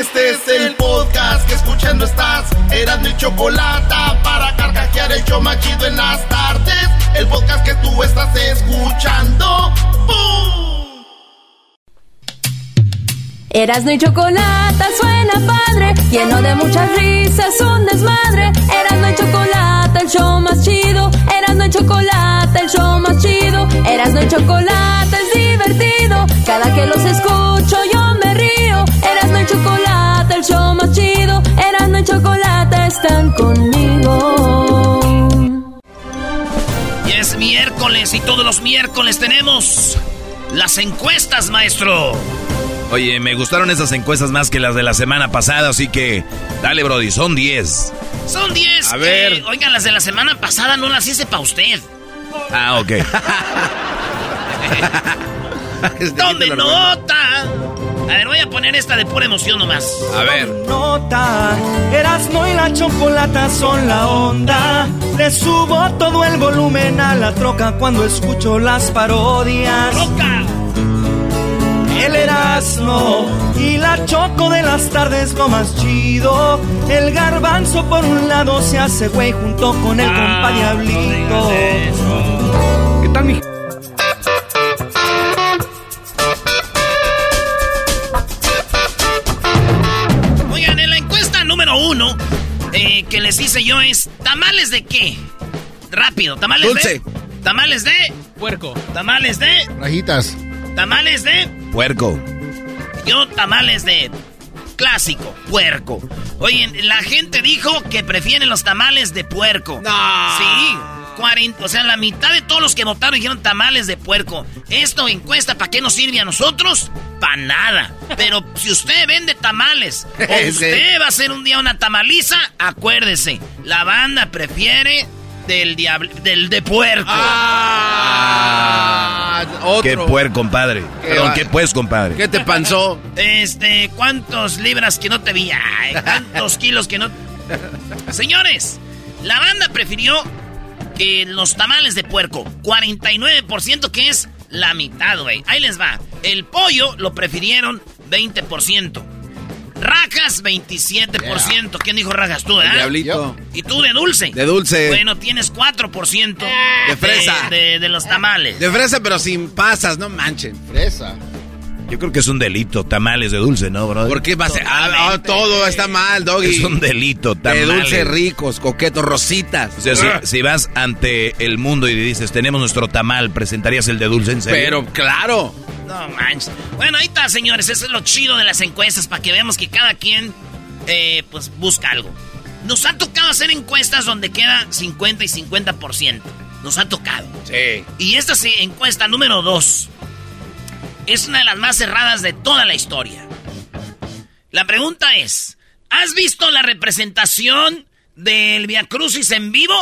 Este es el podcast que escuchando estás. Eran mi chocolate para carcajear el show machido en las tardes. El podcast que tú estás escuchando. ¡Bum! Erasno y chocolate suena padre, lleno de muchas risas, un desmadre. Erasno y chocolate, el show más chido. Erasno y chocolate, el show más chido. Erasno y chocolate es divertido. Cada que los escucho yo el show más chido. Erasno y chocolate están conmigo. Y es miércoles y todos los miércoles tenemos las encuestas, maestro. Oye, me gustaron esas encuestas más que las de la semana pasada, así que dale, Brody, son 10. Son 10. A ver. eh, oigan, las de la semana pasada no las hice para usted. Ah, ok. ¡Tome nota! A ver, voy a poner esta de pura emoción nomás. A ver. Nota, Erasmo y la chocolata son la onda. Le subo todo el volumen a la troca cuando escucho las parodias. ¡Troca! El Erasmo y la choco de las tardes lo más chido. El garbanzo por un lado se hace güey junto con el compa Diablito. ¿Qué tal mi? Uno eh, que les hice yo es: ¿tamales de qué? Rápido, ¿tamales Dulce. de? ¿Tamales de? Puerco. ¿Tamales de? Rajitas. ¿Tamales de? Puerco. Yo tamales de clásico, puerco. Oye, la gente dijo que prefieren los tamales de puerco. No. Sí. 40, o sea, la mitad de todos los que votaron dijeron tamales de puerco. Esto encuesta, ¿para qué nos sirve a nosotros? Para nada. Pero si usted vende tamales o Es usted va a hacer un día una tamaliza, acuérdese, la banda prefiere del diablo, del de puerco. Ah, otro. Qué puer, compadre. Qué Perdón, va- qué pues, compadre. ¿Qué te panzó? Este, ¿cuántos libras que no te vi? Ay, ¿Cuántos kilos que no? Señores, la banda prefirió que los tamales de puerco, 49%, que es la mitad, güey. Ahí les va. El pollo lo prefirieron 20%. Rajas, 27%. ¿Quién dijo rajas? Tú, ¿eh? diablito. ¿Y tú de dulce? De dulce. Bueno, tienes 4% De fresa. De, de los tamales. De fresa, pero sin pasas, no manchen. Fresa. Yo creo que es un delito, tamales de dulce, ¿no, bro? ¿Por qué va a ser? Ah, ah, todo está mal, Doggy. Es un delito, De tamales. dulce ricos, coquetos, rositas. O sea, si, si vas ante el mundo y dices, tenemos nuestro tamal, ¿presentarías el de dulce en serio? Pero claro. No manches. Bueno, ahí está, señores. Eso es lo chido de las encuestas para que veamos que cada quien, eh, pues, busca algo. Nos ha tocado hacer encuestas donde queda 50 y 50%. Nos ha tocado. Sí. Y esta sí, encuesta número 2 es una de las más cerradas de toda la historia. La pregunta es: ¿has visto la representación del Via Crucis en vivo?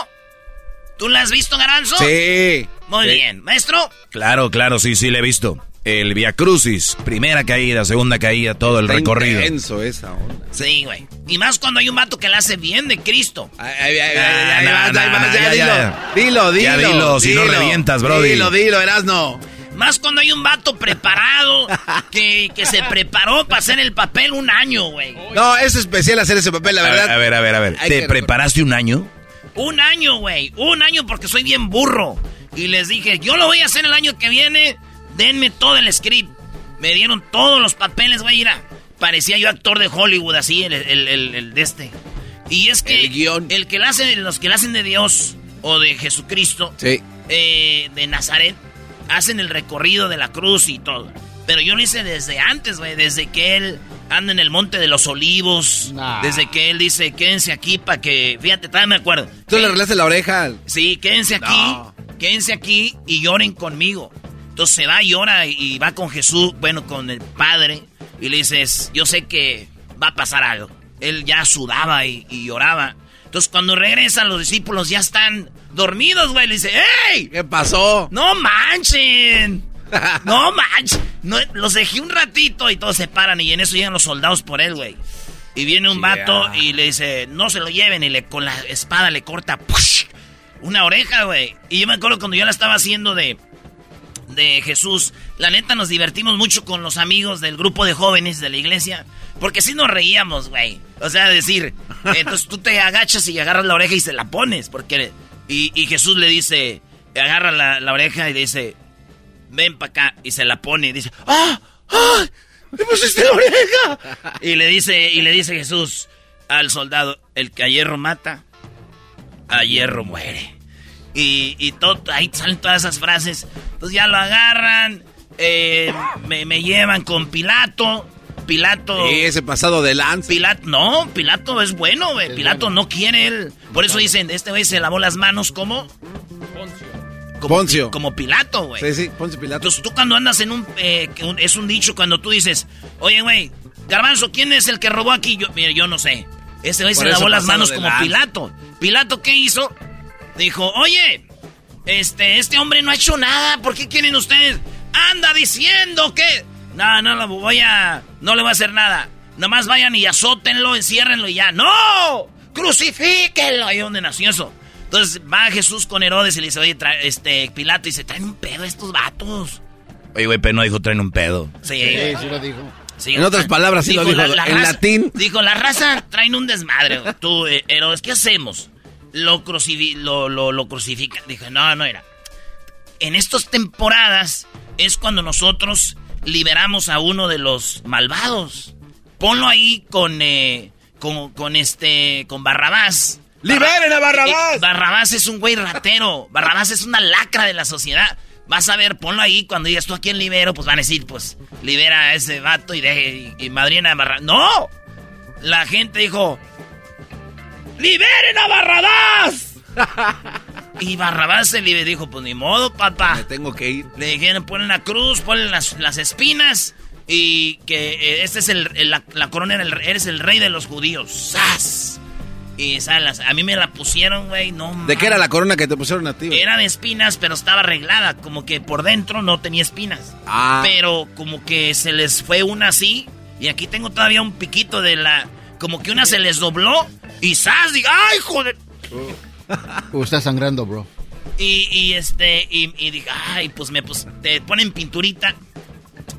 ¿Tú la has visto, Garanzo? Sí. Muy Sí. bien. Maestro, Claro, claro, sí, sí, le he visto. El Via Crucis, primera caída, segunda caída, todo el Está recorrido. intenso esa onda. Sí, güey. Y más cuando hay un vato que la hace bien de Cristo. Ay, ay, ay, Ah, ay, ay, no, vas, no, ahí vas, no, ya, ya, dilo. ya. Dilo, dilo. Ya dilo, si no revientas, brody. Dilo, dilo, Erasno. Más cuando hay un vato preparado que, que se preparó para hacer el papel un año, güey. No, es especial hacer ese papel, la A ver, verdad. a ver, a ver, a ver. ¿Te preparaste un año? Un año, güey. Un año porque soy bien burro. Y les dije, yo lo voy a hacer el año que viene. Denme todo el script. Me dieron todos los papeles, güey. Mira, parecía yo actor de Hollywood, así, el, el, el, el de este. Y es que El guion. el que le hacen, los que le hacen de Dios o de Jesucristo, Sí. eh, de Nazaret, hacen el recorrido de la cruz y todo. Pero yo lo hice desde antes, güey, desde que él anda en el monte de los olivos, Nah. desde que él dice, quédense aquí para que, fíjate, todavía me acuerdo. Tú le arreglaste la oreja. Sí, quédense aquí, No. quédense aquí y lloren conmigo. Entonces se va, llora y- y va con Jesús, bueno, con el Padre, y le dices, yo sé que va a pasar algo. Él ya sudaba y, y lloraba. Entonces cuando regresan los discípulos ya están dormidos, güey. Le dice, ¡Ey! ¿Qué pasó? ¡No manchen! ¡No manchen! No, los dejé un ratito y todos se paran y en eso llegan los soldados por él, güey. Y viene un vato y le dice, no se lo lleven y le con la espada le corta ¡push! una oreja, güey. Y yo me acuerdo cuando yo la estaba haciendo de, de Jesús, la neta nos divertimos mucho con los amigos del grupo de jóvenes de la iglesia, porque sí nos reíamos, güey. O sea, decir, entonces tú te agachas y agarras la oreja y se la pones, porque... Y, y Jesús le dice, agarra la, la oreja y le dice, ven para acá, y se la pone y dice, ¡ah! ¡ah! ¡Me pusiste la oreja! Y le dice, y le dice Jesús al soldado, el que a hierro mata, a hierro muere. Y, y todo, ahí salen todas esas frases. Entonces ya lo agarran, eh, me, me llevan con Pilato. Pilato. Sí, ese pasado de lanza. Pilato, no, Pilato es bueno, güey. Pilato no quiere él. Por eso dicen, este güey se lavó las manos como. Como, Poncio. como Pilato, güey. Sí, sí, Poncio Pilato. Entonces tú cuando andas en un, eh, un- Es un dicho cuando tú dices, oye, güey, Garbanzo, ¿quién es el que robó aquí? Yo, mira, yo no sé. Este güey se lavó las manos como. Pilato. Pilato, ¿qué hizo? Dijo, oye, este, este hombre no ha hecho nada. ¿Por qué quieren ustedes? Anda diciendo que... No, no lo voy a... No le voy a hacer nada. Nomás vayan y azótenlo, enciérrenlo y ya. ¡No! ¡Crucifíquenlo! Ahí donde nació eso. Entonces va Jesús con Herodes y le dice, oye, tra- este, Pilato, y se traen un pedo estos vatos. Oye, güey, pero no dijo traen un pedo. Sí, Sí, sí lo dijo. sí. En otras palabras, sí lo dijo, en latín. Dijo, la raza traen un desmadre. Tú, eh, Herodes, ¿qué hacemos? Lo, lo, lo, lo crucifican. Dije, no, no era. En estas temporadas es cuando nosotros liberamos a uno de los malvados. Ponlo ahí con, eh, con, con este, con Barrabás. ¡Liberen a Barrabás! Eh, Barrabás es un güey ratero. Barrabás es una lacra de la sociedad. Vas a ver, ponlo ahí. Cuando digas tú a quién libero, pues van a decir, pues libera a ese vato y, deje, y, y madrina a Barrabás. ¡No! La gente dijo: ¡Liberen a Barrabás! y Barrabás se libre dijo: Pues ni modo, papá. Me tengo que ir. Le dijeron, ponen la cruz, ponen las, las espinas y que eh, este es el, el- la, la corona, era el- eres el rey de los judíos. ¡Sas! Y ¿sabes? a mí me la pusieron, güey, no ¿De qué era la corona que te pusieron a ti? Era de espinas, pero estaba arreglada, como que por dentro no tenía espinas. Ah. Pero como que se les fue una así, y aquí tengo todavía un piquito de la... Como que una se les dobló, y ¡zas! Digo, ¡ay, joder! Uh, está sangrando, bro. Y, y este, y, y dije, ay, pues me pues, te ponen pinturita.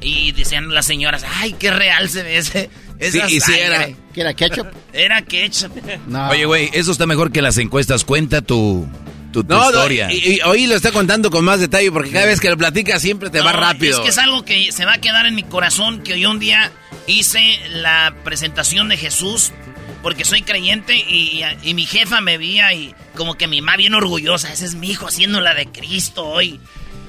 Y decían las señoras, ay, qué real se ve ese. esa Sí, y sí sangre". era. ¿Qué era ketchup? Era ketchup. No. Oye, güey, eso está mejor que las encuestas. Cuenta tu, tu, tu No, no, historia. y, y hoy lo está contando con más detalle porque cada vez que lo platica siempre te va No, rápido. Es que es algo que se va a quedar en mi corazón, que yo un día hice la presentación de Jesús, porque soy creyente y, y- y mi jefa me veía y como que mi mamá bien orgullosa, ese es mi hijo haciendo la de Cristo hoy.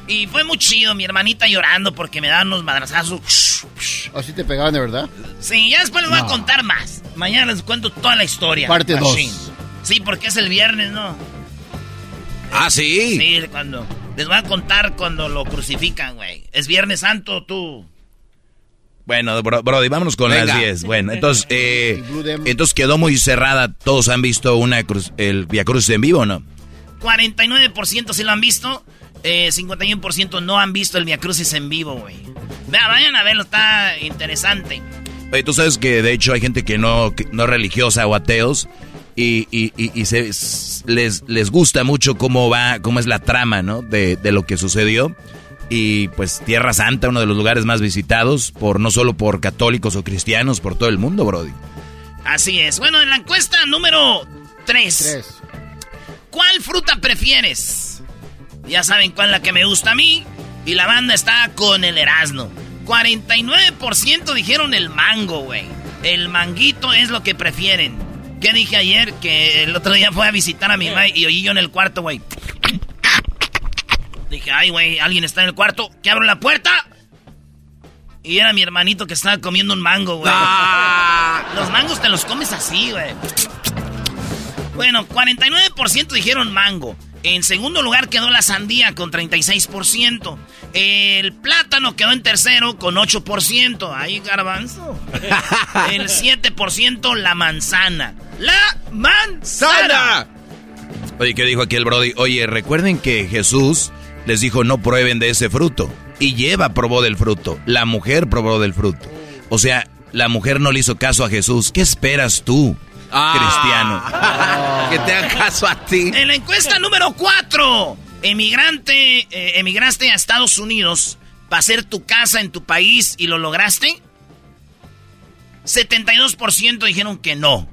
Y fue muy chido, mi hermanita llorando porque me daban unos madrazazos. ¿O sí te pegaban de verdad? Sí, ya después les voy a contar más. Mañana les cuento toda la historia. Parte dos. Machine. Sí, porque es el viernes, ¿no? Ah, sí. Sí, cuando. Les voy a contar cuando lo crucifican, güey. Es Viernes Santo, tú. Bueno, bro, Brody, vámonos con Venga. las 10. Bueno, entonces, eh, entonces quedó muy cerrada. Todos han visto una cruz, el Via Cruz en vivo, ¿no? 49% sí lo han visto. Eh, 51% no han visto el Via Crucis en vivo, güey. Vea, vayan a verlo, está interesante. Oye, tú sabes que de hecho hay gente que no, que no es religiosa o ateos y, y, y- y se, les, les gusta mucho cómo va, cómo es la trama, ¿no? De, de lo que sucedió. Y pues Tierra Santa, uno de los lugares más visitados, por no solo por católicos o cristianos, por todo el mundo, Brody. Así es. Bueno, en la encuesta número 3. Tres. ¿Cuál fruta prefieres? Ya saben cuál es la que me gusta a mí. Y la banda está con el Erasmo. 49% dijeron el mango, güey. El manguito es lo que prefieren. ¿Qué dije ayer? Que el otro día fue a visitar a mi mamá y oí yo en el cuarto, güey. Dije, ay, güey, alguien está en el cuarto. ¿Que abro la puerta? Y era mi hermanito que estaba comiendo un mango, güey. Ah. Los mangos te los comes así, güey. Bueno, 49% dijeron mango. En segundo lugar quedó la sandía con 36%. El plátano quedó en tercero con 8%. Ahí, garbanzo. El 7% la manzana. ¡La manzana! Oye, ¿qué dijo aquí el Brody? Oye, recuerden que Jesús les dijo no prueben de ese fruto. Y Lleva probó del fruto. La mujer probó del fruto. O sea, la mujer no le hizo caso a Jesús. ¿Qué esperas tú, cristiano? Que te haga caso a ti. En la encuesta número 4, emigrante, eh, emigraste a Estados Unidos para hacer tu casa en tu país y lo lograste. 72% dijeron que no.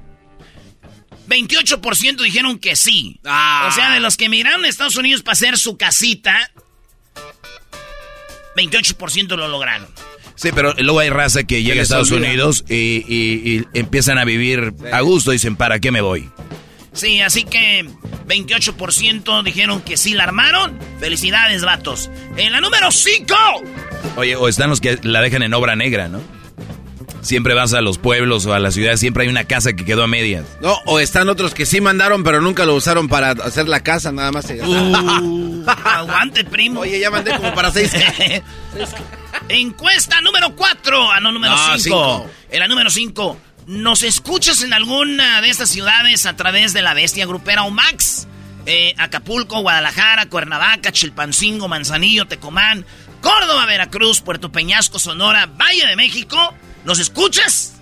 28% dijeron que sí. Ah. O sea, de los que emigraron a Estados Unidos para hacer su casita, 28% lo lograron. Sí, pero luego hay raza que llega a Estados olvida. Unidos y, y- y empiezan a vivir a gusto. Dicen, ¿para qué me voy? Sí, así que 28% dijeron que sí la armaron. Felicidades, vatos. En la número 5. Oye, o están los que la dejan en obra negra, ¿no? Siempre vas a los pueblos o a las ciudades, siempre hay una casa que quedó a medias. No, o están otros que sí mandaron, pero nunca lo usaron para hacer la casa, nada más. se gastaron. Aguante, primo. Oye, ya mandé como para seis. Encuesta número 4. Ah, no, número No, 5. cinco. En la número 5. ¿Nos escuchas en alguna de estas ciudades a través de la bestia grupera o Max? Eh, Acapulco, Guadalajara, Cuernavaca, Chilpancingo, Manzanillo, Tecomán, Córdoba, Veracruz, Puerto Peñasco, Sonora, Valle de México. ¿Nos escuchas?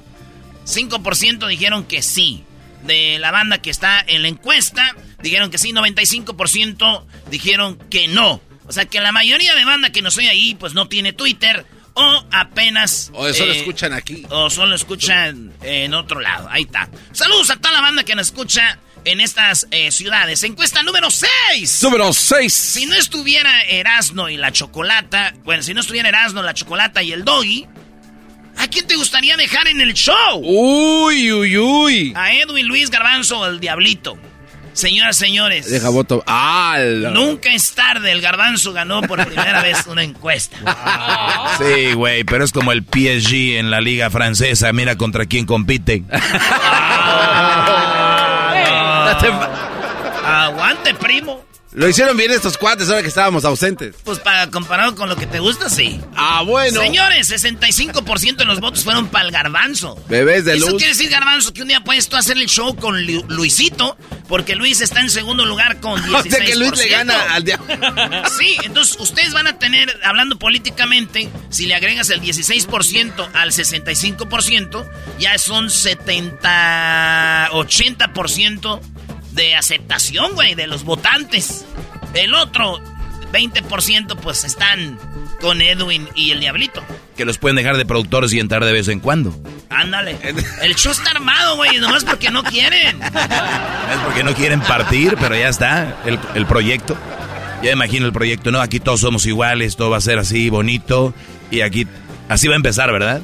5% dijeron que sí. De la banda que está en la encuesta, dijeron que sí. 95% dijeron que no. O sea que la mayoría de banda que nos oye ahí, pues no tiene Twitter. O apenas. O eso lo eh, escuchan aquí. O solo escuchan en otro lado. Ahí está. Saludos a toda la banda que nos escucha en estas eh, ciudades. Encuesta número 6. Número 6. Si no estuviera Erasno y la Chocolata, bueno, si no estuviera Erasno, la Chocolata y el Doggy, ¿a quién te gustaría dejar en el show? Uy, uy, uy. A Edwin Luis Garbanzo o el Diablito. Señoras, señores. Deja voto. Ah, la- Nunca es tarde, el Garbanzo ganó por primera vez una encuesta. Sí, güey, pero es como el PSG en la liga francesa. Mira contra quién compite. Aguante, primo. Lo hicieron bien estos cuates ahora que estábamos ausentes. Pues para comparado con lo que te gusta, sí. Ah, bueno. Señores, 65% de los votos fueron para el garbanzo. Bebés de Eso luz. quiere decir, garbanzo, que un día puedes tú hacer el show con Lu- Luisito, porque Luis está en segundo lugar con 16%. O sea que Luis le gana al diablo. Sí, entonces ustedes van a tener, hablando políticamente, si le agregas el 16% al 65%, ya son 70, 80% de aceptación, güey, de los votantes. El otro 20% pues están con Edwin y el Diablito. Que los pueden dejar de productores y entrar de vez en cuando. Ándale. El show está armado, güey, nomás porque no quieren. Es porque no quieren partir, pero ya está el, el proyecto. Ya imagino el proyecto, ¿no? Aquí todos somos iguales, todo va a ser así, bonito. Y aquí, así va a empezar, ¿verdad?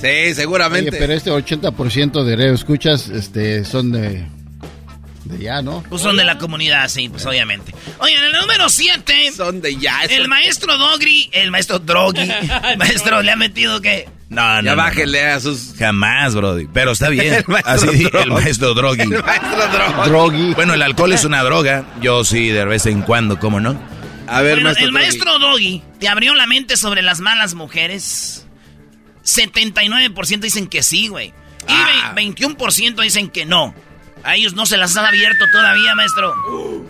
Sí, Oye, seguramente. pero este 80% de radio escuchas este, son de, de ya, ¿no? Pues son de la comunidad, sí, pues obviamente. Oye, en el número 7... Son de ya. El maestro Dogri, el maestro Drogi, maestro, le ha metido que... No, no. Ya no, bájenle a sus. Jamás, Brody. Pero está bien. El maestro Así di- Drogi. el maestro Drogi. El maestro Drogi. Drogi. Bueno, el alcohol es una droga. Yo sí, de vez en cuando, ¿cómo no? A ver, Bueno, maestro el Drogi. maestro Doggy te abrió la mente sobre las malas mujeres. 79% dicen que sí, güey. Y Ah. ve- 21% dicen que no. A ellos no se las han abierto todavía, maestro.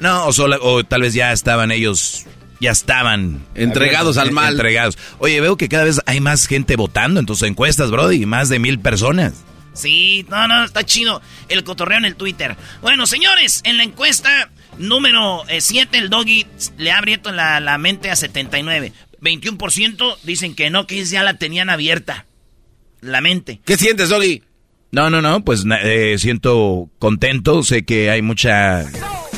No, o, solo- o tal vez ya estaban ellos, ya estaban Entregados al mal. Entregados. Oye, veo que cada vez hay más gente votando en tus encuestas, Brody. Más de mil personas. Sí, no, no, está chido el cotorreo en el Twitter. Bueno, señores, en la encuesta número 7, el doggy le ha abierto la, la mente a 79. 21% dicen que no, que ya la tenían abierta. La mente. ¿Qué sientes, Doggy? No, no, no, pues na- eh, siento contento, sé que hay mucha...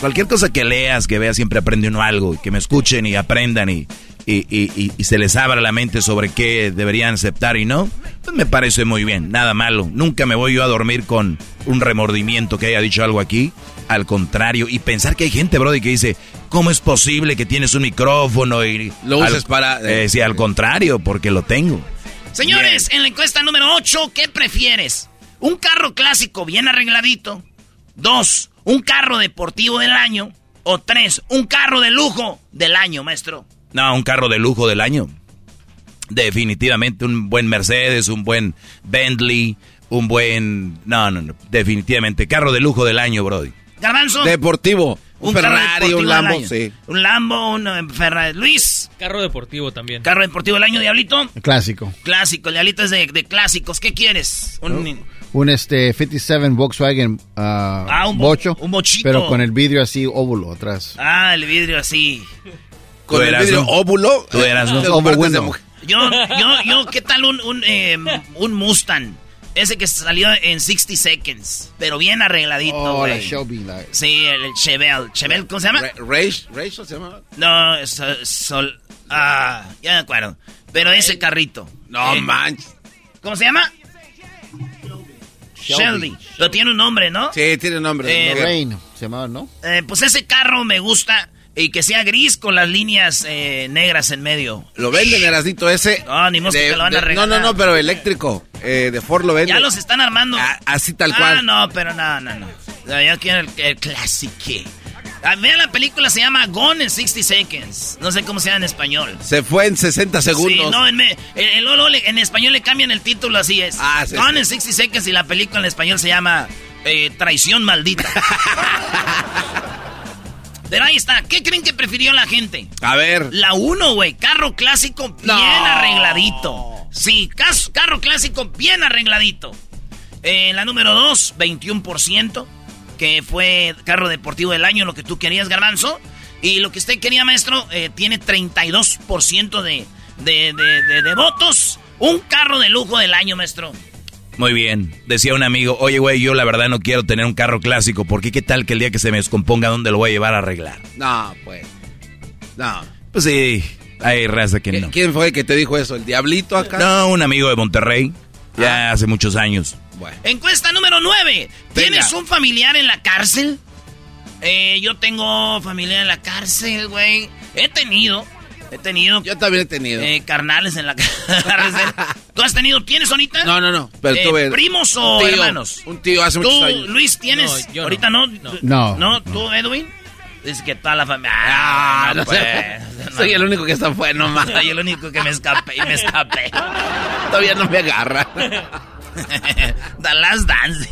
Cualquier cosa que leas, que veas, siempre aprende uno algo, que me escuchen y aprendan y y, y, y, se les abra la mente sobre qué deberían aceptar y no, pues me parece muy bien, nada malo. Nunca me voy yo a dormir con un remordimiento que haya dicho algo aquí. Al contrario, y pensar que hay gente, Brody, que dice, ¿cómo es posible que tienes un micrófono y... Lo uses para... Eh, sí, al contrario, porque lo tengo. Señores, en la encuesta número 8, ¿qué prefieres? ¿Un carro clásico bien arregladito? Dos, un carro deportivo del año. O tres, un carro de lujo del año, maestro. No, un carro de lujo del año. Definitivamente un buen Mercedes, un buen Bentley, un buen... No, no, no. Definitivamente. Carro de lujo del año, Brody. Garbanzo. Deportivo. Un, Ferrari, un Lambo, sí. Un Lambo, un eh, Ferrari. Luis. Carro deportivo también. Carro deportivo del año, Diablito. Clásico. Clásico, el Diablito es de, clásicos. ¿Qué quieres? Un, un este 57 Volkswagen uh, ah, un bocho. Un bochito. Pero con el vidrio así óvulo atrás. Ah, el vidrio así. ¿Con el vidrio óvulo? Tú eras un bueno. Yo, yo, yo, ¿qué tal un, un, eh, un Mustang? Ese que salió en 60 Seconds, pero bien arregladito, Oh, la Shelby. Sí, el Chevelle. ¿Chevelle cómo se llama? Rage, Rachel se llama. No, es Sol... Ah, ya me acuerdo. Pero ese carrito. No eh, manches. ¿Cómo se llama? Shelby. Lo tiene un nombre, ¿no? Sí, tiene un nombre. Eh, Lorraine, se llamaba, ¿no? Eh, pues ese carro me gusta y que sea gris con las líneas eh, negras en medio. Lo venden, Erasito, ese. No, ni modo que lo van a regalar. No, no, no, pero eléctrico. Eh, de Ford lo venden. Ya los están armando. Ah, así tal cual. Ah, no, pero no, no, no. Yo quiero el, el clásico. Ah, vean la película, se llama Gone in 60 Seconds. No sé cómo se llama en español. Se fue en 60 segundos. Sí, no, en, en español le cambian el título, así es. Ah, sí, Gone in 60 Seconds y la película en español se llama eh, Traición Maldita. Pero ahí está. ¿Qué creen que prefirió la gente? A ver. La 1, güey. Carro clásico bien arregladito. Sí, carro clásico bien arregladito. Eh, la número 2, 21%. Que fue carro deportivo del año, lo que tú querías, Garbanzo. Y lo que usted quería, maestro, eh, tiene 32% de, de, de, de votos. Un carro de lujo del año, maestro. Muy bien. Decía un amigo, oye, güey, yo la verdad no quiero tener un carro clásico, porque qué tal que el día que se me descomponga, ¿dónde lo voy a llevar a arreglar? No, pues. No. Pues sí, hay raza que no. ¿Quién fue el que te dijo eso? ¿El diablito acá? No, un amigo de Monterrey. Ya ah. hace muchos años. Bueno. Encuesta número 9. ¿Tienes un familiar en la cárcel? Eh, yo tengo familiar en la cárcel, güey. He tenido. He tenido. Yo también he tenido. Eh, carnales en la cárcel. ¿Tú has tenido? ¿Tienes ahorita? No, no, no. Pero eh, tuve ¿Primos o hermanos? Un tío hace muchos años. Luis, tienes? ¿Ahorita no? No. ¿No? ¿Tú, Edwin? Es que toda la familia. Ah, no, pues. Soy el único que está fuera nomás. Soy el único que me escapé y me escapé. Todavía no me agarra. The Last Dance.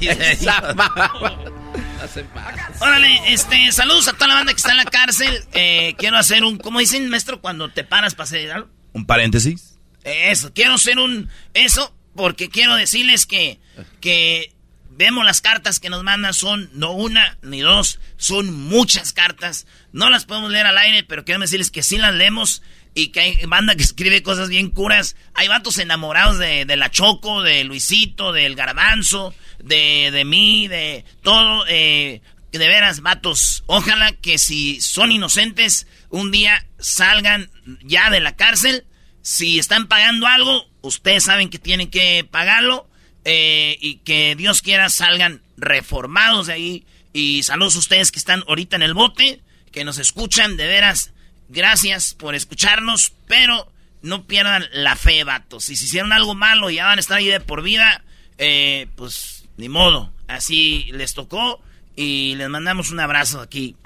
Órale, este, saludos a toda la banda que está en la cárcel. Eh, quiero hacer un, ¿cómo dicen, maestro, cuando te paras para hacer algo? ¿Un paréntesis? Eso, quiero hacer un, eso, porque quiero decirles que, que vemos las cartas que nos mandan, son no una ni dos, son muchas cartas. No las podemos leer al aire, pero quiero decirles que sí las leemos y que hay banda que escribe cosas bien curas. Hay vatos enamorados de, de la Choco, de Luisito, del Garbanzo, de, de mí, de todo. Eh, de veras, vatos, ojalá que si son inocentes, un día salgan ya de la cárcel. Si están pagando algo, ustedes saben que tienen que pagarlo. Eh, y que Dios quiera salgan reformados de ahí. Y saludos a ustedes que están ahorita en el bote, que nos escuchan, de veras, gracias por escucharnos, pero no pierdan la fe, vatos. Si se hicieron algo malo y ya van a estar ahí de por vida, eh, pues ni modo. Así les tocó y les mandamos un abrazo aquí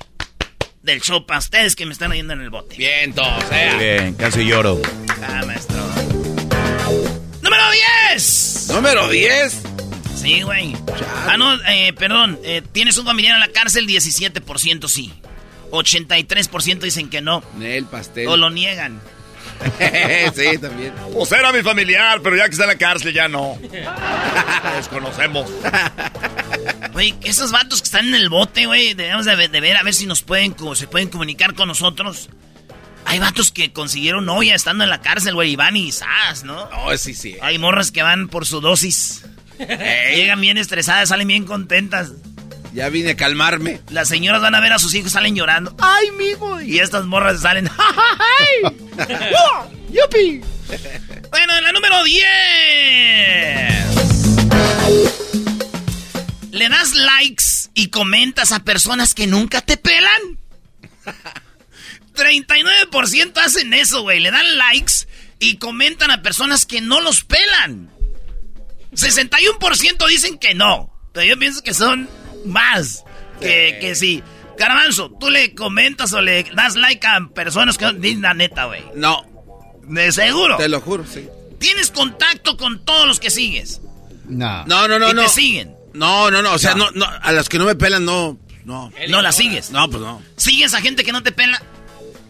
del show para ustedes que me están oyendo en el bote. Bien, todos, Bien, casi lloro. Ah, maestro. ¡Número 10! ¿Número 10? Sí, güey. Ah, no, eh, perdón. Eh, ¿Tienes un familiar en la cárcel? 17% sí. 83% dicen que no. El pastel. O lo niegan. sí, también. Pues era mi familiar, pero ya que está en la cárcel ya no. Nos conocemos. Güey, esos vatos que están en el bote, güey, debemos de, ver a ver si nos pueden, se pueden comunicar con nosotros. Hay vatos que consiguieron novia estando en la cárcel, güey, y van y ¡zas! ¿no? No, sí, sí. Hay morras que van por su dosis. Llegan bien estresadas, salen bien contentas. Ya vine a calmarme. Las señoras van a ver a sus hijos, salen llorando. ¡Ay, mijo! Y estas morras salen. ¡Ay! ¡Yupi! Bueno, en la número 10. ¿Le das likes y comentas a personas que nunca te pelan? 39% hacen eso, güey. Le dan likes y comentan a personas que no los pelan. 61% dicen que no. Pero yo pienso que son más que, que sí. Garbanzo, ¿tú le comentas o le das like a personas que no... Dime la neta, güey. No. ¿De seguro? Te lo juro, sí. ¿Tienes contacto con todos los que sigues? No. No, no, no, ¿Y no. te siguen? No, no, no. O sea, no. No, a las que no me pelan, no. No. ¿No la sigues? No, pues no. ¿Sigues a gente que no te pela?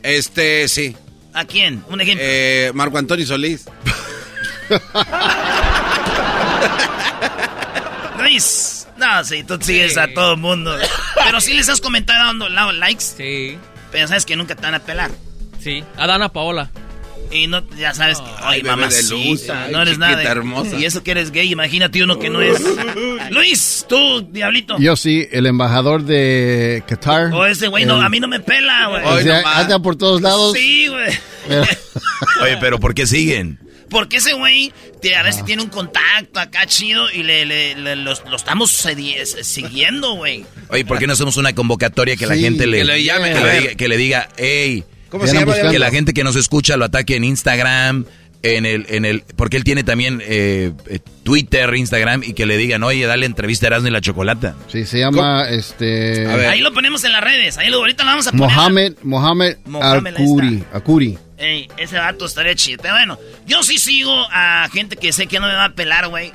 Este, sí. ¿A quién? Un ejemplo. Eh, Marco Antonio Solís. Luis. No, sí, tú sigues a todo el mundo. Pero sí les has comentado dando likes. Sí. Pero sabes que nunca te van a pelar. Sí. A Dana Paola. Y no, ya sabes que, ay, bebé de mamacita, luz, ay, no eres nada. de- hermosa. Y eso que eres gay, imagínate uno que no es. Luis, tú, diablito. Yo sí, el embajador de Qatar. O ese güey, no, a mí no me pela, güey. o sea, anda por todos lados. Sí, güey. Pero- Oye, pero ¿por qué siguen? Porque ese güey te- a Ah. veces tiene un contacto acá chido y le, le- le- los- lo estamos s- siguiendo, güey. Oye, ¿por qué no hacemos una convocatoria que la gente le, que le llame, que diga, que le diga, hey, ¿Cómo Ya se andan llama? buscando. que la gente que nos escucha lo ataque en Instagram, en el, en el, porque él tiene también eh, eh, Twitter, Instagram, y que le digan, oye, dale entrevista a Erasmo y la Chocolata. Sí, se llama este. A ver. Ahí lo ponemos en las redes. Ahí lo, ahorita lo vamos a poner. Mohamed, Mohamed Mohamed, está. Akuri. Ey, ese vato estaría chido. Pero bueno, yo sí sigo a gente que sé que no me va a pelar, güey.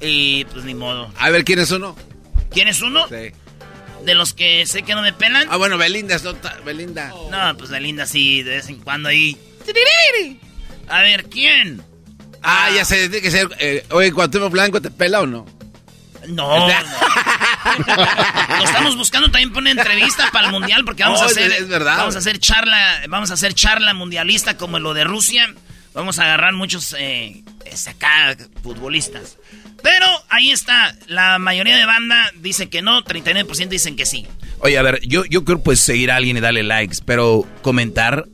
Y pues ni modo. A ver, ¿quién es uno? ¿Quién es uno? Sí. De los que sé que no me pelan. Ah, bueno, Belinda, es nota- Belinda. No, pues de linda sí, de vez en cuando ahí. A ver, ¿quién? Ah, ya sé, tiene que ser. Eh, oye, Cuauhtémoc Blanco, ¿te pela o no? No. no. Lo estamos buscando también para una entrevista para el mundial porque vamos Oh, a hacer es verdad. vamos a hacer charla, vamos a hacer charla mundialista como lo de Rusia. Vamos a agarrar muchos eh, acá futbolistas. Pero ahí está, la mayoría de banda dice que no, 39% dicen que sí. Oye, a ver, yo, yo creo pues seguir a alguien y darle likes, pero comentar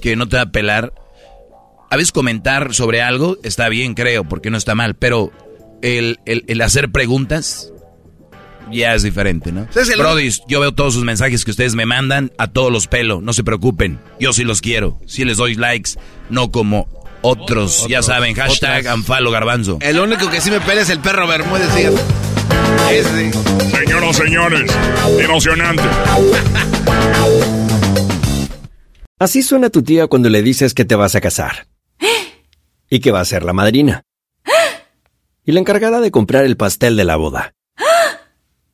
que no te va a pelar. A veces comentar sobre algo está bien, creo, porque no está mal, pero el, el- el hacer preguntas ya es diferente, ¿no? ¿Sabes el- Brody, yo veo todos sus mensajes que ustedes me mandan, a todos los pelo, no se preocupen, yo sí los quiero, sí les doy likes, no como otros, ya saben, hashtag. Anfalo Garbanzo. El único que sí me pela es el perro Bermúdez, fíjate. Ese. Señoras, señores, emocionante. Así suena tu tía cuando le dices que te vas a casar. Y que va a ser la madrina. Y la encargada de comprar el pastel de la boda.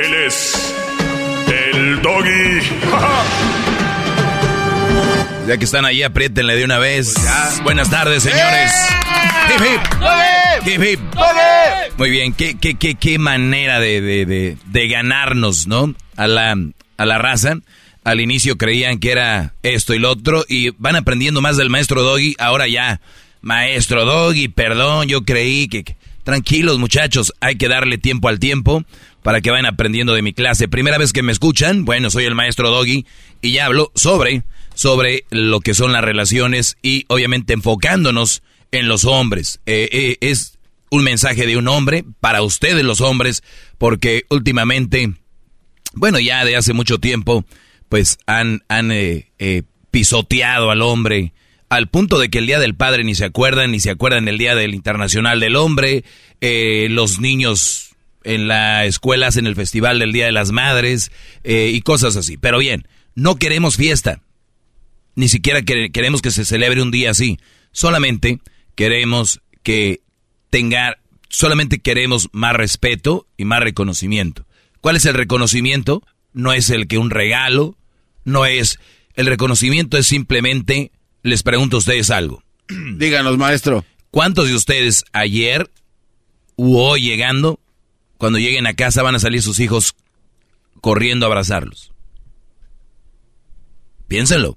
Él es el doggy. Ya que están ahí, apriétenle de una vez. Buenas tardes, señores. Hip, hip. Hip, hip. Muy bien, qué, qué, qué, qué manera de, de, de, de ganarnos, ¿no? A la, a la raza. Al inicio creían que era esto y lo otro y van aprendiendo más del maestro Doggy. Ahora ya, maestro Doggy, perdón, yo creí que- Tranquilos muchachos, hay que darle tiempo al tiempo para que vayan aprendiendo de mi clase. Primera vez que me escuchan, bueno, soy el maestro Doggy y ya hablo sobre, sobre lo que son las relaciones y obviamente enfocándonos en los hombres. Eh, eh, es un mensaje de un hombre para ustedes los hombres porque últimamente bueno, ya de hace mucho tiempo, pues han, han eh, eh, pisoteado al hombre al punto de que el Día del Padre ni se acuerdan, ni se acuerdan el Día del Internacional del Hombre, los niños en la escuela hacen el Festival del Día de las Madres eh, y cosas así. Pero bien, no queremos fiesta, ni siquiera quere- queremos que se celebre un día así, solamente queremos que tenga, solamente queremos más respeto y más reconocimiento. ¿Cuál es el reconocimiento? No es el que un regalo, no es, el reconocimiento es simplemente, les pregunto a ustedes algo. Díganos, maestro. ¿Cuántos de ustedes ayer u hoy llegando, cuando lleguen a casa van a salir sus hijos corriendo a abrazarlos? Piénsenlo.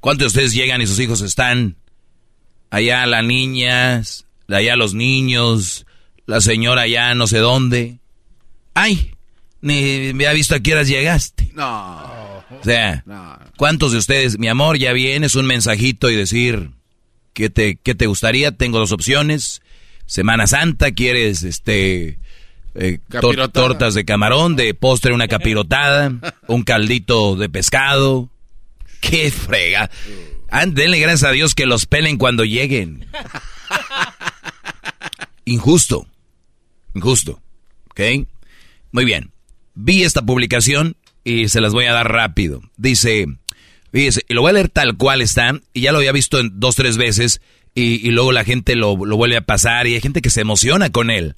¿Cuántos de ustedes llegan y sus hijos están allá las niñas, allá los niños, la señora allá no sé dónde? ¡Ay! Ni me ha visto a qué horas llegaste. No. O sea, No. ¿cuántos de ustedes, mi amor, ya vienes un mensajito y decir qué te, qué te gustaría? Tengo dos opciones. Semana Santa, ¿quieres este eh, tor- tortas de camarón, de postre una capirotada, un caldito de pescado? ¡Qué frega! Denle gracias a Dios que los pelen cuando lleguen. Injusto. Injusto. ¿Ok? Muy bien. Vi esta publicación y se las voy a dar rápido. Dice, fíjese, y lo voy a leer tal cual está, y ya lo había visto en dos, tres veces, y, y luego la gente lo, lo vuelve a pasar, y hay gente que se emociona con él.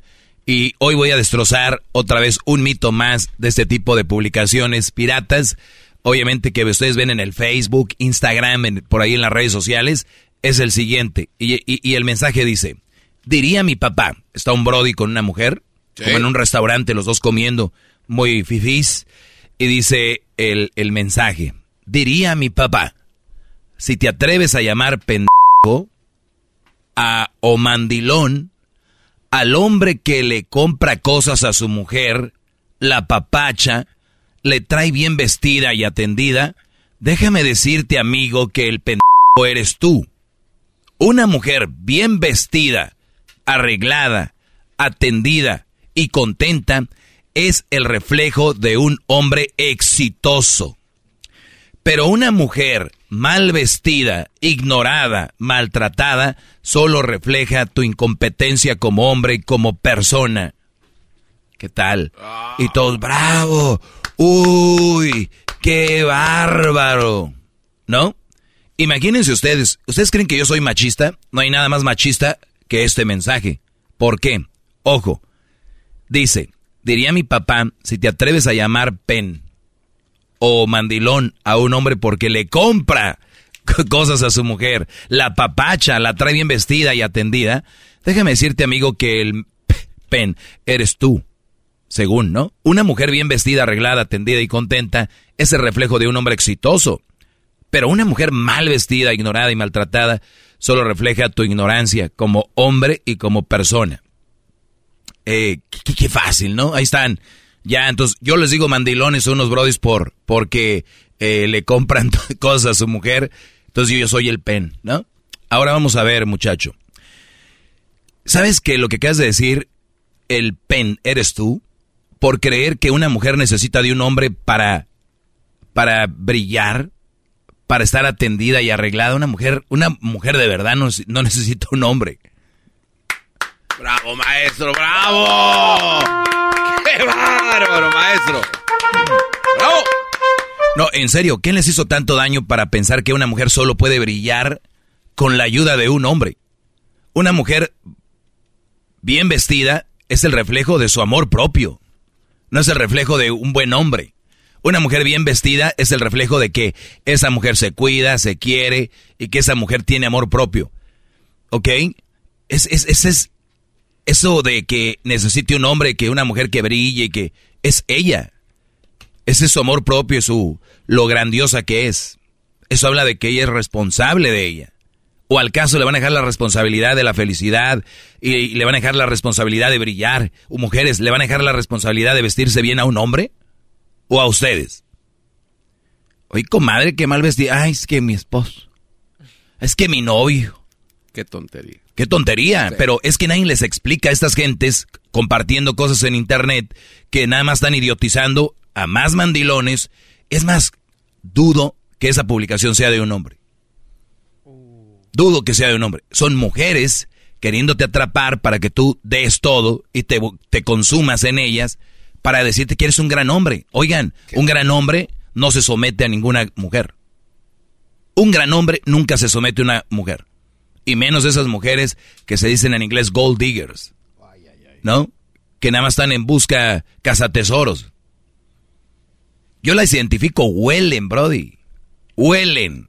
Y hoy voy a destrozar otra vez un mito más de este tipo de publicaciones piratas. Obviamente que ustedes ven en el Facebook, Instagram, en- por ahí en las redes sociales, es el siguiente. Y, y- y el mensaje dice, diría mi papá, está un Brody con una mujer, Sí. como en un restaurante, los dos comiendo, muy fifís, y dice el, el mensaje, diría mi papá, si te atreves a llamar pendejo a o mandilón al hombre que le compra cosas a su mujer, la papacha, le trae bien vestida y atendida, déjame decirte amigo que el pendejo eres tú. Una mujer bien vestida, arreglada, atendida y contenta es el reflejo de un hombre exitoso. Pero una mujer mal vestida, ignorada, maltratada, solo refleja tu incompetencia como hombre y como persona. ¿Qué tal? Y todos, bravo. Uy, qué bárbaro. ¿No? Imagínense ustedes, ¿ustedes creen que yo soy machista? No hay nada más machista que este mensaje. ¿Por qué? Ojo, dice, diría mi papá, si te atreves a llamar pen o mandilón a un hombre porque le compra cosas a su mujer, la papacha, la trae bien vestida y atendida, déjame decirte amigo que el pen eres tú. Según, ¿no? Una mujer bien vestida, arreglada, atendida y contenta es el reflejo de un hombre exitoso. Pero una mujer mal vestida, ignorada y maltratada solo refleja tu ignorancia como hombre y como persona. Eh, qué, qué fácil, ¿no? Ahí están. Ya, entonces yo les digo mandilones a unos brodis por, porque eh, le compran cosas a su mujer. Entonces yo, yo soy el pen, ¿no? Ahora vamos a ver, muchacho. ¿Sabes que lo que acabas de decir, el pen eres tú? Por creer que una mujer necesita de un hombre para, para brillar, para estar atendida y arreglada. Una mujer, una mujer de verdad no, no necesita un hombre. Bravo, maestro, bravo. ¡Qué bárbaro, maestro! ¡Bravo! No, en serio, ¿quién les hizo tanto daño para pensar que una mujer solo puede brillar con la ayuda de un hombre? Una mujer bien vestida es el reflejo de su amor propio, no es el reflejo de un buen hombre. Una mujer bien vestida es el reflejo de que esa mujer se cuida, se quiere y que esa mujer tiene amor propio. ¿Ok? Es, es, es, es eso de que necesite un hombre, que una mujer que brille, que es ella. Ese es su amor propio, su lo grandiosa que es. Eso habla de que ella es responsable de ella. O al caso le van a dejar la responsabilidad de la felicidad y, le van a dejar la responsabilidad de brillar. O mujeres, ¿le van a dejar la responsabilidad de vestirse bien a un hombre? ¿O a ustedes? Oye, comadre, qué mal vestida. Ay, es que mi esposo. Es que mi novio. Qué tontería. Qué tontería. Pero es que nadie les explica a estas gentes compartiendo cosas en internet que nada más están idiotizando a más mandilones. Es más, dudo que esa publicación sea de un hombre. Dudo que sea de un hombre. Son mujeres queriéndote atrapar para que tú des todo y te, te consumas en ellas para decirte que eres un gran hombre. Oigan, un gran hombre no se somete a ninguna mujer. Un gran hombre nunca se somete a una mujer. Y menos esas mujeres que se dicen en inglés gold diggers. ¿No? Que nada más están en busca cazatesoros. Yo las identifico, huelen, Brody. Huelen.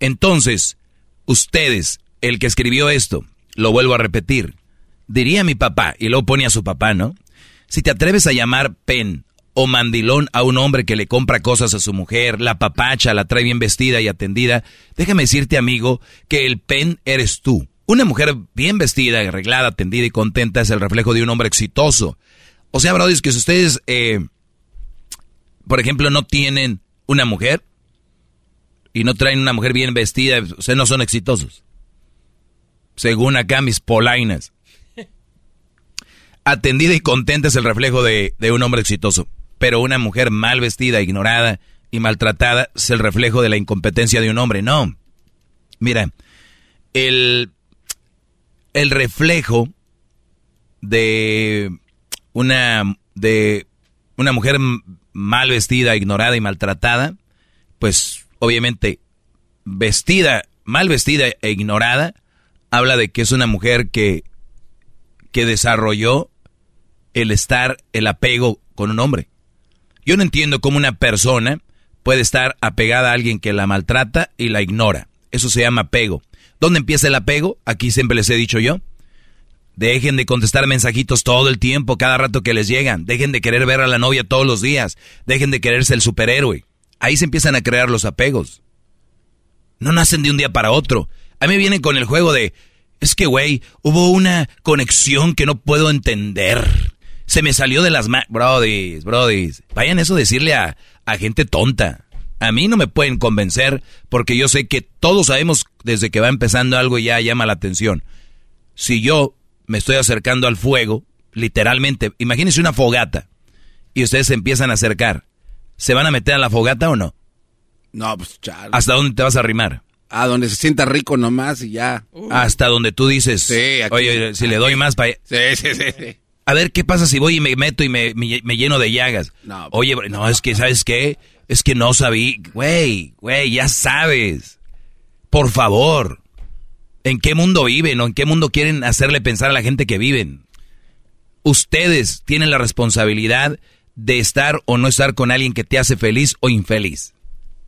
Entonces, ustedes, el que escribió esto, lo vuelvo a repetir, diría mi papá, y luego pone a su papá, ¿no? Si te atreves a llamar pen o mandilón a un hombre que le compra cosas a su mujer, la papacha, la trae bien vestida y atendida, déjame decirte, amigo, que el pen eres tú. Una mujer bien vestida, arreglada, atendida y contenta es el reflejo de un hombre exitoso. O sea, Brody, es que si ustedes eh, por ejemplo, no tienen una mujer y no traen una mujer bien vestida, sea, no son exitosos. Según acá mis polainas. Atendida y contenta es el reflejo de, un hombre exitoso. Pero una mujer mal vestida, ignorada y maltratada es el reflejo de la incompetencia de un hombre. No. Mira, el, el reflejo de una, de una mujer mal vestida, ignorada y maltratada, pues obviamente vestida, mal vestida e ignorada, habla de que es una mujer que, que desarrolló el estar, el apego con un hombre. Yo no entiendo cómo una persona puede estar apegada a alguien que la maltrata y la ignora. Eso se llama apego. ¿Dónde empieza el apego? Aquí siempre les he dicho yo. Dejen de contestar mensajitos todo el tiempo, cada rato que les llegan. Dejen de querer ver a la novia todos los días. Dejen de quererse el superhéroe. Ahí se empiezan a crear los apegos. No nacen de un día para otro. A mí vienen con el juego de, es que, güey, hubo una conexión que no puedo entender. Se me salió de las manos. Brodis, brodis. Vayan eso a decirle a, a gente tonta. A mí no me pueden convencer porque yo sé que todos sabemos desde que va empezando algo y ya llama la atención. Si yo me estoy acercando al fuego, literalmente. Imagínense una fogata y ustedes se empiezan a acercar. ¿Se van a meter a la fogata o no? No, pues chale. ¿Hasta dónde te vas a arrimar? A donde se sienta rico nomás y ya. Hasta donde tú dices, sí, oye, si le doy más para... Sí, sí, sí, A ver, ¿qué pasa si voy y me meto y me, lleno de llagas? No, oye, no, es que, ¿sabes qué? Es que no sabí. Güey, güey, ya sabes. Por favor. ¿En qué mundo viven o en qué mundo quieren hacerle pensar a la gente que viven? Ustedes tienen la responsabilidad de estar o no estar con alguien que te hace feliz o infeliz.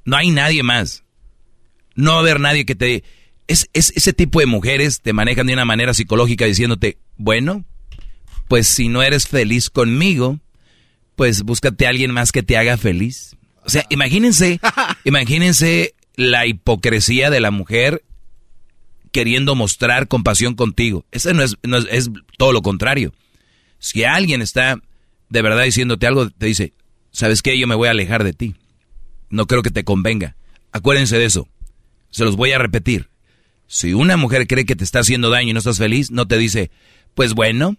No hay nadie más. No va a haber nadie que te... Es, es, ese tipo de mujeres te manejan de una manera psicológica diciéndote, bueno, pues si no eres feliz conmigo, pues búscate a alguien más que te haga feliz. O sea, imagínense, imagínense la hipocresía de la mujer queriendo mostrar compasión contigo. Eso no es, es, todo lo contrario. Si alguien está de verdad diciéndote algo, te dice, ¿sabes qué? Yo me voy a alejar de ti. No creo que te convenga. Acuérdense de eso. Se los voy a repetir. Si una mujer cree que te está haciendo daño y no estás feliz, no te dice, pues bueno,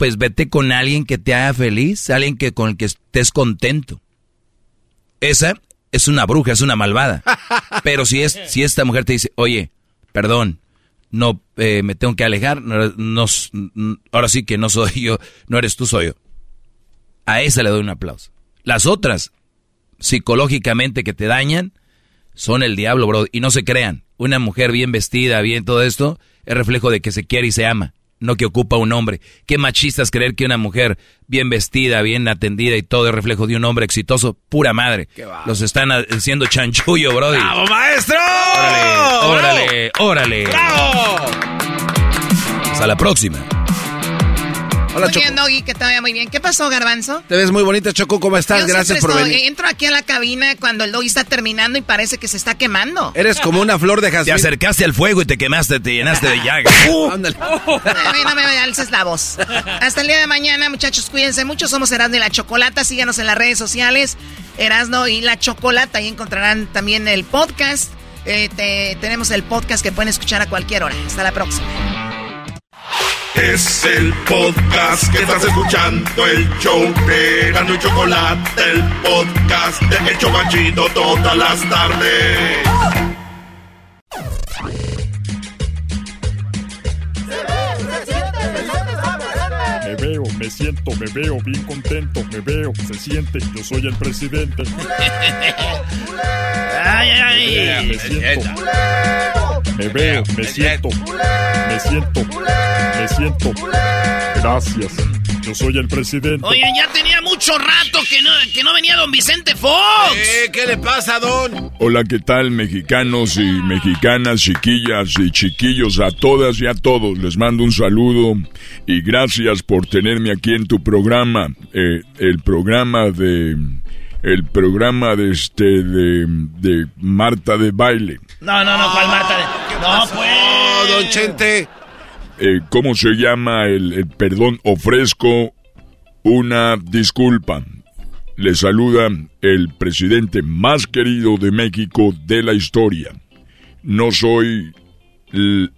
pues vete con alguien que te haga feliz, alguien que con el que estés contento. Esa es una bruja, es una malvada. Pero si es, si esta mujer te dice, oye, perdón, no eh, me tengo que alejar, no, ahora sí que no soy yo, no eres tú, soy yo. A esa le doy un aplauso. Las otras, psicológicamente que te dañan, son el diablo, bro. Y no se crean, una mujer bien vestida, bien todo esto, es reflejo de que se quiere y se ama, no que ocupa un hombre. Qué machistas creer que una mujer bien vestida, bien atendida y todo es reflejo de un hombre exitoso, pura madre. Los están haciendo chanchullo, bro. ¡Bravo, maestro! Órale, órale, órale. Hasta la próxima. Hola, muy Choco. bien, Doggy, que te vaya muy bien. ¿Qué pasó, Garbanzo? Te ves muy bonita, Choco. ¿Cómo estás? Yo Gracias por estoy- venir. Entro aquí a la cabina cuando el Doggy está terminando y parece que se está quemando. Eres como una flor de Te jazmín. acercaste al fuego y te quemaste, te llenaste de llaga. Ándale. A mí no me alces la voz. Hasta el día de mañana, muchachos, cuídense mucho. Somos Erasmo y la Chocolata. Síganos en las redes sociales. Erasmo y la Chocolata. Ahí encontrarán también el podcast. Eh, te- tenemos el podcast que pueden escuchar a cualquier hora. Hasta la próxima. Es el podcast que estás escuchando, el show de Erasmo y Chocolate, el podcast de El Chobachito todas las tardes. Me siento, me veo bien contento, me veo, se siente, yo soy el presidente. Ay, ay, Me siento, me veo, me siento, me siento, me siento. Gracias, yo soy el presidente. Oigan, ya tenía mucho rato que no, que no venía don Vicente Fox. Eh, ¿Qué le pasa, don? Hola, ¿qué tal, mexicanos y mexicanas, chiquillas y chiquillos, a todas y a todos? Les mando un saludo y gracias por tenerme aquí en tu programa, eh, el programa de, el programa de este, de, de Marta de baile. No, no, no, ¿cuál Marta? No, pues. Don Chente. Eh, ¿Cómo se llama el, el perdón? Ofrezco una disculpa. Le saluda el presidente más querido de México de la historia. No soy el,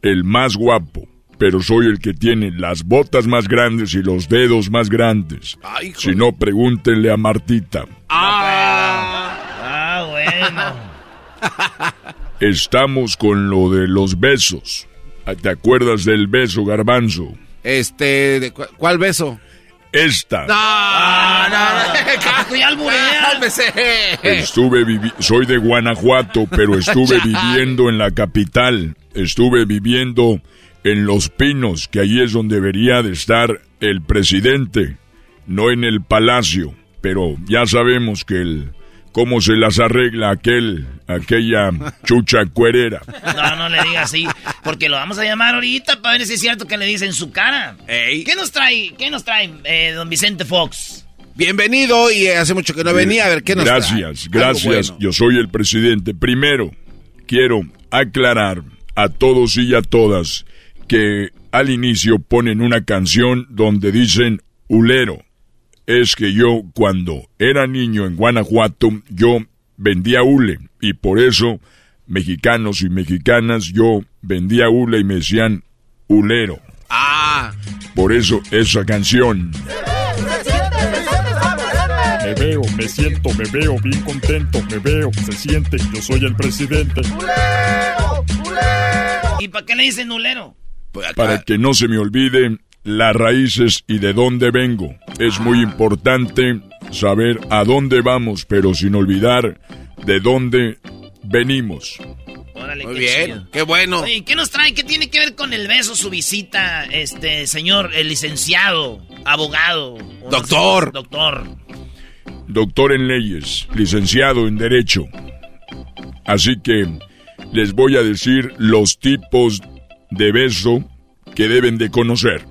el más guapo, pero soy el que tiene las botas más grandes y los dedos más grandes. Ay, Si no, pregúntenle a Martita. Ah, Ah, bueno. Estamos con lo de los besos. ¿Te acuerdas del beso, garbanzo? este, ¿de cu- ¿cuál beso? Esta. No, no, Tú ya alburea. Cálmese. Estuve vivi soy de Guanajuato, pero estuve viviendo en la capital. Estuve viviendo en Los Pinos, que allí es donde debería de estar el presidente, no en el palacio. Pero ya sabemos que el cómo se las arregla aquel aquella chucha cuerera. No, no le diga así, porque lo vamos a llamar ahorita para ver si es cierto que le dice en su cara. Ey. ¿Qué nos trae, qué nos trae eh, don Vicente Fox? Bienvenido y hace mucho que no venía. A ver, ¿qué nos Gracias, trae? Gracias. bueno. Yo soy el presidente. Primero, quiero aclarar a todos y a todas que al inicio ponen una canción donde dicen ulero. Es que yo cuando era niño en Guanajuato, yo vendía hule y por eso mexicanos y mexicanas yo vendía hule y me decían ulero. Ah, Por eso esa canción. Me veo, me siento, me veo bien contento, me veo, se siente, yo soy el presidente. ¿Y para qué le dicen nulero? pues para que no se me olvide las raíces y de dónde vengo. Es muy importante saber a dónde vamos, pero sin olvidar de dónde venimos. Órale, Muy qué bien, chido. qué bueno. Oye, ¿qué nos trae? ¿Qué tiene que ver con el beso su visita, este señor, el licenciado, abogado? no Doctor. sé, doctor. Doctor en leyes, licenciado en derecho. Así que les voy a decir los tipos de beso que deben de conocer.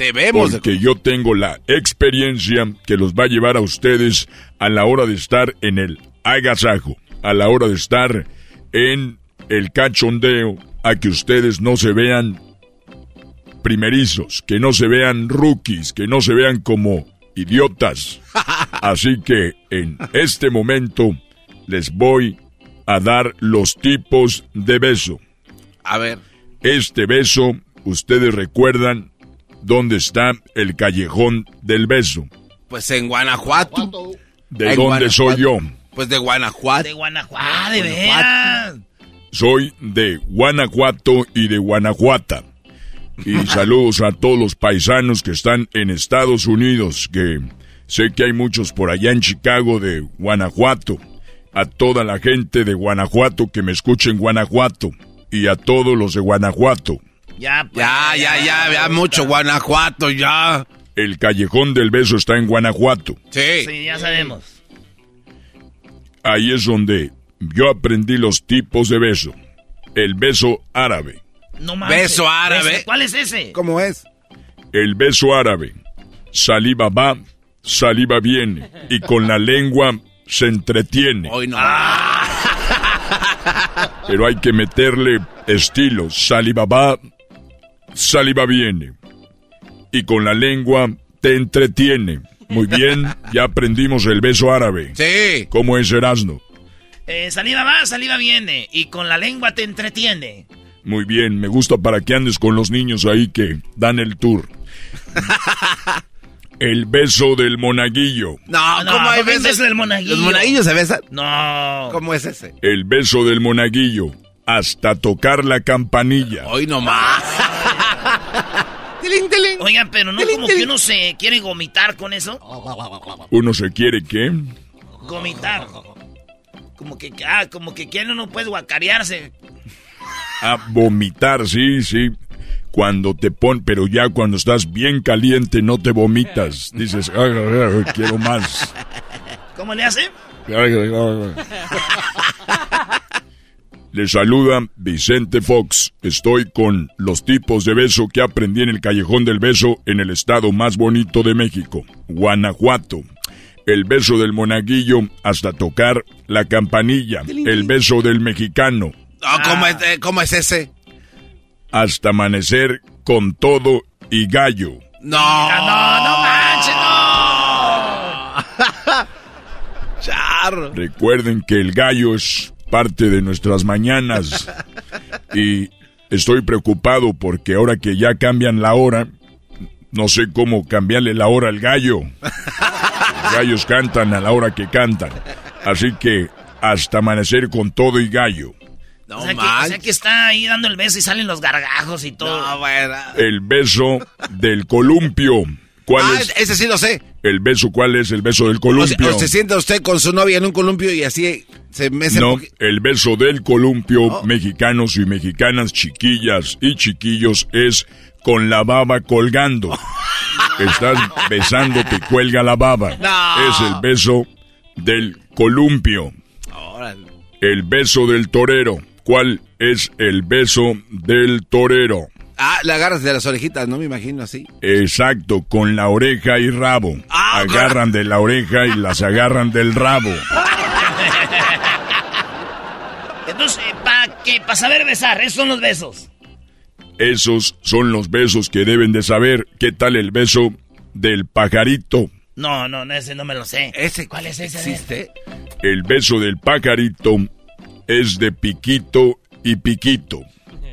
Debemos de... Porque yo tengo la experiencia que los va a llevar a ustedes a la hora de estar en el agasajo, a la hora de estar en el cachondeo, a que ustedes no se vean primerizos, que no se vean rookies, que no se vean como idiotas. Así que en este momento les voy a dar los tipos de beso. A ver. Este beso, ustedes recuerdan dónde está el callejón del beso. Pues en Guanajuato. ¿De En dónde soy yo? Pues de Guanajuato. De Guanajuato. Ah, de veras. Soy de Guanajuato y de Guanajuata. Y saludos a todos los paisanos que están en Estados Unidos, que Sé que hay muchos por allá en Chicago de Guanajuato. A toda la gente de Guanajuato que me escuche en Guanajuato. Y a todos los de Guanajuato. Ya, pues, ya, ya, ya, ya, mucho Guanajuato, ya. El callejón del beso está en Guanajuato. Sí. Sí, ya sabemos. Ahí es donde yo aprendí los tipos de beso. El beso árabe. No Beso árabe. ¿Cuál es ese? ¿Cómo es? El beso árabe. Saliva va, saliva viene. Y con la lengua se entretiene. Hoy no. Pero hay que meterle estilo. Saliva va, saliva viene. Y con la lengua te entretiene. Muy bien, ya aprendimos el beso árabe. Sí. ¿Cómo es Erasmo? Eh, saliva va, saliva viene. Y con la lengua te entretiene. Muy bien, me gusta para que andes con los niños ahí que dan el tour. el beso del monaguillo. No, ¿cómo hay besos? besos del monaguillo? ¿Los monaguillos se besan? No. ¿Cómo es ese? El beso del monaguillo. Hasta tocar la campanilla. Hoy nomás. Oigan, pero no como que uno se quiere gomitar con eso. ¿Uno se quiere qué? Gomitar. Como que, ah, como que quiere uno puede guacarearse. A vomitar, sí, sí. Cuando te pon, pero ya cuando estás bien caliente no te vomitas. Dices, "Ay, ay, ay, quiero más. ¿Cómo le hace? Ay, ay, ay, ay. Le saluda Vicente Fox. Estoy con los tipos de beso que aprendí en el Callejón del Beso en el estado más bonito de México, Guanajuato. El beso del monaguillo hasta tocar la campanilla. El beso del mexicano No, ¿cómo, es, eh, ¿Cómo es ese? hasta amanecer con todo y gallo. No. No, no manches, no. Charro. Recuerden que el gallo es parte de nuestras mañanas y estoy preocupado porque ahora que ya cambian la hora, no sé cómo cambiarle la hora al gallo. Los gallos cantan a la hora que cantan. Así que hasta amanecer con todo y gallo. No, o, sea que, o sea que está ahí dando el beso y salen los gargajos y todo. No, bueno. El beso del columpio. ¿Cuál Ah, es? ese sí lo sé. El beso, ¿cuál es el beso del O se, columpio? o se sienta usted con su novia en un columpio y así se mece No, el beso del columpio, Oh. mexicanos y mexicanas, chiquillas y chiquillos, es con la baba colgando. Estás besando, te cuelga la baba. No. Es el beso del columpio. Órale. El beso del torero. ¿Cuál es el beso del torero? Ah, le agarras de las orejitas, no me imagino así. Exacto, con la oreja y rabo. Ah, agarran de la oreja y las agarran del rabo. Entonces, ¿para qué? Para saber besar, esos son los besos. Esos son los besos que deben de saber. ¿Qué tal el beso del pajarito? No, no, no, ese no me lo sé. ¿Ese ¿Cuál es ese? existe? El beso del pajarito es de piquito y piquito.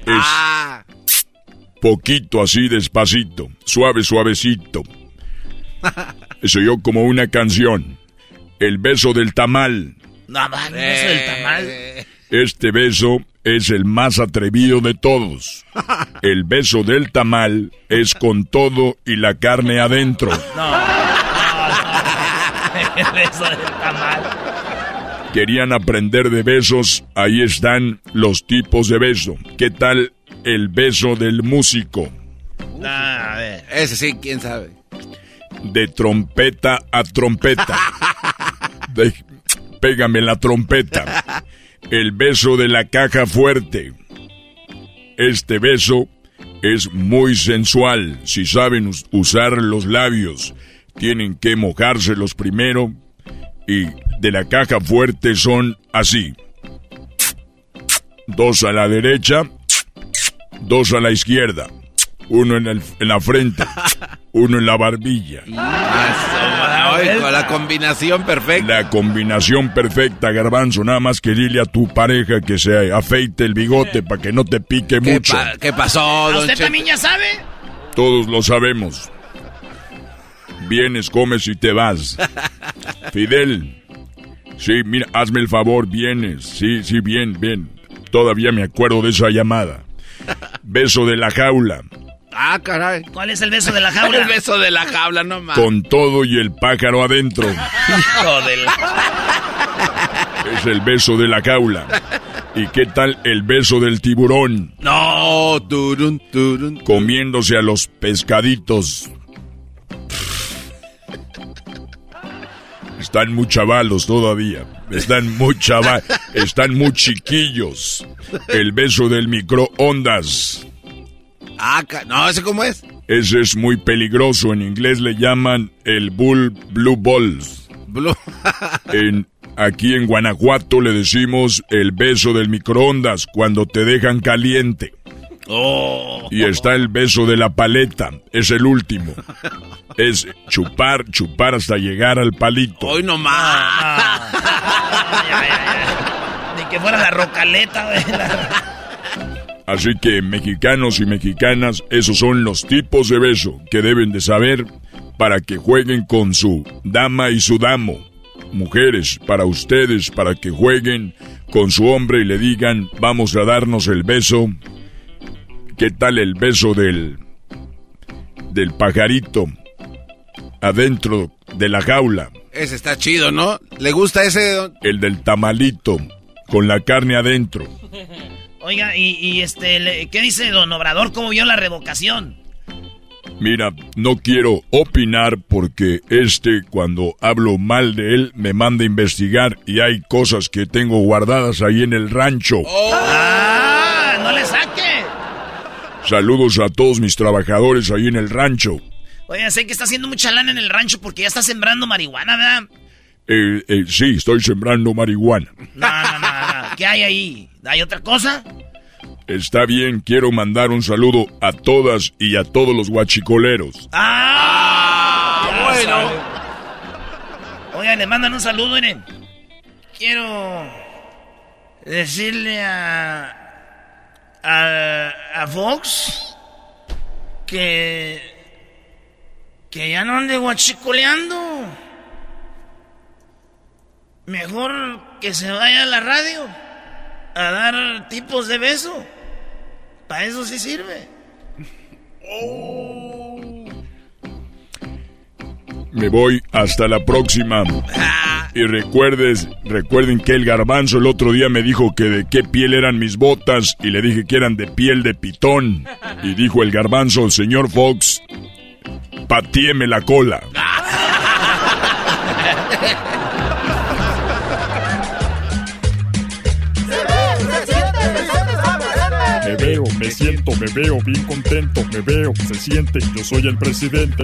Es Ah, poquito así despacito, suave, suavecito. Eso yo como una canción. El beso del tamal. No, man, beso del tamal. eh, Este beso es el más atrevido de todos. El beso del tamal es con todo y la carne adentro. No, no, no. El beso del tamal. Querían aprender de besos, ahí están los tipos de beso. ¿Qué tal el beso del músico? Ah, a ver. Ese sí, quién sabe. De trompeta a trompeta. De- pégame la trompeta. El beso de la caja fuerte. Este beso es muy sensual. Si saben us- usar los labios, tienen que mojárselos primero. Y de la caja fuerte son así. Dos a la derecha, dos a la izquierda. Uno en, el- en la frente, uno en la barbilla. Ay, con la combinación perfecta. La combinación perfecta, garbanzo. Nada más que dile a tu pareja que se afeite el bigote para que no te pique ¿Qué, mucho. pa- qué pasó, ¿A don usted también ya sabe? Todos lo sabemos. Vienes, comes y te vas. Fidel. Sí, mira, hazme el favor, vienes. Sí, sí, bien, bien. Todavía me acuerdo de esa llamada. Beso de la jaula. Ah, caray. ¿Cuál es el beso de la jaula? el beso de la jaula, no más. Con todo y el pájaro adentro. Hijo de la... Es el beso de la jaula. ¿Y qué tal el beso del tiburón? No, turun, turun. Comiéndose a los pescaditos. Están muy chavalos todavía. Están muy chavalos. Están muy chiquillos. El beso del microondas. Ah, no, ¿ese cómo es? Ese es muy peligroso. En inglés le llaman el Bull Blue Balls. Blue. en, aquí en Guanajuato le decimos el beso del microondas cuando te dejan caliente. Oh. Y está el beso de la paleta. Es el último. Es chupar, chupar hasta llegar al palito. Hoy nomás. Ni que fuera la rocaleta. Así que mexicanos y mexicanas, esos son los tipos de beso que deben de saber para que jueguen con su dama y su damo. Mujeres, para ustedes, para que jueguen con su hombre y le digan, vamos a darnos el beso. ¿Qué tal el beso del del pajarito adentro de la jaula? Ese está chido, ¿no? ¿Le gusta ese? El del tamalito con la carne adentro. Oiga, y, este, ¿qué dice don Obrador? ¿Cómo vio la revocación? Mira, no quiero opinar porque este, cuando hablo mal de él, me manda a investigar y hay cosas que tengo guardadas ahí en el rancho. Oh. ¡Ah! ¡No le saque! Saludos a todos mis trabajadores ahí en el rancho. Oiga, sé que está haciendo mucha lana en el rancho porque ya está sembrando marihuana, ¿verdad? Eh, eh, sí, estoy sembrando marihuana. No, no, no, no. ¿Qué hay ahí? ¿Hay otra cosa? Está bien, quiero mandar un saludo a todas y a todos los guachicoleros. ¡Ah! bueno. Oigan, le mandan un saludo, miren. Quiero decirle a, a, a Fox que, que ya no ande guachicoleando. Mejor que se vaya a la radio a dar tipos de beso. Para eso sí sirve. Me voy hasta la próxima. Y recuerdes, recuerden que el garbanzo el otro día me dijo que de qué piel eran mis botas y le dije que eran de piel de pitón. Y dijo el garbanzo, señor Fox, patíeme la cola. Me veo, me siento, me veo bien contento, me veo, se siente, yo soy el presidente.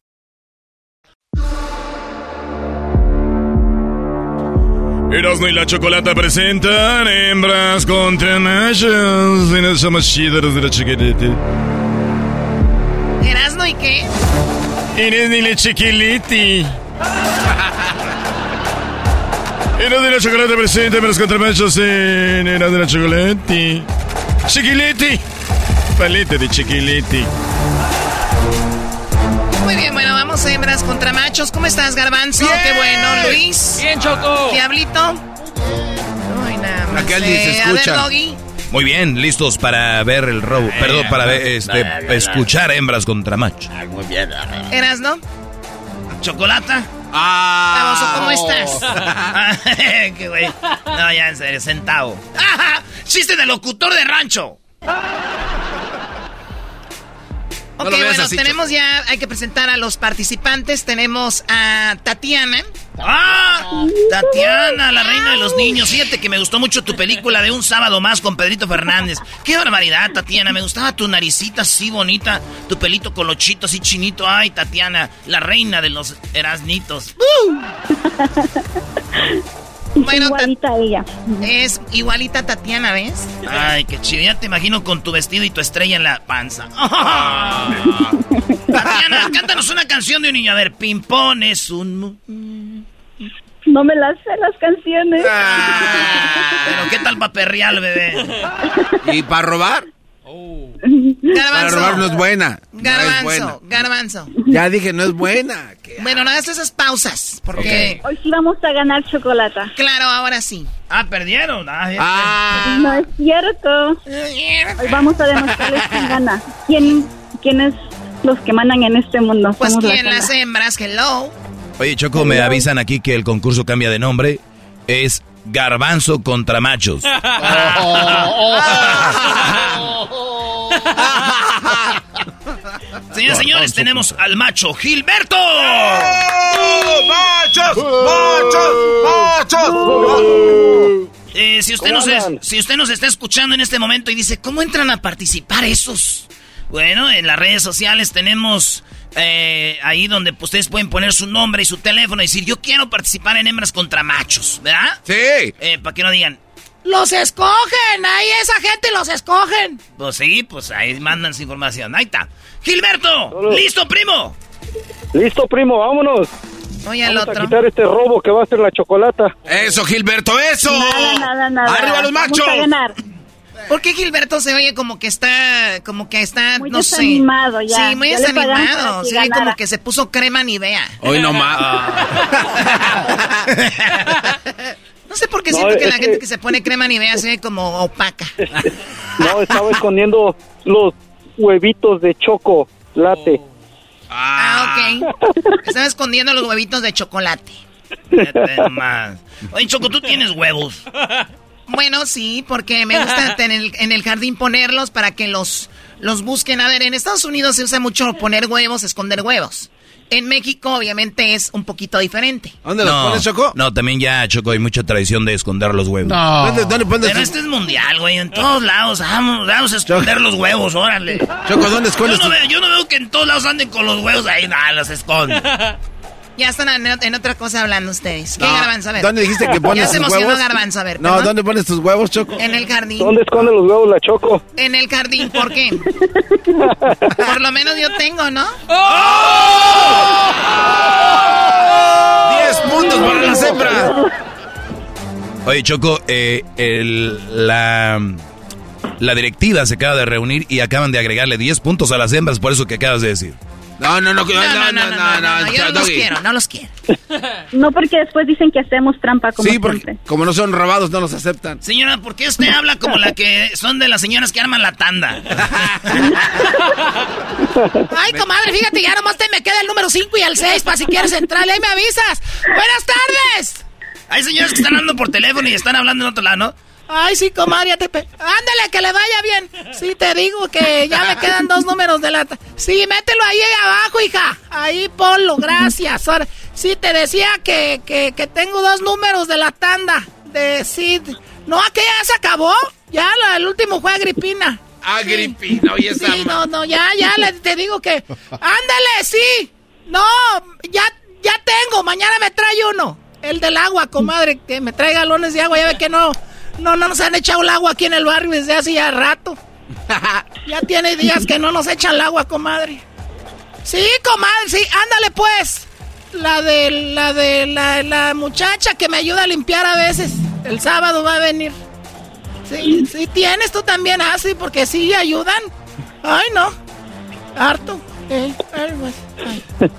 Erasmo y la Chocolata presentan hembras contra machos. Y no somos chidos de la chiquilete. ¿Erasmo y qué? Eres y la chiquiliti. Erasmo y la Chocolata presenta hembras contra machos en Erasmo y la Chocolati. Chiquiliti. Paleta de chiquiliti. Muy bien, bueno, vamos a hembras contra machos. ¿Cómo estás, Garbanzo? Qué bueno, Luis. Bien, Choco. Diablito. Uy, nada más. Acá alguien se Eh, escucha. A ver, Doggy. Muy bien, listos para ver el robo. Perdón, para ver, este, escuchar hembras contra machos. Muy bien. ¿Eras, no? ¿Chocolata? Ah. Baboso, ¿cómo estás? Qué güey. No, ya en serio, centavo. ¡Chiste de locutor de rancho! Ok, bueno, tenemos ya, hay que presentar a los participantes. Tenemos a Tatiana. ¡Ah! Tatiana, la reina de los niños. Fíjate que me gustó mucho tu película de Un Sábado Más con Pedrito Fernández. ¡Qué barbaridad, Tatiana! Me gustaba tu naricita así bonita, tu pelito colochito así chinito. ¡Ay, Tatiana! La reina de los erasnitos. Bueno, igualita a ella. Es igualita a Tatiana, ¿ves? Ay, qué chido. Ya te imagino con tu vestido y tu estrella en la panza. Tatiana, cántanos una canción de un niño. A ver, Pimpón es un... No me las sé las canciones. Pero qué tal pa' perrear, bebé. ¿Y para robar? Garbanzo. Para robar no es buena. No es Garbanzo, buena. garbanzo. Ya dije, no es buena. Bueno, no hagas esas pausas, porque... Hoy sí vamos a ganar chocolate. Claro, ahora sí. Ah, perdieron. Ah, Ah. No es cierto. Hoy vamos a demostrarles quién gana. ¿Quién, quiénes los que mandan en este mundo? Pues quién las hembras, hello. Oye, Choco, me avisan aquí que el concurso cambia de nombre. Es Garbanzo contra Machos. Señores, señores, tenemos al macho Gilberto. ¡Machos! Eh, si, usted ¿Cómo nos es- si usted nos está escuchando en este momento y dice, ¿cómo entran a participar esos? Bueno, en las redes sociales tenemos eh, ahí donde ustedes pueden poner su nombre y su teléfono y decir, yo quiero participar en hembras contra machos, ¿verdad? Sí. Eh, para que no digan, Los escogen, ahí esa gente los escogen. pues sí, pues ahí mandan su información. Ahí está. Gilberto, ¿listo, primo? Listo, primo, vámonos. Oye, al Vamos a otro. quitar este robo que va a ser la chocolata. Eso, Gilberto, eso. Nada, nada, nada. Arriba los Vamos machos. a ganar. ¿Por qué Gilberto se oye como que está, como que está, Muy no desanimado sé? ya. Sí, muy Ya desanimado. que Se ve ganara. como que se puso crema Nivea. Hoy no más. No sé por qué No, siento que la que- gente que se pone crema Nivea se ve como opaca. No, estaba escondiendo los huevitos de chocolate. Ah, ok. Estaba escondiendo los huevitos de chocolate. Oye, Choco, tú tienes huevos. Bueno, sí, porque me gusta tener en el jardín ponerlos para que los, los busquen. A ver, en Estados Unidos se usa mucho poner huevos, esconder huevos. En México, obviamente, es un poquito diferente. ¿Dónde los no, pones, Choco? No, también ya, Choco, hay mucha tradición de esconder los huevos. ¿Dónde, dónde pones Pero este es mundial, güey. En todos lados. Vamos, vamos a esconder los huevos, órale. Choco, ¿dónde Yo escondes no, tus- veo, yo no veo que en todos lados anden con los huevos ahí. Nada, los esconden. Ya están en, en otra cosa hablando ustedes. ¿Qué No, Garbanzo? A ver. ¿Dónde dijiste que pones Ya se tus emocionó huevos? Garbanzo, a ver. No, perdón. ¿dónde pones tus huevos, Choco? En el jardín. ¿Dónde esconde los huevos la choco? En el jardín, ¿por qué? Por lo menos yo tengo, ¿no? 10 puntos para las hembras. Oye, Choco, eh, el- la, la directiva se acaba de reunir y acaban de agregarle 10 puntos a las hembras por eso que acabas de decir. No, no, no, no, no, no, no, no, Yo no los quiero, no los quiero. No, porque después dicen que hacemos trampa como Sí, porque siempre. como no son robados, no los aceptan. Señora, ¿por qué usted habla como la que son de las señoras que arman la tanda? Ay, comadre, fíjate, ya nomás te me queda el número 5 y el 6 para si quieres entrar. Ahí me avisas. Buenas tardes. Hay señoras que están hablando por teléfono y están hablando en otro lado, ¿no? Ay, sí, comadre, te Ándale, que le vaya bien. Sí, te digo que ya me quedan dos números de la... ta- Sí, mételo ahí abajo, hija. Ahí ponlo, gracias. Ahora, sí, te decía que, que, que tengo dos números de la tanda. De sí. No, aquella ya se acabó. Ya, la- el último fue Agripina. Agripino, y esa Sí, no, no, ya, ya le- te digo que. Ándale, sí. No, ya, ya tengo. Mañana me trae uno. El del agua, comadre, que me trae galones de agua. Ya ve que no, no, no nos han echado el agua aquí en el barrio desde hace ya rato. ya tiene días que no nos echan el agua, comadre. Sí, comadre, sí, ándale pues. La de, la de, la, la muchacha que me ayuda a limpiar a veces. El sábado va a venir. Sí, sí, tienes tú también así, porque sí ayudan. Ay, no. Harto. Eh, ay, pues, ay.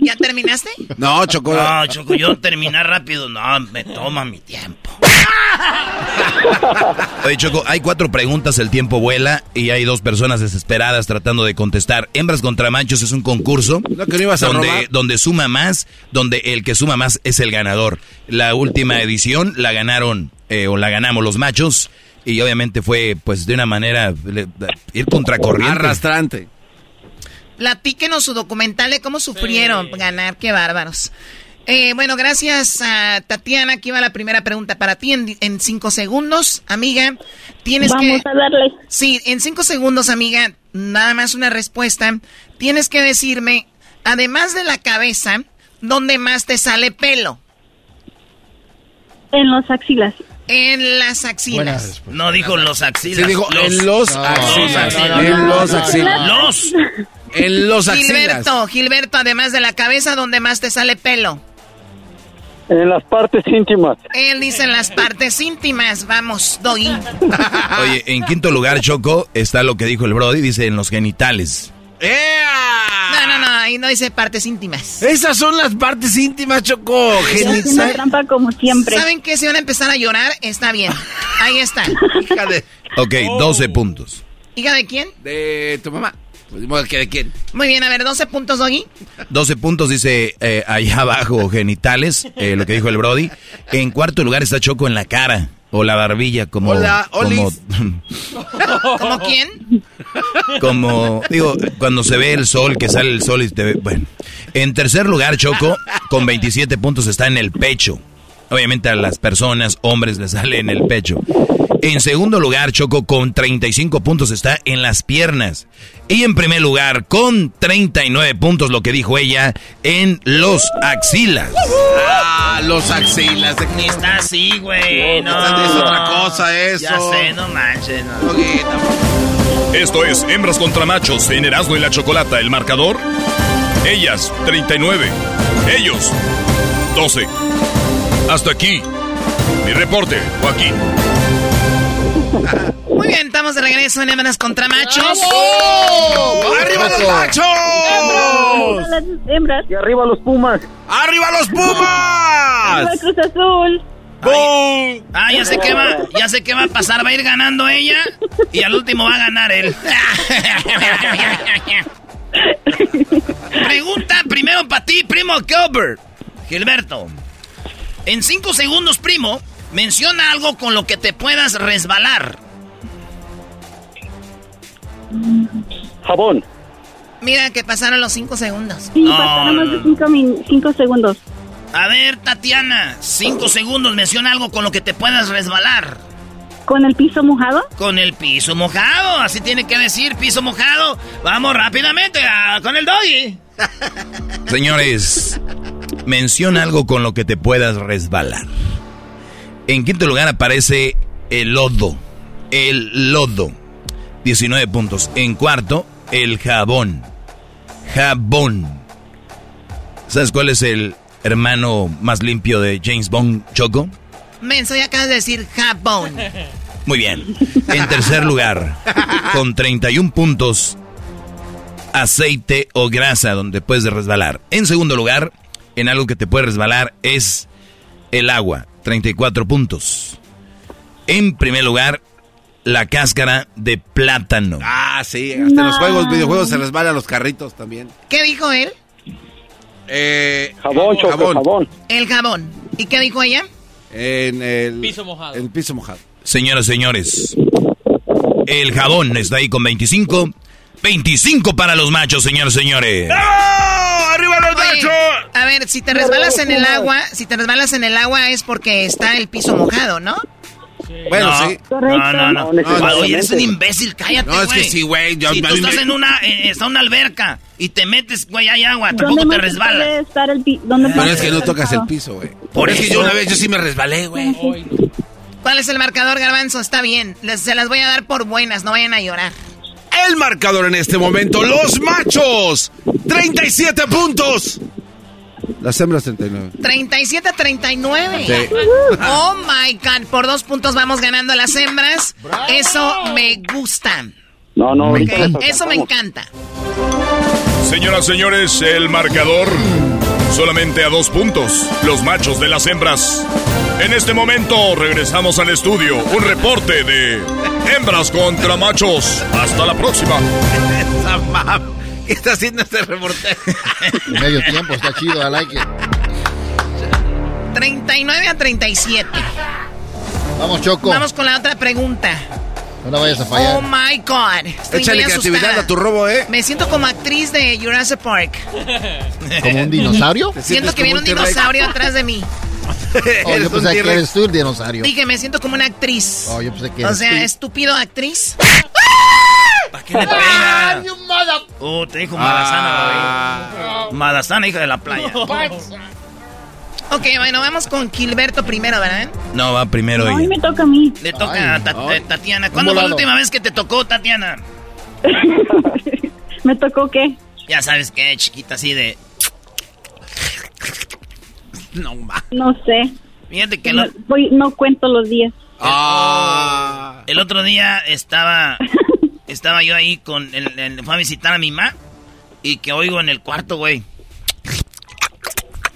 ¿Ya terminaste? No, Choco. No, Choco, yo terminar rápido, no, me toma mi tiempo. Oye, Choco, hay cuatro preguntas, el tiempo vuela y hay dos personas desesperadas tratando de contestar. Hembras contra machos es un concurso donde, donde suma más, donde el que suma más es el ganador. La última edición la ganaron eh, o la ganamos los machos y obviamente fue pues de una manera le- ir contracorriente. Arrastrante. Platíquenos su documental de cómo sufrieron ganar, qué bárbaros. Eh, bueno, gracias a Tatiana. Aquí va la primera pregunta para ti en, en cinco segundos, amiga. Tienes Vamos que. a darle. Sí, en cinco segundos, amiga. Nada más una respuesta. Tienes que decirme, además de la cabeza, ¿dónde más te sale pelo? En los axilas. En las axilas. No dijo los axilas. Sí, dijo en los axilas. En los axilas. Los. En los axilas. Gilberto, Gilberto, además de la cabeza, ¿dónde más te sale pelo? En las partes íntimas. Él dice en las partes íntimas. Vamos, Doggy. Oye, en quinto lugar, Choco, está lo que dijo el Brody, dice en los genitales. No, no, no, ahí no dice partes íntimas. Esas son las partes íntimas, Choco. Haciendo trampa como siempre. ¿Saben qué? Si van a empezar a llorar, está bien. Ahí está. Hija de... Ok, 12 puntos. ¿Hija de quién? De tu mamá. Muy bien, a ver, 12 puntos, Doggy. 12 puntos dice eh, allá abajo genitales, eh, lo que dijo el Brody. En cuarto lugar está Choco en la cara o la barbilla, como... Hola, como, Olis. ¿Cómo quién? como, digo, cuando se ve el sol, que sale el sol y te ve... Bueno, en tercer lugar Choco, con 27 puntos está en el pecho. Obviamente a las personas, hombres, les sale en el pecho. En segundo lugar, Choco, con 35 puntos está en las piernas. Y en primer lugar, con 39 puntos, lo que dijo ella, en los axilas. Ah, los axilas. Ni está así, güey. No. Es otra cosa eso. Ya sé, no manches. no. Esto es Hembras contra Machos en Erasmo y la Chocolata. El marcador: ellas 39, ellos 12. Hasta aquí. Mi reporte, Joaquín. Muy bien, estamos de regreso en Hembras contra Machos. ¡Arriba los machos! Las hembras. Y arriba los Pumas. ¡Arriba los Arriba Pumas! el Cruz Azul. ¡Bum! Ah, ya sé qué va, ya sé qué va a pasar, va a ir ganando ella y al último va a ganar él. Pregunta primero para ti, primo Gilbert. Gilberto. En cinco segundos, primo, menciona algo con lo que te puedas resbalar. Jabón. Mira que pasaron los cinco segundos. Sí, No, pasaron más de cinco, segundos. A ver, Tatiana, cinco segundos, menciona algo con lo que te puedas resbalar. ¿Con el piso mojado? Con el piso mojado, así tiene que decir, piso mojado. Vamos rápidamente con el doggy. Señores, menciona algo con lo que te puedas resbalar. En quinto lugar aparece el lodo. El lodo. 19 puntos. En cuarto, el jabón. Jabón. ¿Sabes cuál es el hermano más limpio de James Bond, Choco? Menso, ya acabas de decir jabón. Muy bien. En tercer lugar, con 31 puntos, aceite o grasa donde puedes resbalar. En segundo lugar, en algo que te puede resbalar es el agua, 34 puntos. En primer lugar, la cáscara de plátano. Ah, sí. Hasta en los juegos, videojuegos se resbalan los carritos también. ¿Qué dijo él? Eh, Jabón, Choco, jabón. El jabón. ¿Y qué dijo ella? En el Piso mojado. El piso mojado. Señoras, señores, el jabón está ahí con 25. 25 para los machos, señores, señores. ¡Arriba los Oye, a ver, si te resbalas en el agua, si te resbalas en el agua es porque está el piso mojado, ¿no? Bueno, No. sí. Correcto. No, no, no. No, Oye, eres un imbécil, cállate, No, es que güey. sí, güey. Si tú mí me- estás en una, eh, está una alberca y te metes, güey, hay agua, ¿Dónde tampoco te resbalas. puede estar el pi- ¿Dónde Pero es que no tocas el piso, güey. Por es que eso. yo una vez yo sí me resbalé, güey. ¿Cuál es el marcador, Garbanzo? Está bien. Les- se las voy a dar por buenas, no vayan a llorar. El marcador en este momento, los machos, 37 puntos. Las hembras 39. 37 a 39. Sí. Oh my God. Por dos puntos vamos ganando las hembras. Eso me gusta. No, no, Ok, ahorita nos Eso me encanta. Señoras, señores, el marcador solamente a dos puntos. Los machos de las hembras. En este momento regresamos al estudio. Un reporte de hembras contra machos. Hasta la próxima. ¿Qué está haciendo este reportero? Medio tiempo, está chido, I like it. 39 a 37. Vamos, Choco. Vamos con la otra pregunta. No la vayas a fallar. Oh my God. Estoy Échale muy creatividad asustada. a tu robo, ¿eh? Me siento como actriz de Jurassic Park. ¿Como un dinosaurio? Siento que viene un dinosaurio atrás de mí. Oh, yo pensé que eres tú el dinosaurio. Dije, me siento como una actriz. Oh, yo pensé que O eres sea, tú. estúpido actriz. ¿Para qué le pega? Oh, te dijo Madasana, güey. Madasana, hija de la playa. Ok, bueno, vamos con Gilberto primero, ¿verdad? No, va primero Hoy ella. me toca a mí. Le toca a Ta- ay. Tatiana. ¿Cuándo fue la última vez que te tocó, Tatiana? ¿Me tocó qué? Ya sabes que chiquita así de... No, ma. No sé. Fíjate que No, lo- voy, no cuento los días. Ah. el otro día estaba... Estaba yo ahí con... El, el- fue a visitar a mi mamá. Y que oigo en el cuarto, güey.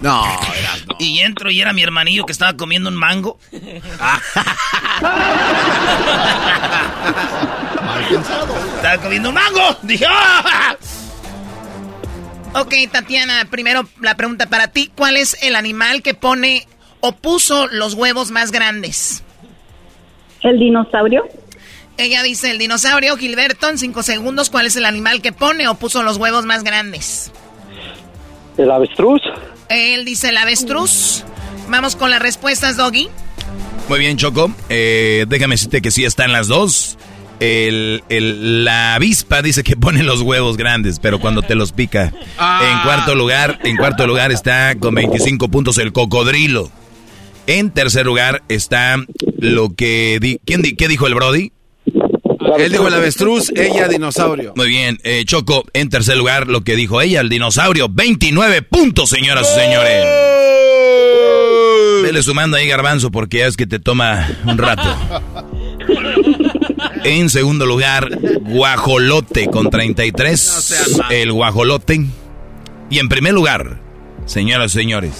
No, eras no. Y entro y era mi hermanillo que estaba comiendo un mango. Estaba comiendo un mango. Dije, ¡ah! Ok, Tatiana, primero la pregunta para ti. ¿Cuál es el animal que pone o puso los huevos más grandes? ¿El dinosaurio? Ella dice el dinosaurio. Gilberto, en cinco segundos, ¿cuál es el animal que pone o puso los huevos más grandes? ¿El avestruz? Él dice el avestruz. Vamos con las respuestas, Doggy. Muy bien, Choco. Eh, déjame decirte que sí están las dos. El, el- la avispa dice que pone los huevos grandes, pero cuando te los pica. En cuarto lugar, en cuarto lugar está con 25 puntos el cocodrilo. En tercer lugar está lo que di- ¿quién di- qué dijo el Brody? Él dijo el avestruz, ella dinosaurio. Muy bien, eh, Choco, en tercer lugar lo que dijo ella, el dinosaurio, 29 puntos, señoras y señores. Vele sumando ahí, garbanzo, porque ya es que te toma un rato. En segundo lugar, Guajolote con 33. el Guajolote. Y en primer lugar, señoras y señores,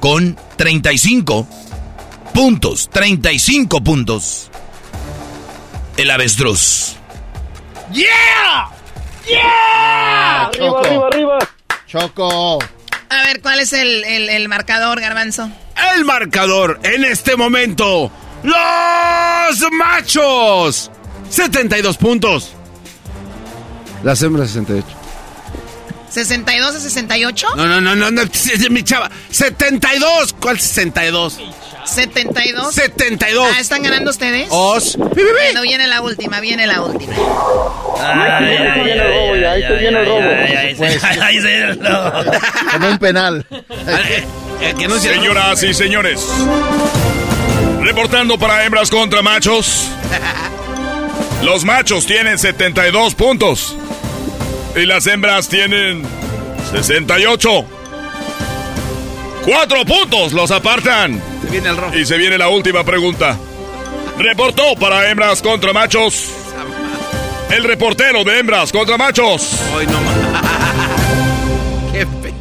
con 35 puntos, 35 puntos, el avestruz. ¡Yeah! Ah, Choco. arriba, arriba. Choco. A ver, ¿cuál es el, el- el marcador, Garbanzo? El marcador en este momento. Los machos. 72 puntos. Las hembras 68. ¿62 a 68? No, no, no, no, no, mi chava. 72. ¿Cuál 62? ¿72? 72. Ah, ¿están ganando ustedes? Os. Bueno, viene la última, viene la última. Ay, ay, ay, ahí se el robo, ahí el robo. Ahí se viene el robo. Pues, pues. Como un penal. Señoras y señores, reportando para hembras contra machos. Los machos tienen 72 puntos y las hembras tienen 68. Cuatro puntos los apartan se viene el rojo. Y se viene la última pregunta. Reportó para hembras contra machos. El reportero de hembras contra machos. Hoy no más. Qué fe-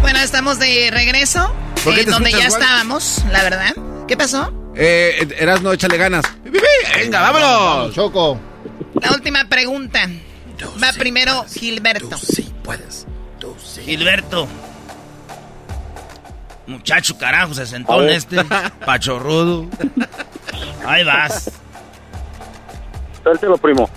Bueno, estamos de regreso. ¿Por qué eh, te donde ya estábamos, la verdad. ¿Qué pasó? Eh, Erasno, échale ganas. Venga, vámonos. Choco. La última pregunta. Va primero Gilberto. Gilberto. Muchacho carajo, se sentó en este. Pachorrudo. Ahí vas. Suéltelo, primo.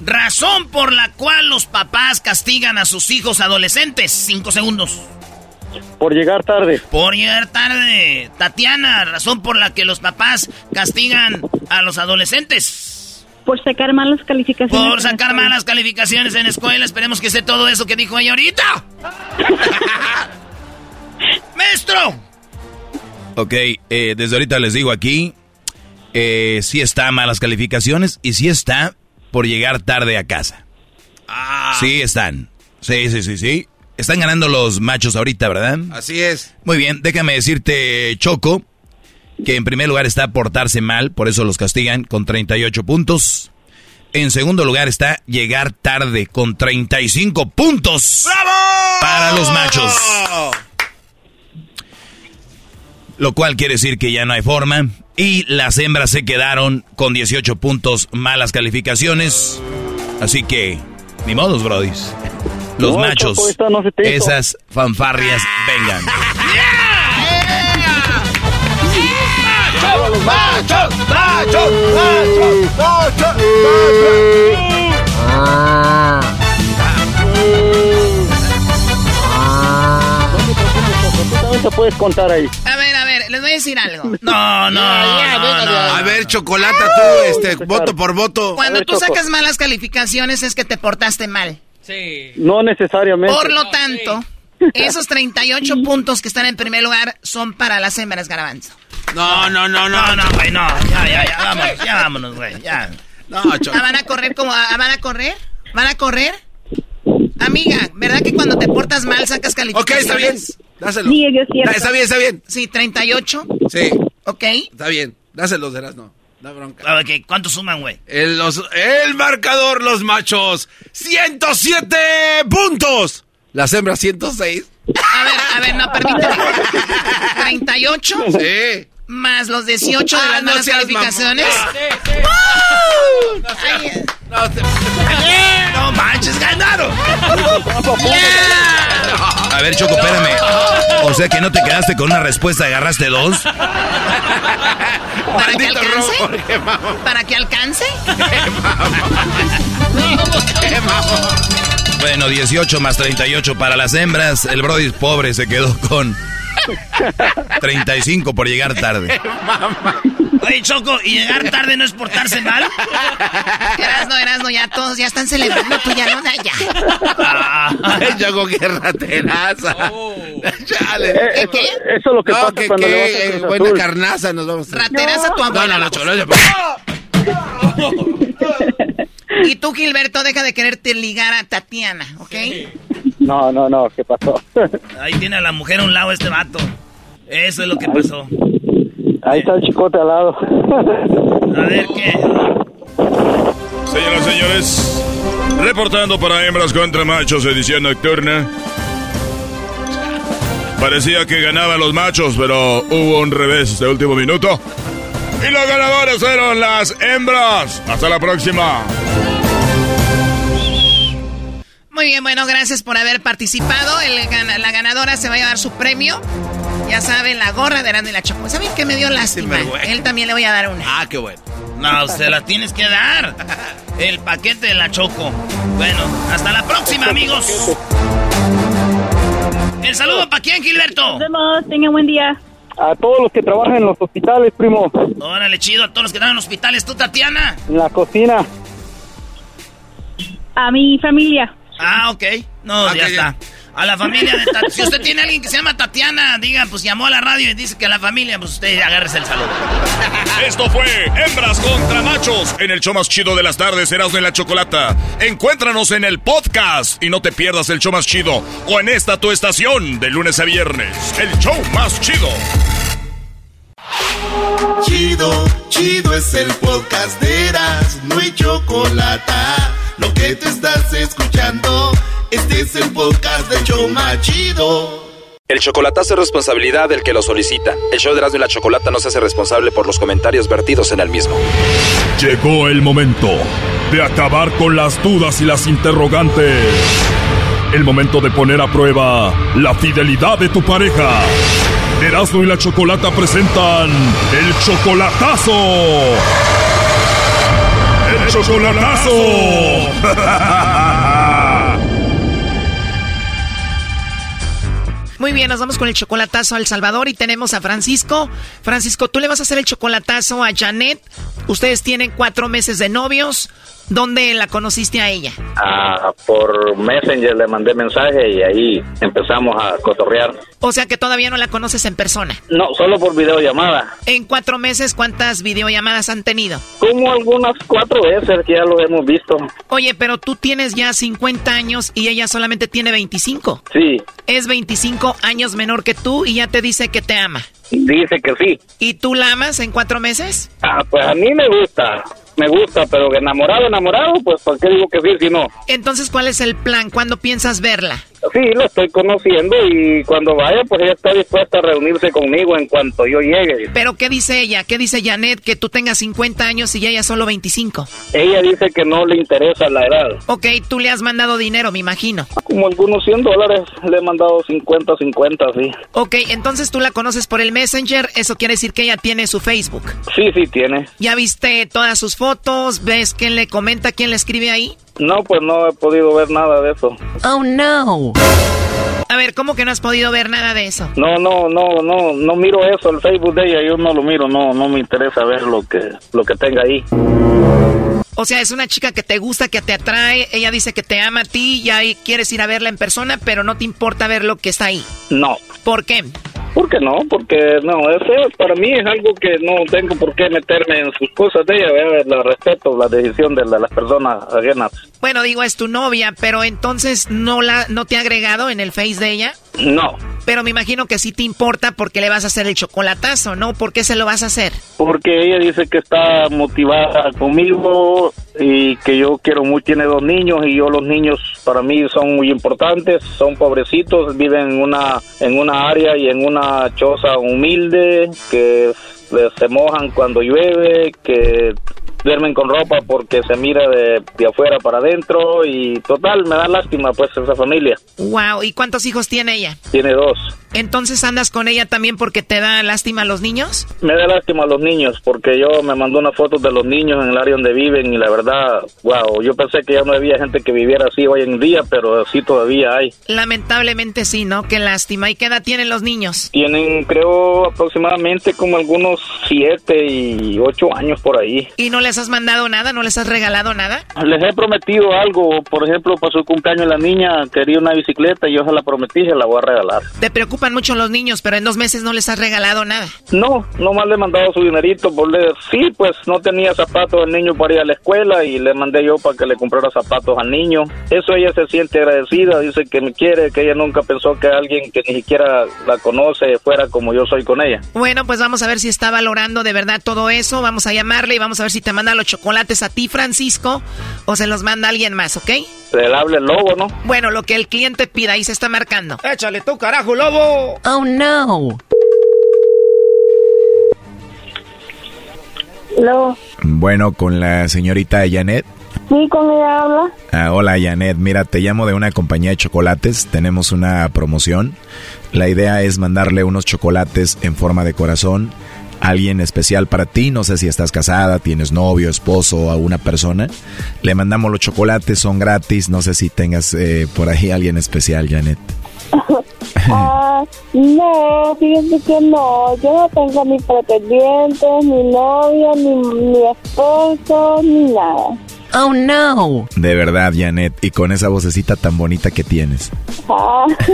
Razón por la cual los papás castigan a sus hijos adolescentes. Cinco segundos. Por llegar tarde. Por llegar tarde. Tatiana, razón por la que los papás castigan a los adolescentes. Por sacar malas calificaciones. Por sacar malas calificaciones en escuela. Esperemos que esté todo eso que dijo ella ahorita. ¡Maestro! Ok, eh, desde ahorita les digo aquí, eh, sí está malas calificaciones y sí está por llegar tarde a casa. Sí están. Sí, sí, sí, sí. Están ganando los machos ahorita, ¿verdad? Así es. Muy bien, déjame decirte, Choco, que en primer lugar está portarse mal, por eso los castigan con 38 puntos. En segundo lugar está llegar tarde con 35 puntos. Para los machos. Lo cual quiere decir que ya no hay forma. Y las hembras se quedaron con 18 puntos, malas calificaciones. Así que, ni modos, brodis. Los No, machos, no esas fanfarrias, vengan. ¡Machos! ¡Machos! ¡Machos! ¡Machos! Tú también te puedes contar ahí. A les voy a decir algo. No, no, no, no. A ver, Chocolata, tú, este, voto por voto. Cuando ver, tú Choco. sacas malas calificaciones es que te portaste mal. Sí. No necesariamente. Por lo tanto, esos 38 puntos que están en primer lugar son para las hembras garbanzo. No, no, no, No, no, güey, no. Ya, ya, ya, vámonos, ya vámonos, güey, ya. No, Ah, ¿Van a correr como... ah, ¿Van a correr? ¿Van a correr? Amiga, ¿verdad que cuando te portas mal sacas Ok, calificaciones? está bien. Dáselo. Sí, es cierto. Da- Está bien, está bien. Sí, 38. Sí, Ok. está bien. Dáselos, serás, no. No bronca. ¿qué? ¿Cuántos suman, güey? El, los- el marcador, los machos, 107 puntos. Las hembras, 106. A ver, a ver, no, permíteme. 38 Sí. Más los 18 de Ah, las no malas calificaciones. Ay, No, te- No manches, ganaron. A ver, Choco, espérame. O sea que no te quedaste con una respuesta, agarraste dos. ¿Para que alcance? ¿Para que alcance? Bueno, 18 más 38 para las hembras. El Brody pobre se quedó con 35 por llegar tarde. Oye, Choco, ¿y llegar tarde no es portarse mal? Erasno, Erasno, ya todos ya están celebrando, tú ya no, ya. Ay, Choco, qué rateraza. Chale. Eh, eso, ¿Qué? eso es lo que No, pasa que, cuando le vas que a Cruz buena Azul. carnaza nos vamos a... Rateraza tu No, abuela. no. Cholo, Y tú, Gilberto, deja de quererte ligar a Tatiana, ¿ok? No, no, no, ¿qué pasó? Ahí tiene a la mujer a un lado este vato. Eso es lo que pasó. Ahí está el chicote al lado. A ver qué. Señoras y señores, reportando para hembras contra machos, edición nocturna. Parecía que ganaban los machos, pero hubo un revés de último minuto. Y los ganadores fueron las hembras. Hasta la próxima. Muy bien, bueno, gracias por haber participado. El gana- la ganadora se va a llevar su premio. Ya saben, la gorra de Erasmo y la Choco. ¿Saben qué me dio lástima? Él también le voy a dar una. Ah, qué bueno. No, se la tienes que dar. El paquete de la Choco. Bueno, hasta la próxima, amigos. El saludo para quién, Gilberto. Nos vemos, tengan buen día. A todos los que trabajan en los hospitales, primo. Órale, chido, a todos los que están en hospitales. ¿Tú, Tatiana? En la cocina. A mi familia. Ah, ok. No, Ah, ya está. A la familia de Tatiana. Si usted tiene a alguien que se llama Tatiana, diga, pues llamó a la radio y dice que a la familia, pues usted agárrese el saludo. Esto fue Hembras contra Machos en el show más chido de las tardes, Erasmo en la Chocolata. Encuéntranos en el podcast y no te pierdas el show más chido o en esta tu estación de lunes a viernes. El show más chido. Chido, chido es el podcast de Eras, no hay chocolate. Lo que te estás escuchando, este es el podcast de Choma Chido. El chocolatazo es responsabilidad del que lo solicita. El show de Erasmo y la Chocolata no se hace responsable por los comentarios vertidos en el mismo. Llegó el momento de acabar con las dudas y las interrogantes. El momento de poner a prueba la fidelidad de tu pareja. Erasmo y la Chocolata presentan el chocolatazo. El chocolatazo. Muy bien, nos vamos con el chocolatazo a El Salvador y tenemos a Francisco. Francisco, tú le vas a hacer el chocolatazo a Janet. Ustedes tienen cuatro meses de novios. ¿Dónde la conociste a ella? Ah, por Messenger le mandé mensaje y ahí empezamos a cotorrear. O sea que todavía no la conoces en persona. No, solo por videollamada. En cuatro meses, ¿cuántas videollamadas han tenido? Como algunas cuatro veces que ya lo hemos visto. Oye, pero tú tienes ya 50 años y ella solamente tiene 25. Sí, Es 25 años menor que tú y ya te dice que te ama. dice que sí. ¿Y tú la amas en cuatro meses? Ah, pues a mí me gusta. Me gusta, pero enamorado, enamorado, pues ¿por qué digo que sí si no? Entonces, ¿cuál es el plan? ¿Cuándo piensas verla? Sí, la estoy conociendo y cuando vaya, pues ella está dispuesta a reunirse conmigo en cuanto yo llegue. ¿Pero qué dice ella? ¿Qué dice Janet? Que tú tengas 50 años y ella solo 25. Ella dice que no le interesa la edad. Ok, tú le has mandado dinero, me imagino. Como algunos 100 dólares, le he mandado 50, 50, sí. Ok, entonces tú la conoces por el Messenger, eso quiere decir que ella tiene su Facebook. Sí, sí, tiene. ¿Ya viste todas sus fotos? ¿Ves quién le comenta, quién le escribe ahí? No, pues no he podido ver nada de eso. Oh, no. A ver, ¿cómo que no has podido ver nada de eso? No, no, no, no, no miro eso, el Facebook de ella, yo no lo miro, no, no me interesa ver lo que, lo que tenga ahí. O sea, es una chica que te gusta, que te atrae, ella dice que te ama a ti, ya quieres ir a verla en persona, pero no te importa ver lo que está ahí. No. ¿Por qué? ¿Por qué no? Porque no, eso para mí es algo que no tengo por qué meterme en sus cosas de ella, ¿verdad? la respeto, la decisión de, las personas ajenas. Bueno, digo, es tu novia, pero entonces no la no te ha agregado en el Face de ella? No. Pero me imagino que sí te importa porque le vas a hacer el chocolatazo, ¿no? ¿Por qué se lo vas a hacer? Porque ella dice que está motivada conmigo y que yo quiero mucho, tiene dos niños y yo los niños para mí son muy importantes, son pobrecitos, viven en una, en una área y en una choza humilde que se mojan cuando llueve, que duermen con ropa porque se mira de, de, afuera para adentro y total, me da lástima pues esa familia. Wow, ¿y cuántos hijos tiene ella? Tiene dos. Entonces andas con ella también porque te da lástima a los niños? Me da lástima a los niños porque yo me mandó una foto de los niños en el área donde viven y la verdad, wow, yo pensé que ya no había gente que viviera así hoy en día, pero sí todavía hay. Lamentablemente sí, ¿no? Qué lástima. ¿Y qué edad tienen los niños? Tienen creo aproximadamente como algunos siete y ocho años por ahí. ¿Y no les has mandado nada? ¿No les has regalado nada? Les he prometido algo, por ejemplo, para su cumpleaños la niña quería una bicicleta y yo se la prometí se la voy a regalar. ¿Te preocupa mucho los niños, pero en dos meses no les has regalado nada. No, nomás le he mandado su dinerito. Por le... Sí, pues no tenía zapatos al niño para ir a la escuela y le mandé yo para que le comprara zapatos al niño. Eso ella se siente agradecida, dice que me quiere, que ella nunca pensó que alguien que ni siquiera la conoce fuera como yo soy con ella. Bueno, pues vamos a ver si está valorando de verdad todo eso. Vamos a llamarle y vamos a ver si te manda los chocolates a ti, Francisco, o se los manda alguien más, ¿ok? Se le hable el lobo, ¿no? Bueno, lo que el cliente pida, ahí se está marcando. Échale tú, carajo, lobo. Oh, no. Hello. Bueno, con la señorita Janet. Sí, con ella habla. Ah, hola Janet, mira, te llamo de una compañía de chocolates, tenemos una promoción. La idea es mandarle unos chocolates en forma de corazón alguien especial para ti. No sé si estás casada, tienes novio, esposo o alguna persona. Le mandamos los chocolates, son gratis. No sé si tengas eh, por ahí alguien especial, Janet. ah, no, fíjense que no. Yo no tengo ni pretendientes, ni novio, ni, ni esposo, ni nada. Oh no. De verdad, Janet, y con esa vocecita tan bonita que tienes. Ah,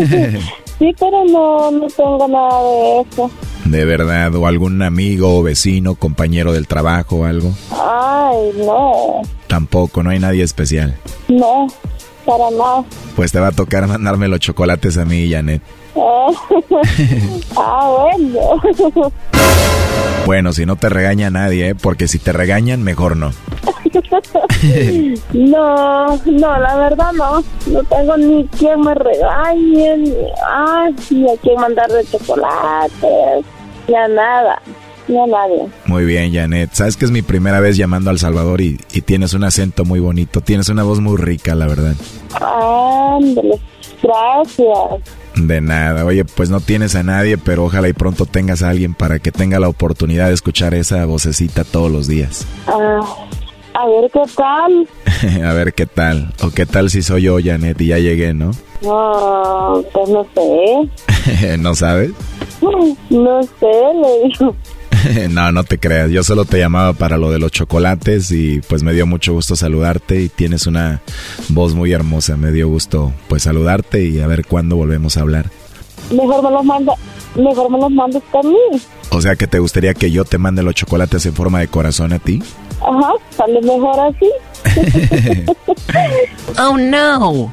sí, pero no, no tengo nada de eso. ¿De verdad? ¿O algún amigo, vecino, compañero del trabajo o algo? Ay, no. Tampoco, no hay nadie especial. No, para nada. Pues te va a tocar mandarme los chocolates a mí, Janet. ah, bueno. bueno, si no te regaña nadie, ¿eh? Porque si te regañan, mejor no. no, no, la verdad no. No tengo ni quien me regañe, ni, ay, ni a quien mandarle chocolates, ni a nada. Ni a nadie. Muy bien, Janet. Sabes que es mi primera vez llamando al Salvador y, y tienes un acento muy bonito. Tienes una voz muy rica, la verdad. Ándale, gracias. De nada. Oye, pues no tienes a nadie, pero ojalá y pronto tengas a alguien para que tenga la oportunidad de escuchar esa vocecita todos los días. Ah, a ver qué tal. a ver qué tal. O qué tal si soy yo, Janet, y ya llegué, ¿no? No, pues no sé. ¿No sabes? No sé, le digo. no, no te creas. Yo solo te llamaba para lo de los chocolates y pues me dio mucho gusto saludarte y tienes una voz muy hermosa. Me dio gusto pues saludarte y a ver cuándo volvemos a hablar. Mejor me los manda, mejor me los mandes a mí. O sea que te gustaría que yo te mande los chocolates en forma de corazón a ti. Ajá, sale mejor así. oh no.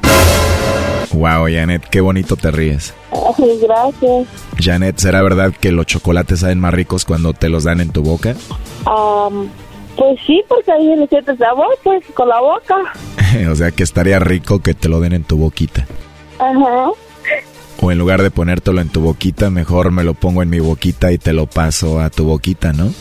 Wow, Janet, qué bonito te ríes. gracias. Janet, ¿será verdad que los chocolates saben más ricos cuando te los dan en tu boca? Um, Pues sí, porque ahí le sientes sabor, pues, con la boca. o sea que estaría rico que te lo den en tu boquita. Ajá. O en lugar de ponértelo en tu boquita, mejor me lo pongo en mi boquita y te lo paso a tu boquita, ¿no?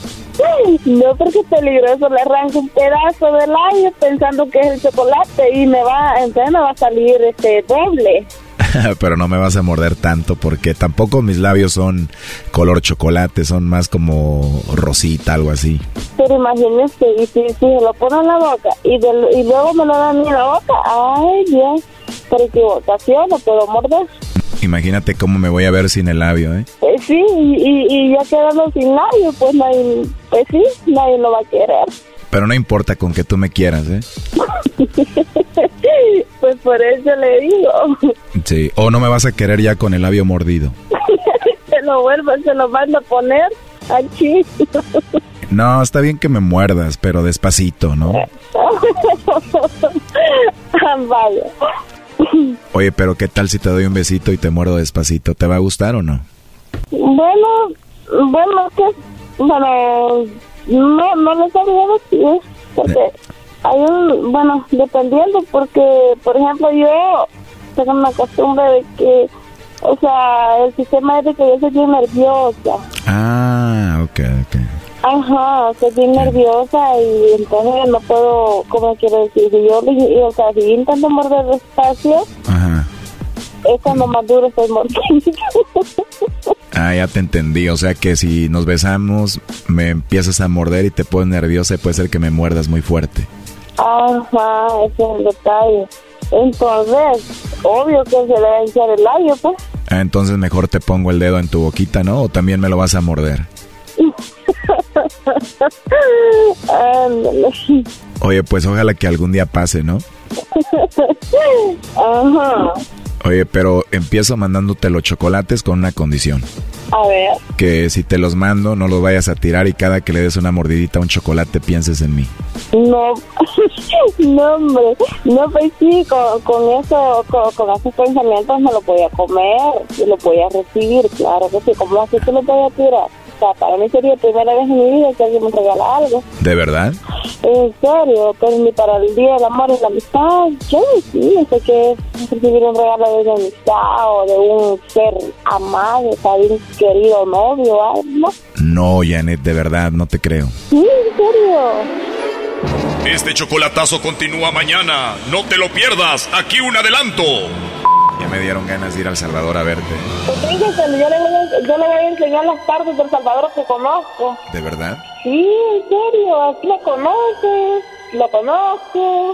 No, porque es peligroso. Le arranco un pedazo del labio pensando que es el chocolate y me va, entonces me va a salir este doble. Pero no me vas a morder tanto porque tampoco mis labios son color chocolate, son más como rosita, algo así. Pero imagínese, y si, si se lo pone en la boca y, y luego me lo dan en la boca, ay Dios, por equivocación no puedo morder. Imagínate cómo me voy a ver sin el labio, ¿eh? eh sí, y, y, ya quedando sin labio, pues, nadie, pues sí, nadie lo va a querer. Pero no importa con que tú me quieras, ¿eh? pues por eso le digo. Sí, o no me vas a querer ya con el labio mordido. se lo vuelvo, se lo mando a poner aquí. no, está bien que me muerdas, pero despacito, ¿no? Vaya. Oye, pero ¿qué tal si te doy un besito y te muerdo despacito? ¿Te va a gustar o no? Bueno, bueno, que, bueno, no, no lo sabía decir, porque hay un, bueno, dependiendo, porque, por ejemplo, yo tengo una costumbre de que, o sea, el sistema es de que yo soy bien nerviosa. Ah, ok, ok. Ajá, soy bien nerviosa y entonces no puedo, ¿cómo quiero decir? Si yo, o sea, si intento morder despacio, Ajá. es cuando más duro estoy mordiendo. Ah, ya te entendí. O sea que si nos besamos, me empiezas a morder y te pones nerviosa y puede ser que me muerdas muy fuerte. Ajá, ese es el detalle. Entonces, obvio que se le va a hinchar el labio, pues. Ah, entonces mejor te pongo el dedo en tu boquita, ¿no? O también me lo vas a morder. Oye, pues ojalá que algún día pase, ¿no? Ajá. Oye, pero empiezo mandándote los chocolates con una condición. A ver. Que si te los mando, no los vayas a tirar y cada que le des una mordidita a un chocolate pienses en mí. No, no, hombre. No, pues sí, con, eso, con, esos pensamientos me lo voy a comer, lo voy a recibir, claro que sí. ¿Cómo así te lo voy a para mí sería la primera vez en mi vida que alguien me regala algo. ¿De verdad? En serio, pero ni para el Día del Amor y la Amistad, yo sí, no sé qué es recibir un regalo de una amistad o de un ser amado, de un querido novio, algo. No, Janet, de verdad, no te creo. Sí, en serio. Este chocolatazo continúa mañana. No te lo pierdas. Aquí un adelanto. Ya me dieron ganas de ir al Salvador a verte. Pues yo, le voy a, yo le voy a enseñar las partes del Salvador que conozco. ¿De verdad? Sí, en serio, aquí lo conoces, lo conozco.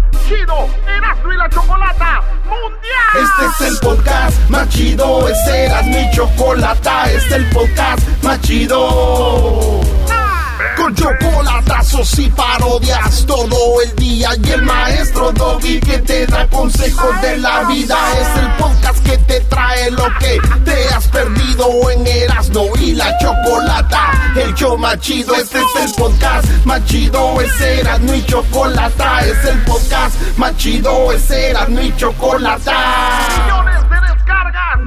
Este es el podcast más chido, este era mi chocolata, este es el podcast más chido. Con chocolatazos y parodias todo el día y el maestro Doggy que te da consejos de la vida es el podcast que te lo que te has perdido en Erasmo y la chocolata. El show más chido, este es el podcast más chido, es Erasmo y chocolata, es el podcast más chido, es Erasmo y chocolata. Millones de descargas.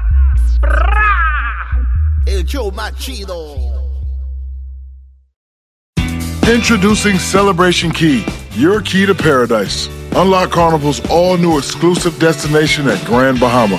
El show más chido. Introducing Celebration Key, your key to paradise. Unlock Carnival's all new exclusive destination at Grand Bahama,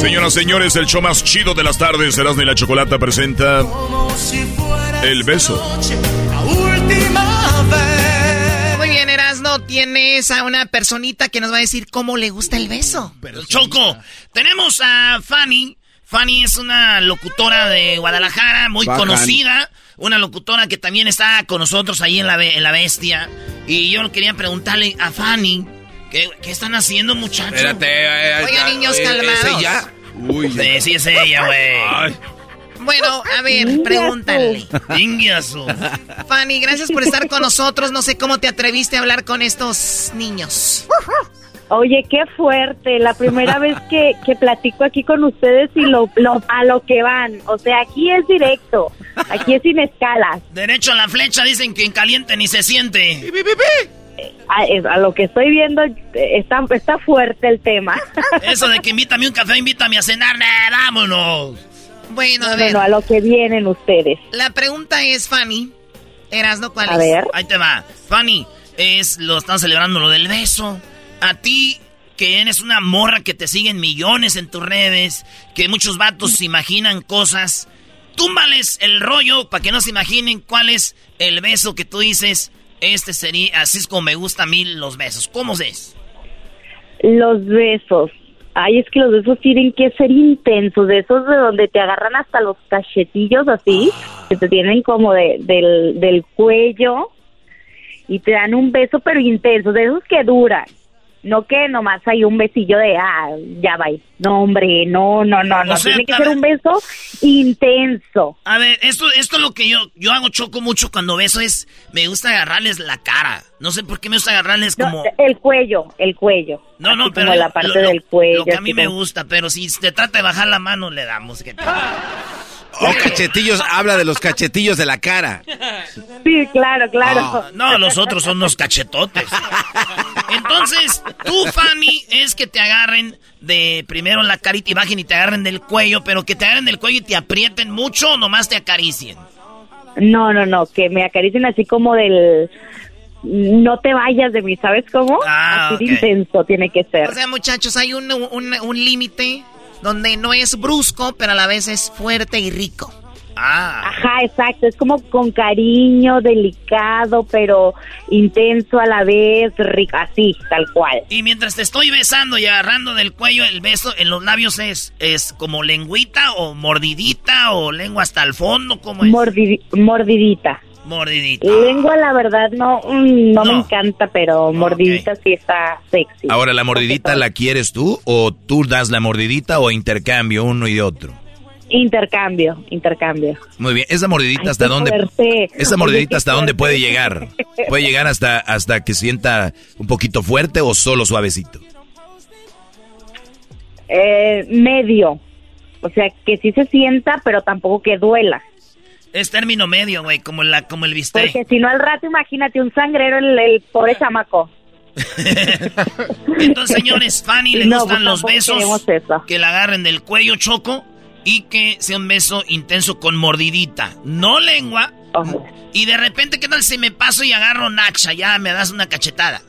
Señoras y señores, el show más chido de las tardes, Erasmo y la Chocolata presenta El Beso. Muy bien, Erasno. Erasno, tienes a una personita que nos va a decir cómo le gusta el beso. Choco, tenemos a Fanny. Fanny es una locutora de Guadalajara, muy Bacán. conocida. Una locutora que también está con nosotros ahí en la, en la Bestia. Y yo quería preguntarle a Fanny, ¿qué, qué están haciendo, muchachos? Espérate, eh, Oigan, ya, niños, eh, calmados. ¿es ella? Uy, Sí, sí es ella, güey. Bueno, a ver, pregúntale. Fanny, gracias por estar con nosotros. No sé cómo te atreviste a hablar con estos niños. Oye, qué fuerte. La primera vez que, que platico aquí con ustedes y lo, lo- a lo que van. O sea, aquí es directo. Aquí es sin escalas. Derecho a la flecha, dicen que en caliente ni se siente. A, es- a lo que estoy viendo, eh, está, está fuerte el tema. Eso de que invítame un café, invítame a cenar, nah, vámonos. Bueno, a ver. no, a lo que vienen ustedes. La pregunta es, Fanny. Erasno, ¿cuál A es? ver. Ahí te va. Fanny, es, lo están celebrando lo del beso. A ti, que eres una morra que te siguen millones en tus redes, que muchos vatos se imaginan cosas, túmbales el rollo para que no se imaginen cuál es el beso que tú dices. Este sería, así es como me gusta a mí los besos. ¿Cómo es? Los besos. Ay, es que los besos tienen que ser intensos, de esos de donde te agarran hasta los cachetillos así, que te tienen como de, del, del cuello y te dan un beso pero intenso, de esos que duran. No que nomás hay un besillo de, ah, ya va. No, hombre, no, no, no, no. O sea, Tiene que ser ver. un beso intenso. A ver, esto, esto es lo que yo, yo hago choco mucho cuando beso es, me gusta agarrarles la cara. No sé por qué me gusta agarrarles No, como... el cuello, el cuello. No, no, pero como la parte lo, lo- del cuello. lo que a mí me gusta, pero si te trata de bajar la mano, le damos. Que... Oh, cachetillos, habla de los cachetillos de la cara. Sí, claro, claro. Ah, no, los otros son unos cachetotes. Entonces, tú, Fanny, es que te agarren de primero la carita y bajen y te agarren del cuello, pero que te agarren del cuello y te aprieten mucho o nomás te acaricien. No, no, no, que me acaricien así como del... No te vayas de mí, ¿sabes cómo? Ah, así de intenso tiene que ser. O sea, muchachos, hay un, un, un límite donde no es brusco, pero a la vez es fuerte y rico. Ah. Ajá, exacto, es como con cariño, delicado, pero intenso a la vez, rico, así, tal cual. Y mientras te estoy besando y agarrando del cuello, el beso en los labios es, es como lengüita o mordidita o lengua hasta el fondo, ¿cómo es? Mordi- mordidita. Mordidita. Lengua, la verdad, no, mm, no, me encanta, pero mordidita sí está sexy. Ahora, ¿la mordidita la quieres tú o tú das la mordidita o intercambio uno y otro? Intercambio, intercambio. Muy bien, ¿esa mordidita hasta dónde? fuerte. ¿Esa mordidita hasta dónde puede llegar? ¿Puede llegar hasta, hasta que sienta un poquito fuerte o solo suavecito? Eh, medio. O sea, que sí se sienta, pero tampoco que duela. Es término medio, güey, como, la, como el bistec. Porque si no al rato, imagínate un sangrero, el, el pobre chamaco. Entonces, señores, Fanny le No, gustan pues los besos que la agarren del cuello choco y que sea un beso intenso con mordidita, no lengua. Y de repente, ¿qué tal si me paso y agarro Nacha? Ya me das una cachetada.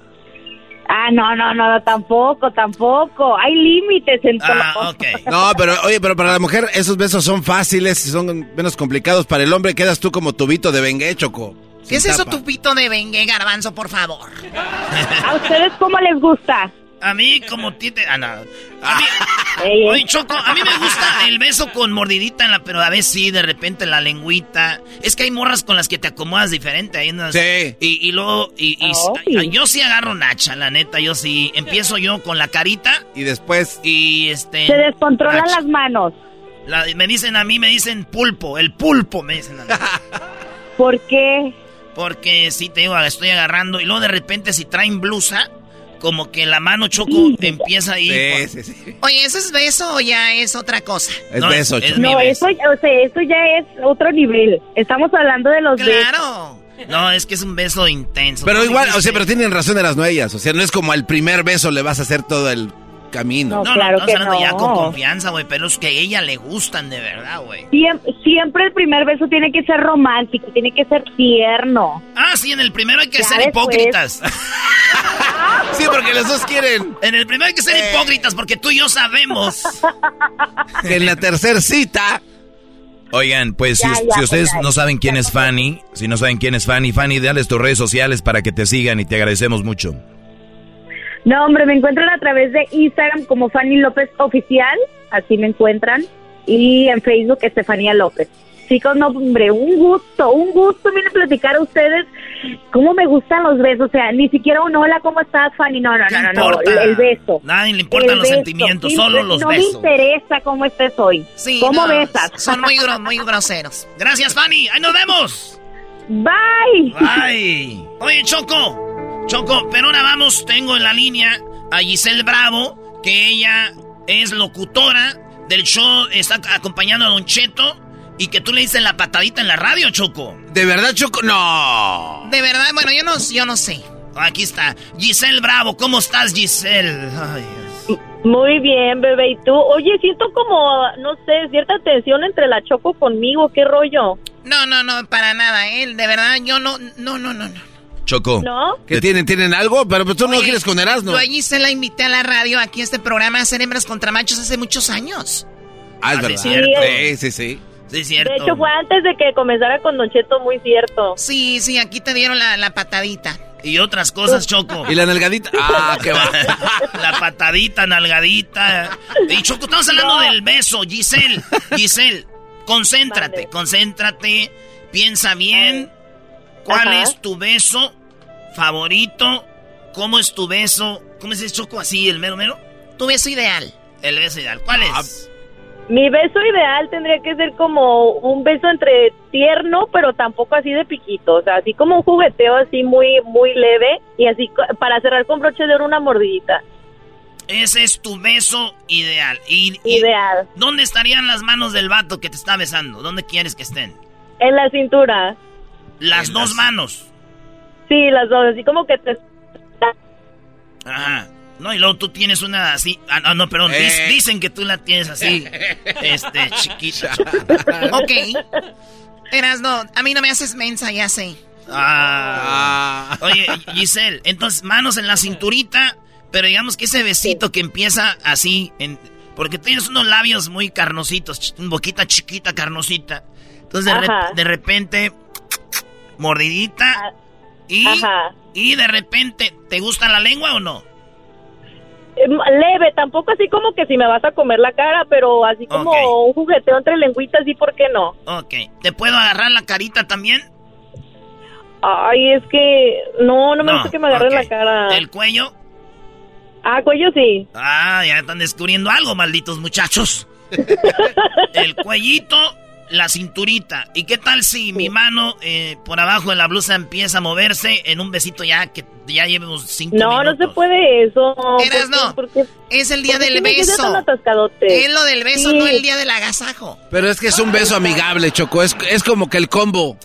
Ah, no, no, no, no, tampoco, tampoco. Hay límites en todo. Ah, No, pero oye, pero para la mujer esos besos son fáciles y son menos complicados. Para el hombre quedas tú como tubito de bengue, Choco. ¿Qué es eso, tapa. tupito de bengue, garbanzo, por favor? ¿A ustedes cómo les gusta? A mí como tite... Ah, no. A mí... Oye, Choco, a mí me gusta el beso con mordidita en la... Pero a veces sí, de repente la lengüita. Es que hay morras con las que te acomodas diferente. Hay unas- Sí. Y, y luego... Y, yo sí agarro Nacha, la neta. Yo sí... Empiezo yo con la carita. Y después... Y este... Se descontrolan Nacha. las manos. La- me dicen a mí, me dicen pulpo. El pulpo, me dicen a mí. ¿Por qué? Porque sí, te digo, estoy agarrando. Y luego de repente si traen blusa... Como que la mano choco empieza ahí. Sí, sí, sí. Oye, ¿eso es beso o ya es otra cosa? Es No, beso, es No, beso. eso, o sea, eso ya es otro nivel. Estamos hablando de los Claro. No, es que es un beso intenso. Pero ¿Tú igual, o sea, pero tienen razón de las nuellas. O sea, no es como al primer beso le vas a hacer todo el camino. No, No, claro no, que estamos hablando ya con no. confianza, güey, pero es que a ella le gustan de verdad, güey. Siempre, siempre el primer beso tiene que ser romántico, tiene que ser tierno. Ah, sí, en el primero hay que Ya ser después. hipócritas. Sí, porque los dos quieren En el primero hay que ser Eh. hipócritas porque tú y yo sabemos. que en la tercer cita Oigan, pues Ya, si, ya, si ustedes no saben quién es Fanny, si no saben quién es Fanny, Fanny, dales tus redes sociales para que te sigan y te agradecemos mucho. No, hombre, me encuentran a través de Instagram como Fanny López Oficial, así me encuentran, y en Facebook Estefanía López. Chicos, no, hombre, un gusto, un gusto, viene a platicar a ustedes cómo me gustan los besos, o sea, ni siquiera un hola, ¿cómo estás, Fanny? No, no, ¿Qué no, no, no, el, beso. Nadie le importan los beso. sentimientos, Sí, solo los no besos. me interesa cómo estés hoy. Sí, ¿Cómo no, besas? Son muy, gro- muy groseros. Gracias, Fanny. Ahí nos vemos. Bye. Bye. Oye, Choco. Choco, pero ahora vamos, tengo en la línea a Giselle Bravo, que ella es locutora del show, está acompañando a Don Cheto, y que tú le dices la patadita en la radio, Choco. ¿De verdad, Choco? No. De verdad, bueno, yo no, yo no sé. Aquí está. Giselle Bravo, ¿cómo estás, Giselle? Ay, Muy bien, bebé. ¿Y tú? Oye, siento como, no sé, cierta tensión entre la Choco conmigo. ¿Qué rollo? No, no, no, para nada, él, de verdad, yo no, no, no, no, no. Choco. ¿No? ¿Que tienen, tienen algo? Pero pues, tú no Oye, quieres con Erasmo. Yo allí se la invité a la radio, aquí a este programa, a hacer hembras contra machos hace muchos años. Ah, es Ah, sí. Sí, sí, sí. Sí, es cierto. De hecho, fue antes de que comenzara con Don Cheto, muy cierto. Sí, sí, aquí te dieron la, la patadita. Y otras cosas, Choco. ¿Y la nalgadita? Ah, qué va. La patadita, nalgadita. Y Choco, estamos hablando del beso, Giselle. Giselle, concéntrate, concéntrate. Piensa bien. ¿Cuál Ajá. es tu beso favorito? ¿Cómo es tu beso? ¿Cómo es ese Choco así, el mero mero? Tu beso ideal. El beso ideal. ¿Cuál Ah, es? Mi beso ideal tendría que ser como un beso entre tierno, pero tampoco así de piquito. O sea, así como un jugueteo así muy, muy leve. Y así para cerrar con broche de oro una mordidita. Ese es tu beso ideal. Y, y- Ideal. ¿Dónde estarían las manos del vato que te está besando? ¿Dónde quieres que estén? En la cintura. Las dos manos. Sí, las dos. Así como que te... Ajá. No, y luego tú tienes una así. Ah, no, no, perdón. Eh. dicen que tú la tienes así. este, chiquita. Ok. Eras, no, a mí no me haces mensa, ya sé. Ah. Oye, Giselle, entonces manos en la cinturita, pero digamos que ese besito que empieza así, en, porque tienes unos labios muy carnositos, una boquita chiquita, carnosita. Entonces de, re- Ajá. de repente, mordidita, y, Ajá. y de repente, ¿te gusta la lengua o no? eh, Leve, tampoco así como que si me vas a comer la cara, pero así como un jugueteo entre lengüitas, ¿y por qué no? Ok. ¿Te puedo agarrar la carita también? Ay, es que no, no me No, gusta que me agarren la cara. ¿El cuello? Ah, cuello sí. Ah, ya están descubriendo algo, malditos muchachos. El cuellito, la cinturita. ¿Y qué tal si mi mano eh, por abajo de la blusa empieza a moverse en un besito ya que ya llevemos cinco No, no se minutos? puede eso. Eras, no. Es el día ¿Por qué del ser beso. atascadote? Es lo del beso, Sí. no el día del agasajo. Pero es que es un beso amigable, Choco. Es, es como que el combo.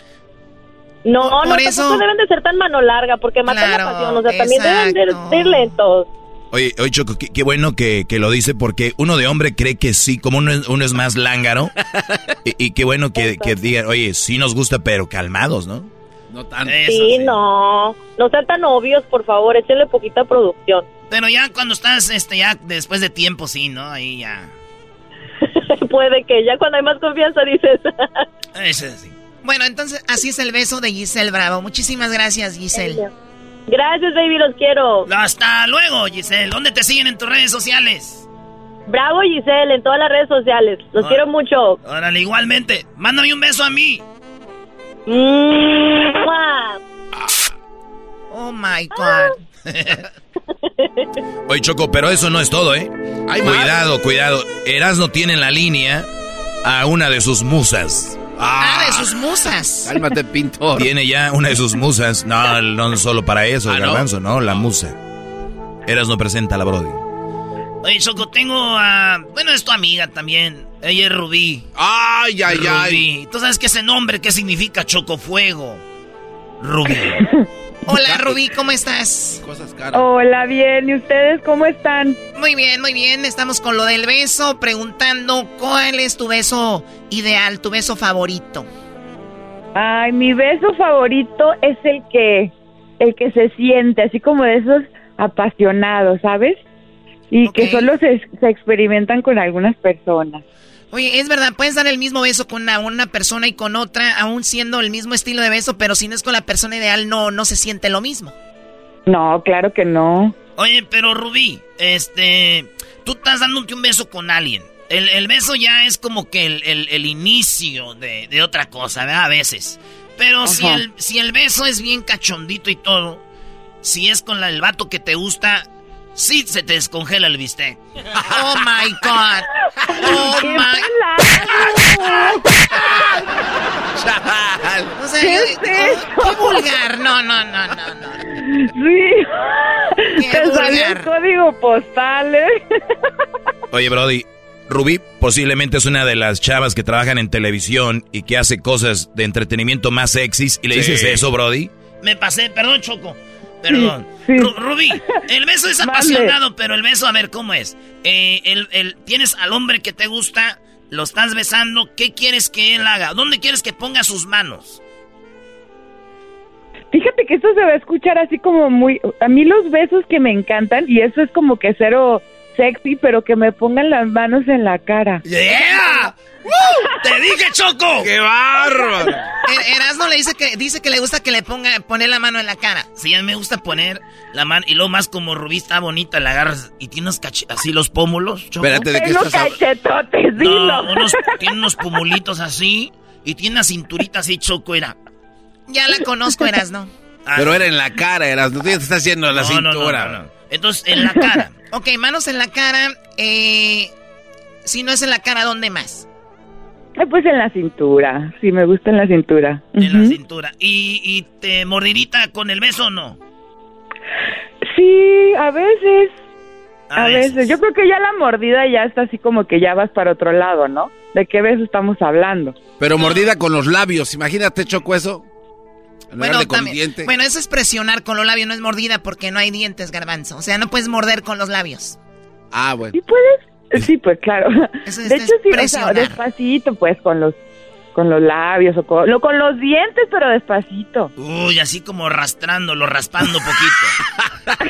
No, Por no, eso- deben de ser tan mano larga porque matan Claro, la pasión. O sea, también deben de, ir lentos. Oye, oye Choco, qué, qué bueno que, que lo dice porque uno de hombre cree que sí, como uno, es- uno es más lángaro. y, y qué bueno que, que digan, oye, sí nos gusta, pero calmados, ¿no? No tanto. Eso sí, sí. no. No sean tan obvios, por favor. Échenle poquita producción. Pero ya cuando estás, este, ya después de tiempo, sí, ¿no? Ahí ya. Puede que ya cuando hay más confianza dices... Ese es así. Bueno, entonces así es el beso de Giselle Bravo. Muchísimas gracias, Giselle. Gracias, baby, los quiero. Hasta luego, Giselle. ¿Dónde te siguen en tus redes sociales? Bravo, Giselle, en todas las redes sociales. Los quiero mucho. Órale, igualmente. Mándame un beso a mí. ¡Mua! Oh my God. Oye, Choco, pero eso no es todo, ¿eh? Hay más. cuidado, cuidado. Erasno tiene en la línea a una de sus musas. Ah, de sus musas. Cálmate, pintor. Tiene ya una de sus musas. No, no solo para eso, Ah, ¿no? Garbanzo, no, la musa. Erasno presenta a la Brody. Oye, Choco, tengo a... Bueno, es tu amiga también. Ella es Rubí. Ay, ay, ay. Rubí. ¿Tú sabes qué ese nombre? ¿Qué significa Chocofuego? Rubí. Hola, Rubí, ¿cómo estás? Cosas caras. Hola, bien. ¿Y ustedes cómo están? Muy bien, muy bien. Estamos con lo del beso, preguntando cuál es tu beso ideal, tu beso favorito. Ay, mi beso favorito es el que, el que se siente, así como de esos apasionados, ¿sabes? Y que solo se, se experimentan con algunas personas. Oye, es verdad, puedes dar el mismo beso con una, una, persona y con otra, aún siendo el mismo estilo de beso, pero si no es con la persona ideal, no, no se siente lo mismo. No, claro que no. Oye, pero Rubí, este, tú estás dándote un beso con alguien. El, beso ya es como que el, inicio de, otra cosa, ¿verdad? A veces. Pero si el, si el beso es bien cachondito y todo, si es con el vato que te gusta, sí se te descongela el bistec. Oh my God. Oh my. o sea, ¿Qué, es qué vulgar. No, no, no, no, no. Sí. Qué te salió el código postal, ¿eh? Oye, Brody. Rubí posiblemente es una de las chavas que trabajan en televisión y que hace cosas de entretenimiento más sexys. ¿Y le dices eso, Brody? Me pasé, perdón, Choco. Perdón. Rubí, el beso es apasionado, pero el beso, a ver, ¿cómo es? Eh, el, tienes al hombre que te gusta, lo estás besando, ¿qué quieres que él haga? ¿Dónde quieres que ponga sus manos? Fíjate que esto se va a escuchar así como muy... A mí los besos que me encantan, y eso es como que cero sexy, pero que me pongan las manos en la cara. ¡Yeah! ¡Te dije, Choco! ¡Qué bárbaro! Er, Erasmo le dice que dice que le gusta que le ponga poner la mano en la cara. Sí, a mí me gusta poner la mano y lo más como Rubí está bonita, la agarras y tiene unos así los pómulos. Choco. Espérate, ¿de qué estás cachetotes, no, unos, tiene unos pumulitos así y tiene una cinturita así, Choco, era. Ya la conozco, Erasmo. Ah. Pero era en la cara, Erasmo. Tú ya te estás haciendo la cintura. Entonces, en la cara. ok, manos en la cara. Eh, si no es en la cara, ¿dónde más? pues en la cintura, sí, me gusta en la cintura. En la cintura. ¿Y, ¿Y te mordirita con el beso o no? Sí, a veces. A, veces. Yo creo que ya la mordida ya está así como que ya vas para otro lado, ¿no? ¿De qué beso estamos hablando? Pero mordida con los labios, imagínate, Choco, eso. Bueno, bueno, eso es presionar con los labios, no es mordida porque no hay dientes, garbanzo. O sea, no puedes morder con los labios. Ah, bueno. ¿Y puedes? Sí, pues claro. de hecho, sí, despacito, pues, con los con los labios o con, con los dientes, pero despacito. Uy, así como arrastrándolo, raspando poquito.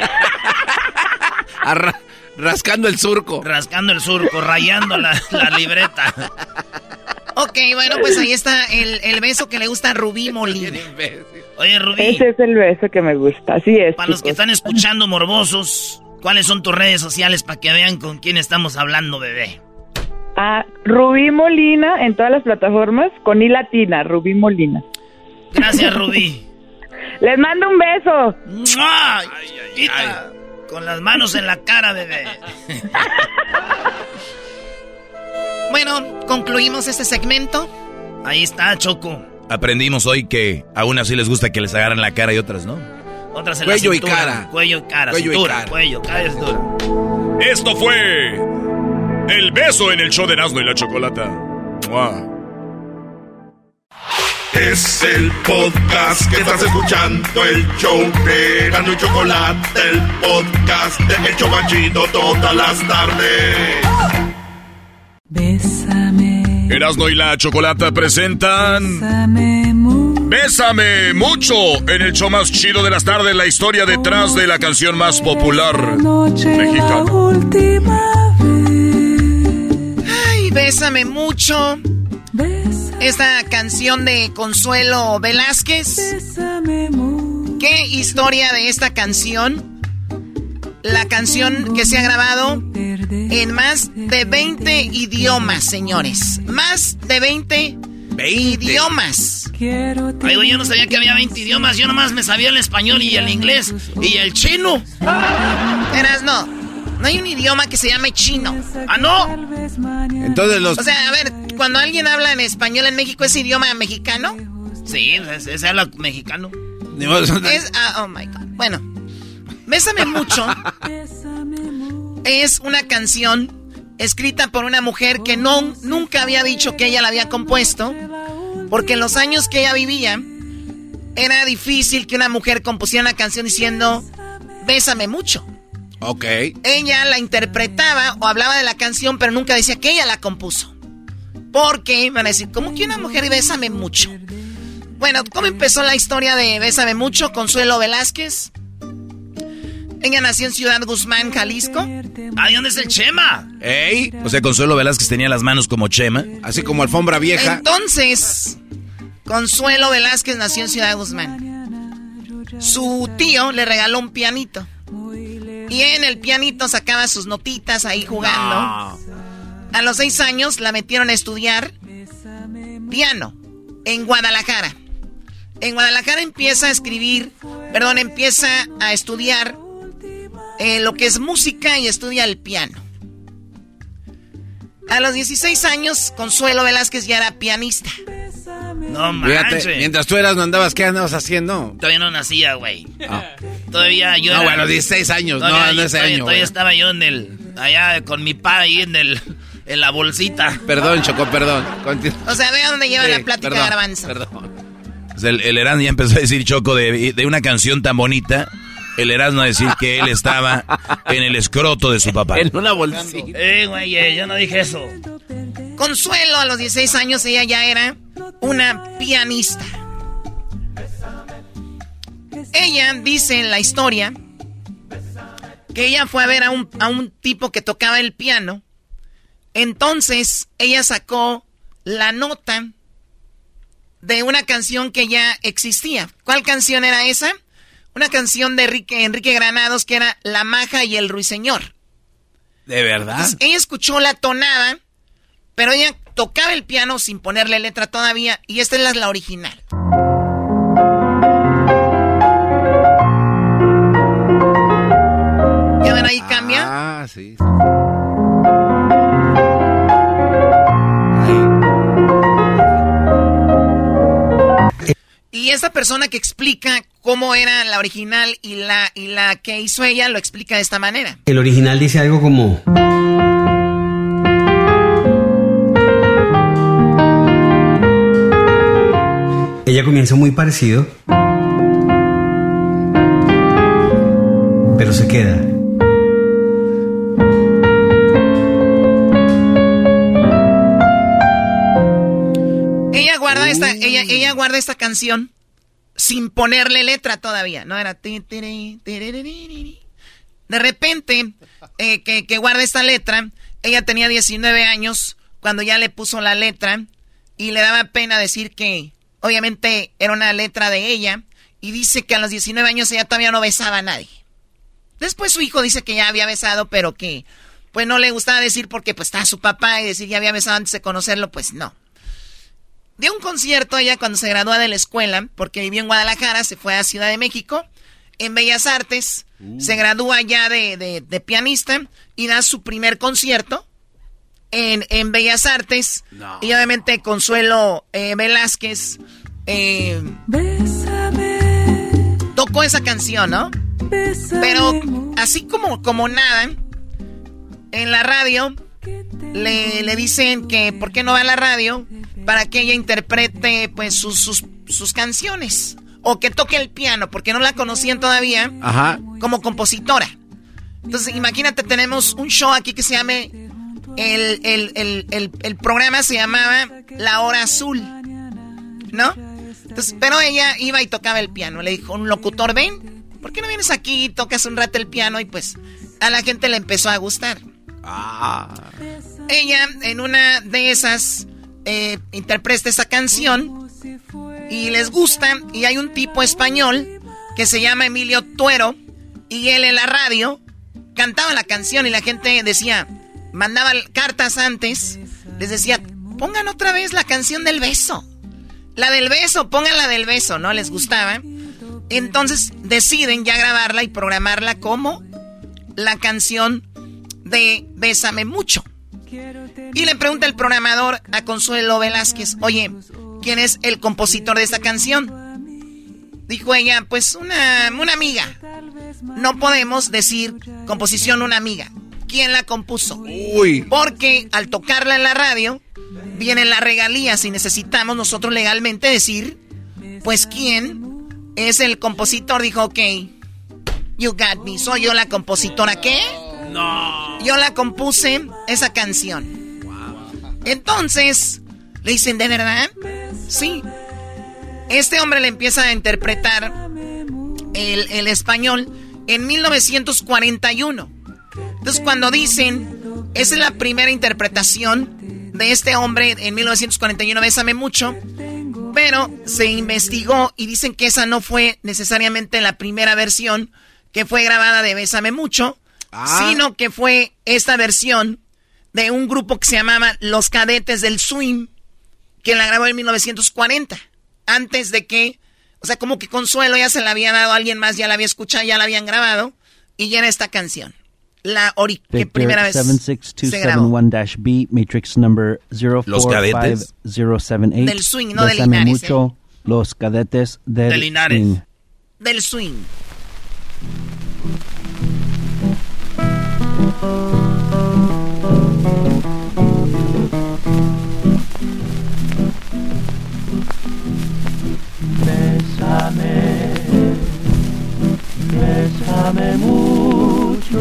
rascando el surco. Rascando el surco, rayando la, la libreta. Ok, bueno, pues ahí está el, beso que le gusta a Rubí Molina. Oye, Rubí. Ese es el beso que me gusta, así es. Para los que están escuchando morbosos, ¿cuáles son tus redes sociales para que vean con quién estamos hablando, bebé? Ah, Rubí Molina en todas las plataformas, con I latina, Rubí Molina. Gracias, Rubí. Les mando un beso. Ay, Con las manos en la cara, bebé. Bueno, concluimos este segmento. Ahí está, Choco. Aprendimos hoy que a unas sí les gusta que les agarren la cara y otras no. Otras en cuello la y cara. Cuello y cara. Cuello cintura, y cara. Cuello, cara y cintura. Esto fue el beso en el show de Nazno y la Chocolata. Es el podcast que estás escuchando, el show de Gano y Chocolate, el podcast de El Chocachito todas las tardes. Bésame. Erasno y la Chocolata presentan. Bésame, mucho. En el show más chido de las tardes, la historia detrás de la canción más popular mexicana. Ay, bésame mucho. Esta canción de Consuelo Velázquez. ¿Qué historia de esta canción? La canción que se ha grabado en más de 20 idiomas, señores. Más de 20, idiomas. Ay, yo no sabía que había 20 idiomas. Yo nomás me sabía el español y el inglés y el chino. Eras no. No hay un idioma que se llame chino. ¿Ah, no? Entonces los... O sea, a ver, cuando alguien habla en español en México, ¿es idioma mexicano? Sí, se habla mexicano. Es, ah, oh my God. Bueno, Bésame mucho es una canción escrita por una mujer que no, nunca había dicho que ella la había compuesto, porque en los años que ella vivía, era difícil que una mujer compusiera una canción diciendo, bésame mucho. Ok. Ella la interpretaba o hablaba de la canción, pero nunca decía que ella la compuso. Porque, van a decir, ¿cómo que una mujer bésame mucho? Bueno, ¿cómo empezó la historia de Bésame mucho? Consuelo Velázquez Ella nació en Ciudad Guzmán, Jalisco. ¿Ahí dónde es el Chema? ¡Ey! O sea, Consuelo Velázquez tenía las manos como Chema. Así como alfombra vieja. Entonces, Consuelo Velázquez nació en Ciudad Guzmán. Su tío le regaló un pianito. Y en el pianito sacaba sus notitas ahí jugando. A los seis años la metieron a estudiar piano en Guadalajara. En Guadalajara empieza a escribir, perdón, empieza a estudiar eh, lo que es música y estudia el piano. A los 16 años, Consuelo Velázquez ya era pianista. No Fíjate, manches. mientras tú eras no andabas, ¿qué andabas haciendo? Todavía no nacía, güey. Ah. Todavía yo. No, era- bueno, 16 años, no, Todavía- no ese todavía- año, Todavía güey. estaba yo en el. Allá con mi pa ahí en el. En la bolsita. Perdón, Choco, perdón. Continu- O sea, ve a dónde lleva Sí, la plática perdón, garbanzo. O sea, el, el Erasmo ya empezó a decir Choco de, de una canción tan bonita. El Erasmo a decir que él estaba en el escroto de su papá. En una bolsita. Eh, güey, eh, yo no dije eso. Consuelo, a los 16 años, ella ya era una pianista. Ella dice en la historia que ella fue a ver a un, a un tipo que tocaba el piano. Entonces, ella sacó la nota de una canción que ya existía. ¿Cuál canción era esa? Una canción de Enrique, Enrique Granados que era La Maja y el Ruiseñor. ¿De verdad? Entonces, ella escuchó la tonada, pero ella tocaba el piano sin ponerle letra todavía, y esta es la, la original. ¿Ya ven ahí cambia? Ah, sí. Y esta persona que explica cómo era la original y la, y la que hizo ella lo explica de esta manera. El original dice algo como... Ella comienza muy parecido, pero se queda. Ella guarda esta, ella, ella guarda esta canción sin ponerle letra todavía, ¿no? Era. De repente, eh, que, que guarda esta letra, ella tenía 19 años cuando ya le puso la letra y le daba pena decir que obviamente era una letra de ella y dice que a los 19 años ella todavía no besaba a nadie. Después su hijo dice que ya había besado, pero que pues no le gustaba decir porque pues estaba su papá y decir ya había besado antes de conocerlo, pues no. Dio un concierto ella cuando se gradúa de la escuela, porque vivió en Guadalajara, se fue a Ciudad de México, en Bellas Artes, se gradúa ya de, de- de pianista y da su primer concierto en, en Bellas Artes. Y obviamente Consuelo eh, Velázquez eh, tocó esa canción, ¿no? Pero así como, como nada, en la radio le, le dicen que por qué no va a la radio para que ella interprete pues sus, sus, sus canciones o que toque el piano porque no la conocían todavía Ajá. como compositora. Entonces imagínate, tenemos un show aquí que se llame, el, el, el, el, el programa se llamaba La Hora Azul, ¿no? Entonces, pero ella iba y tocaba el piano. Le dijo un locutor, ven, ¿por qué no vienes aquí y tocas un rato el piano? Y pues a la gente le empezó a gustar. Ella en una de esas eh, interpreta esa canción y les gusta y hay un tipo español que se llama Emilio Tuero y él en la radio cantaba la canción y la gente decía, mandaba cartas antes, les decía, pongan otra vez la canción del beso. La del beso, pongan la del beso, ¿no? Les gustaba. Entonces deciden ya grabarla y programarla como la canción de Bésame mucho. Y le pregunta el programador a Consuelo Velázquez, oye, ¿quién es el compositor de esta canción? Dijo ella, pues una, una amiga. No podemos decir composición una amiga. ¿Quién la compuso? Uy. Porque al tocarla en la radio, vienen las regalías y necesitamos nosotros legalmente decir, pues quién es el compositor. Dijo, ok, you got me. ¿Soy yo la compositora qué? Yo la compuse esa canción. Entonces, le dicen, ¿de verdad? Sí. Este hombre le empieza a interpretar el, el español. en 1941. Entonces cuando dicen, esa es la primera interpretación de este hombre en 1941, Bésame mucho, pero se investigó y dicen que esa no fue necesariamente la primera versión que fue grabada de Bésame mucho, Ah. sino que fue esta versión de un grupo que se llamaba Los Cadetes del Swing, que la grabó en 1940, antes de que, o sea, como que Consuelo ya se la había dado a alguien más, ya la había escuchado, ya la habían grabado, y ya era esta canción. La ori que primera vez se grabó. 76271-B, Matrix number Los cadetes. 045078. Del swing, no de Bésame Linares, mucho, los cadetes del De Linares. swing. Del swing. Bésame, bésame mucho,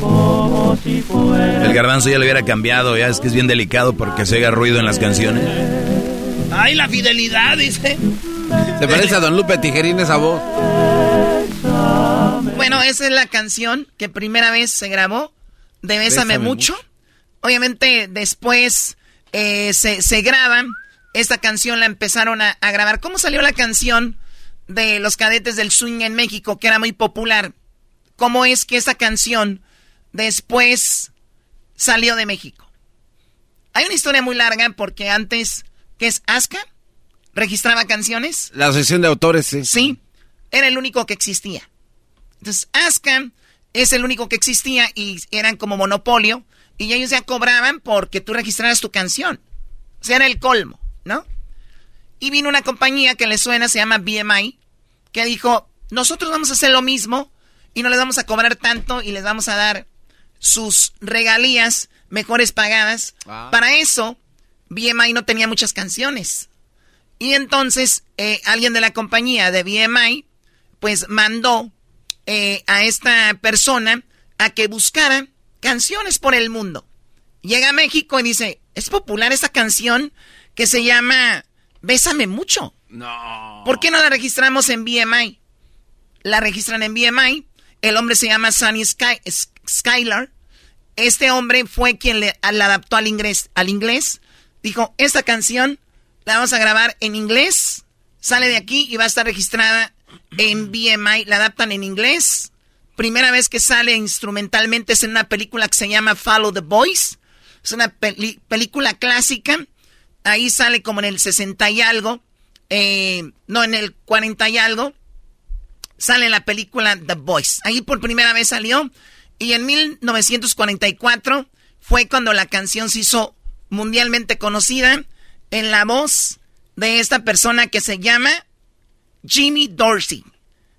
como si fuera El garbanzo ya le hubiera cambiado, ya es que es bien delicado porque se haga ruido en las canciones. Ay, la fidelidad, dice. Se parece a Don Lupe Tijerín esa voz. Bueno, esa es la canción que primera vez se grabó de Bésame, Bésame mucho. Obviamente después eh, se, se graban. Esta canción la empezaron a, a grabar. ¿Cómo salió la canción de los cadetes del swing en México, que era muy popular? ¿Cómo es que esa canción después salió de México? Hay una historia muy larga porque antes, que es Aska? ¿Registraba canciones? La asociación de autores, sí. Sí, era el único que existía. Entonces, Aska es el único que existía y eran como monopolio. Y ellos ya cobraban porque tú registraras tu canción. O sea, era el colmo, ¿no? Y vino una compañía que le suena, se llama BMI, que dijo, nosotros vamos a hacer lo mismo y no les vamos a cobrar tanto y les vamos a dar sus regalías mejores pagadas. Para eso, BMI no tenía muchas canciones. Y entonces, eh, alguien de la compañía de BMI, pues mandó eh, a esta persona a que buscara canciones por el mundo. Llega a México y dice, es popular esta canción que se llama Bésame mucho. No. ¿Por qué no la registramos en BMI? La registran en BMI. El hombre se llama Sunny Sky, Skylar. Este hombre fue quien le, la adaptó al inglés, al inglés. Dijo, esta canción la vamos a grabar en inglés. Sale de aquí y va a estar registrada en BMI. La adaptan en inglés. Primera vez que sale instrumentalmente es en una película que se llama Follow the Boys. Es una película clásica. Ahí sale como en el 60 y algo. eh, no, en el 40 y algo. Sale la película The Boys. Ahí por primera vez salió. Y en 1944 fue cuando la canción se hizo mundialmente conocida en la voz de esta persona que se llama Jimmy Dorsey.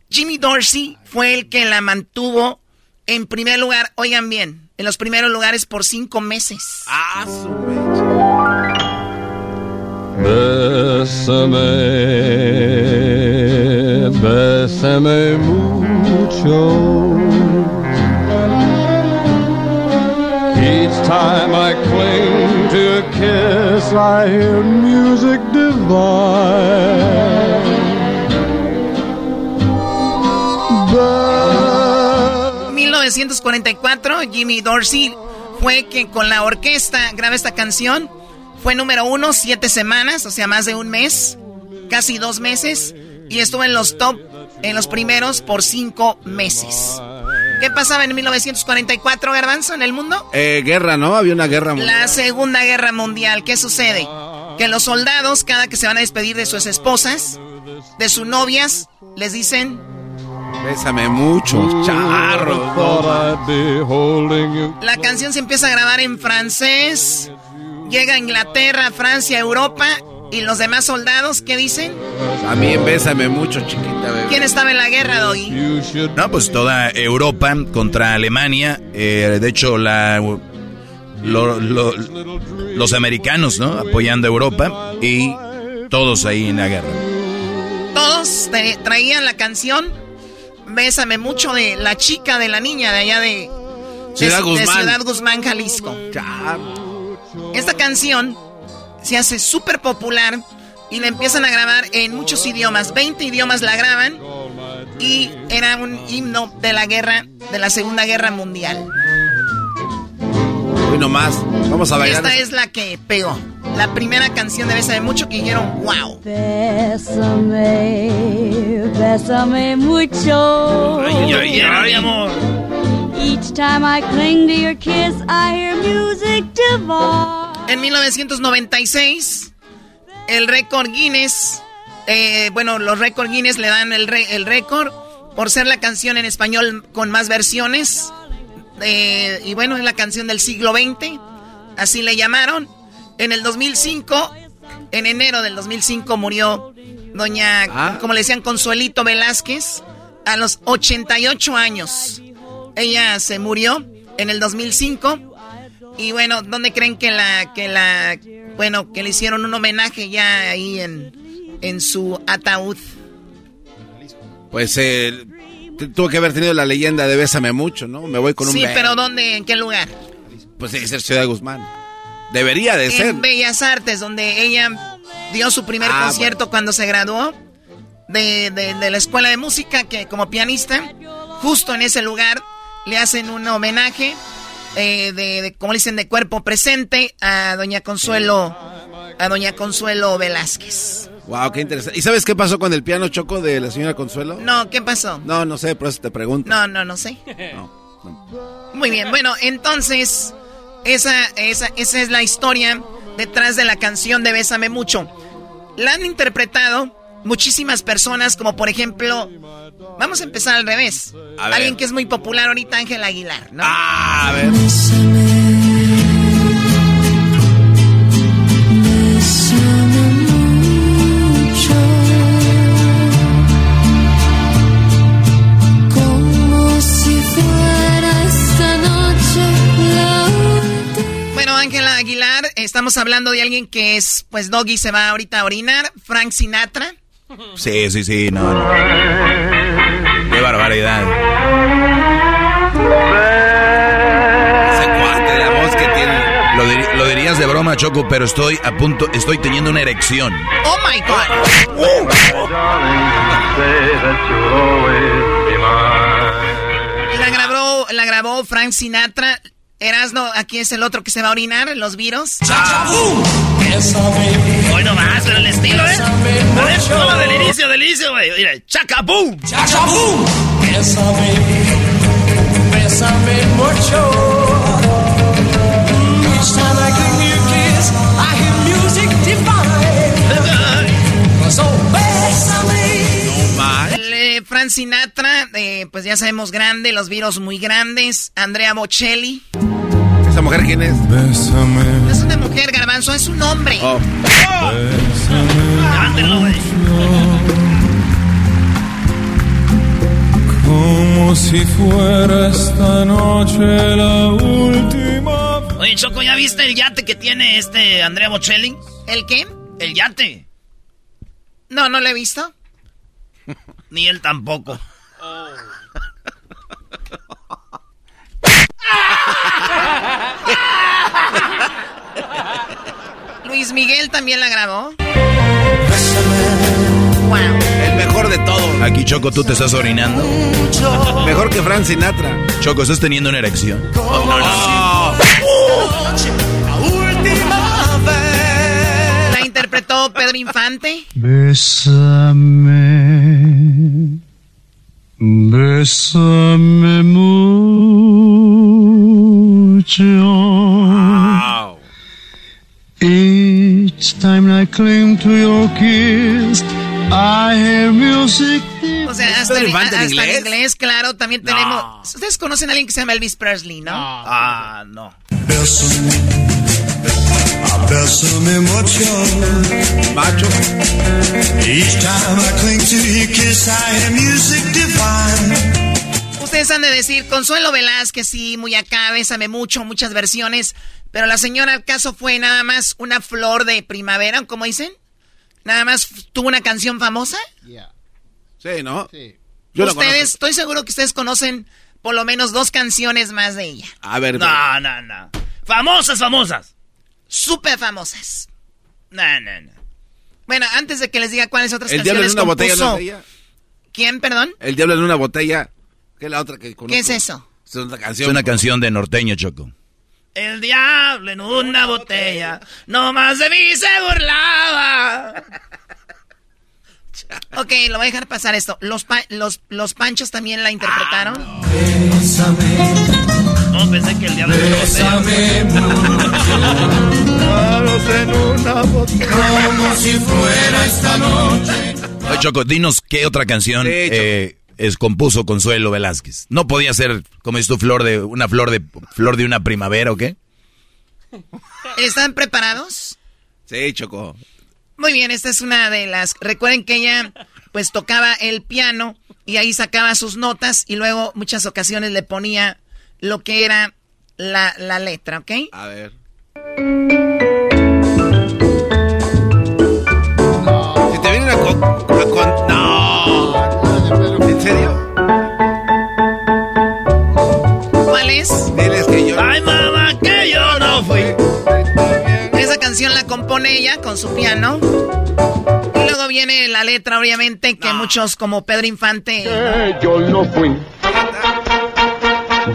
Jimmy Dorsey fue el que la mantuvo en primer lugar, oigan bien, en los primeros lugares por cinco meses. Ah, Bésame, bésame mucho. Each time I cling to a kiss, I hear music divine. 1944, Jimmy Dorsey fue que con la orquesta graba esta canción. Fue número uno siete semanas, o sea, más de un mes, casi dos meses, y estuvo en los top, en los primeros por cinco meses. ¿Qué pasaba en 1944, Garbanzo, en el mundo? Eh, guerra, ¿no? Había una guerra mundial. La Segunda Guerra Mundial. ¿Qué sucede? Que los soldados, cada que se van a despedir de sus esposas, de sus novias, les dicen, Bésame mucho, charro. Thought I'd be holding you. la canción se empieza a grabar en francés, llega a Inglaterra, Francia, Europa, y los demás soldados, ¿qué dicen? También bésame mucho, chiquita, bebé. ¿Quién estaba en la guerra, Doggy? No, pues toda Europa contra Alemania. eh, de hecho, la, lo- lo- los americanos, ¿no? Apoyando a Europa y todos ahí en la guerra. Todos traían la canción Bésame mucho de la chica, de la niña de allá de, de- Ciudad de Guzmán. Ciudad Guzmán, Jalisco. Esta canción se hace súper popular y la empiezan a grabar en muchos idiomas. 20 idiomas la graban y era un himno de la guerra, de la Segunda Guerra Mundial. Uy, nomás. Vamos a bailar. Esta es la que pegó. La primera canción de Bésame Mucho que dijeron, wow. Bésame, bésame mucho. Ay, ay, ay, amor. Each time I cling to your kiss, I hear music divine. En 1996, el récord Guinness, eh, bueno, los récord Guinness le dan el, re- el récord por ser la canción en español con más versiones. Eh, y bueno, es la canción del siglo XX, así le llamaron. En el 2005, en enero del 2005 murió doña, como le decían, Consuelito Velázquez, a los 88 años. Ella se murió en el 2005. Y bueno, ¿dónde creen que la, que la, bueno, que le hicieron un homenaje ya ahí en, en su ataúd? Pues eh, tuvo que haber tenido la leyenda de Bésame Mucho, ¿no? Me voy con un Sí, pero ¿dónde? ¿En qué lugar? Pues que ser Ciudad de Guzmán. Debería de ser. En Bellas Artes, donde ella dio su primer Ah, concierto cuando se graduó de, de- de la escuela de música, que como pianista, justo en ese lugar le hacen un homenaje, eh, de, de, como le dicen, de cuerpo presente a doña Consuelo, a doña Consuelo Velázquez. Wow, qué interesante. ¿Y sabes qué pasó con el piano choco de la señora Consuelo? No, ¿qué pasó? No, no sé, por eso te pregunto. No, no, no sé. Muy bien, bueno, entonces, esa, esa, esa es la historia detrás de la canción de Bésame Mucho. La han interpretado muchísimas personas, como por ejemplo, vamos a empezar al revés. A ver. Alguien que es muy popular ahorita, Ángel Aguilar, ¿no? Ah, a ver. Aguilar, estamos hablando de alguien que es, pues Doggy se va ahorita a orinar, Frank Sinatra. Sí, sí, sí, no, no. Qué barbaridad. Ese cuate, la voz que tiene. Lo, dir- lo dirías de broma, Choco, pero estoy a punto, estoy teniendo una erección. Oh my God. La grabó, la grabó Frank Sinatra. Erasno, aquí es el otro que se va a orinar, los virus. Hoy nomás, pero el estilo, ¿eh? A ver, toma del inicio, del inicio, güey. Mira, chacabum. Chacabum. Bésame, bésame mucho. Frank Sinatra, eh, pues ya sabemos grande, los virus muy grandes. Andrea Bocelli. ¿Esa mujer quién es? Bésame. No es una mujer, garbanzo, es un hombre. Oh. Ándelo, güey. Como si fuera esta noche la última. Oye, Choco, ¿ya viste el yate que tiene este Andrea Bocelli? ¿El qué? El yate. No, no lo he visto. Ni él tampoco. Luis Miguel también la grabó. El mejor de todos. Aquí, Choco, tú te estás orinando. Mejor que Frank Sinatra. Choco, estás teniendo una erección. La interpretó Pedro Infante. Bésame. Bésame mucho. Each time I cling to your kiss, I hear music. O sea, hasta, en hasta en inglés? inglés, claro. También tenemos. Ustedes conocen a alguien que se llama Elvis Presley, ¿no? Ah, no. Bésame. Bésame mucho. Macho. Each time I cling to your kiss, I hear music divine. Ustedes han de decir, Consuelo Velázquez, sí, muy acá, bésame mucho, muchas versiones. Pero la señora, ¿el caso fue nada más una flor de primavera, como dicen? ¿Nada más tuvo una canción famosa? Sí, ¿no? Yo la ustedes, estoy seguro que ustedes conocen por lo menos dos canciones más de ella. A ver, No, no, no. Famosas, famosas. Súper famosas. No, no, no. Bueno, antes de que les diga cuáles otras El diablo en canciones una botella no es. ¿Quién, perdón? El diablo en una botella. ¿Qué es la otra que conozco? ¿Qué es eso? Es una Es canción. una canción de norteño, Choco. El diablo en una botella, no más de mí se burlaba. Ok, lo voy a dejar pasar esto. ¿Los, pa- los, los panchos también la interpretaron? No, pensé que el diablo en una botella. Como si fuera esta noche. Oye, Choco, dinos qué otra canción eh, es, compuso Consuelo Velázquez. No podía ser, como dices tú, flor de una flor de flor de una primavera o qué. ¿Están preparados? Sí, Choco. Muy bien, esta es una de las... Recuerden que ella pues tocaba el piano y ahí sacaba sus notas y luego muchas ocasiones le ponía lo que era la, la letra, ¿ok? A ver. Compone ella con su piano. Y luego viene la letra, obviamente, que muchos como Pedro Infante... Que yo no fui.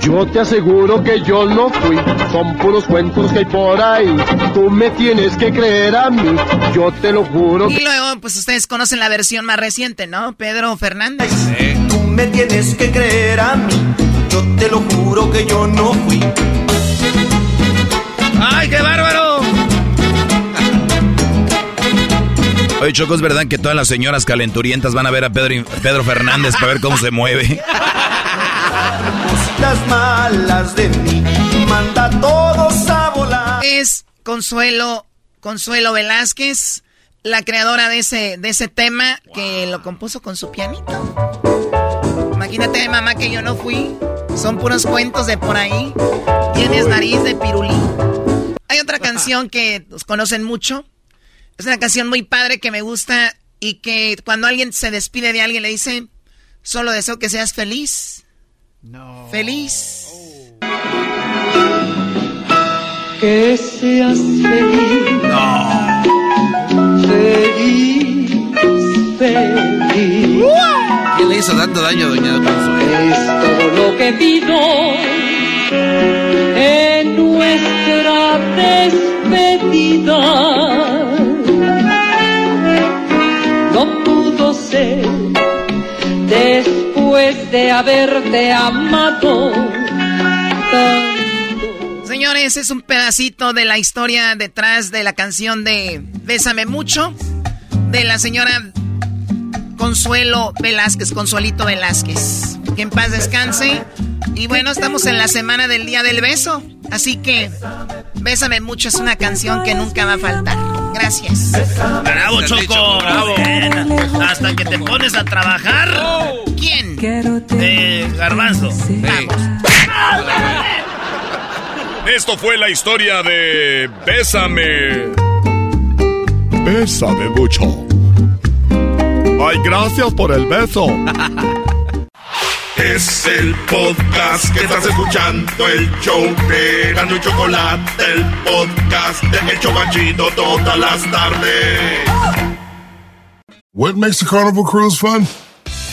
Yo te aseguro que yo no fui. Son puros cuentos que hay por ahí. Tú me tienes que creer a mí. Yo te lo juro. Y luego, pues ustedes conocen la versión más reciente, ¿no? Pedro Fernández. Tú me tienes que creer a mí. Yo te lo juro que yo no fui. ¡Ay, qué bárbaro! Oye, Choco, ¿es verdad que todas las señoras calenturientas van a ver a Pedro, Pedro Fernández para ver cómo se mueve? Cositas malas de mí. Manda a todos a volar. Es Consuelo, Consuelo Velázquez, la creadora de ese, de ese tema que lo compuso con su pianito. Imagínate, mamá, que yo no fui. Son puros cuentos de por ahí. Tienes nariz de pirulí. Hay otra canción que nos conocen mucho. Es una canción muy padre que me gusta y que cuando alguien se despide de alguien le dice, solo deseo que seas feliz. No. Feliz. Que seas feliz. Feliz, feliz. ¿Quién le hizo tanto daño a Doña Consuelo? Es todo lo que pido en nuestra despedida. Después de haberte amado. Señores, es un pedacito de la historia detrás de la canción de Bésame mucho de la señora Consuelo Velázquez, Consuelito Velázquez. Que en paz descanse. Y bueno, estamos en la semana del Día del Beso. Así que Bésame mucho es una canción que nunca va a faltar. Gracias. Bravo, Choco. bravo. Bien. Hasta que te pones a trabajar. ¿Quién? Eh, garbanzo. Esto fue la historia de Bésame. Bésame mucho. Ay, gracias por el beso. Es el podcast que estás escuchando, el show de Gano y Chocolate, el podcast de El Chobachito todas las tardes. What makes a carnival cruise fun?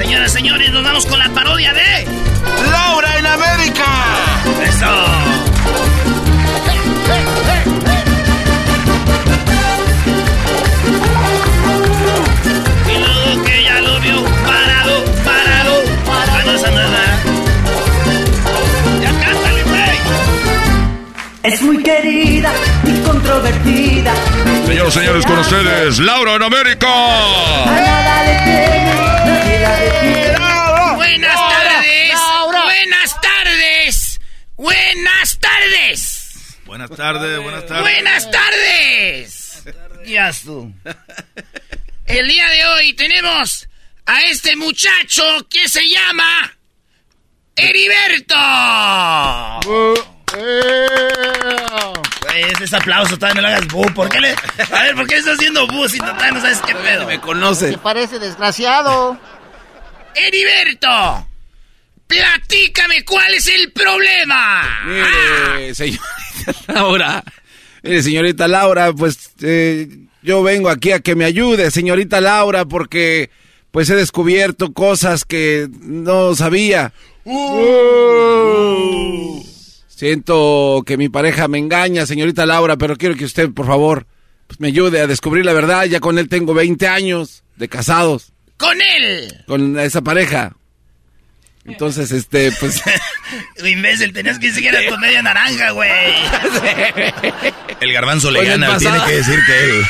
Señoras, señores, nos vamos con la parodia de ¡Laura en América! Eso. Y luego que ya lo vio parado, parado. No, esa no es la- Ya cántale, güey. Es muy querida y controvertida. Señoras y señores, con ustedes, Laura en América. Buenas tardes. Buenas tardes. Buenas tardes, buenas tardes. Buenas tardes. Ya tú. El día de hoy tenemos a este muchacho que se llama ¡Heriberto! Güey, ese es aplauso, todavía no le hagas bu. ¿Por qué le.? A ver, ¿por qué le estás haciendo bu si todavía no sabes qué pedo? Me conoce. Te parece desgraciado. ¡Heriberto! ¡Platícame cuál es el problema! Mire, señorita Laura. Mire, señorita Laura, pues eh, yo vengo aquí a que me ayude, señorita Laura, porque pues he descubierto cosas que no sabía. Siento que mi pareja me engaña, señorita Laura, pero quiero que usted, por favor, pues, me ayude a descubrir la verdad. Ya con él tengo 20 años de casados, ¡Con él! con esa pareja. Entonces, este, pues... Imbécil, tenías que decir que era tu media naranja, güey. El garbanzo le Con gana, tiene que decir que él.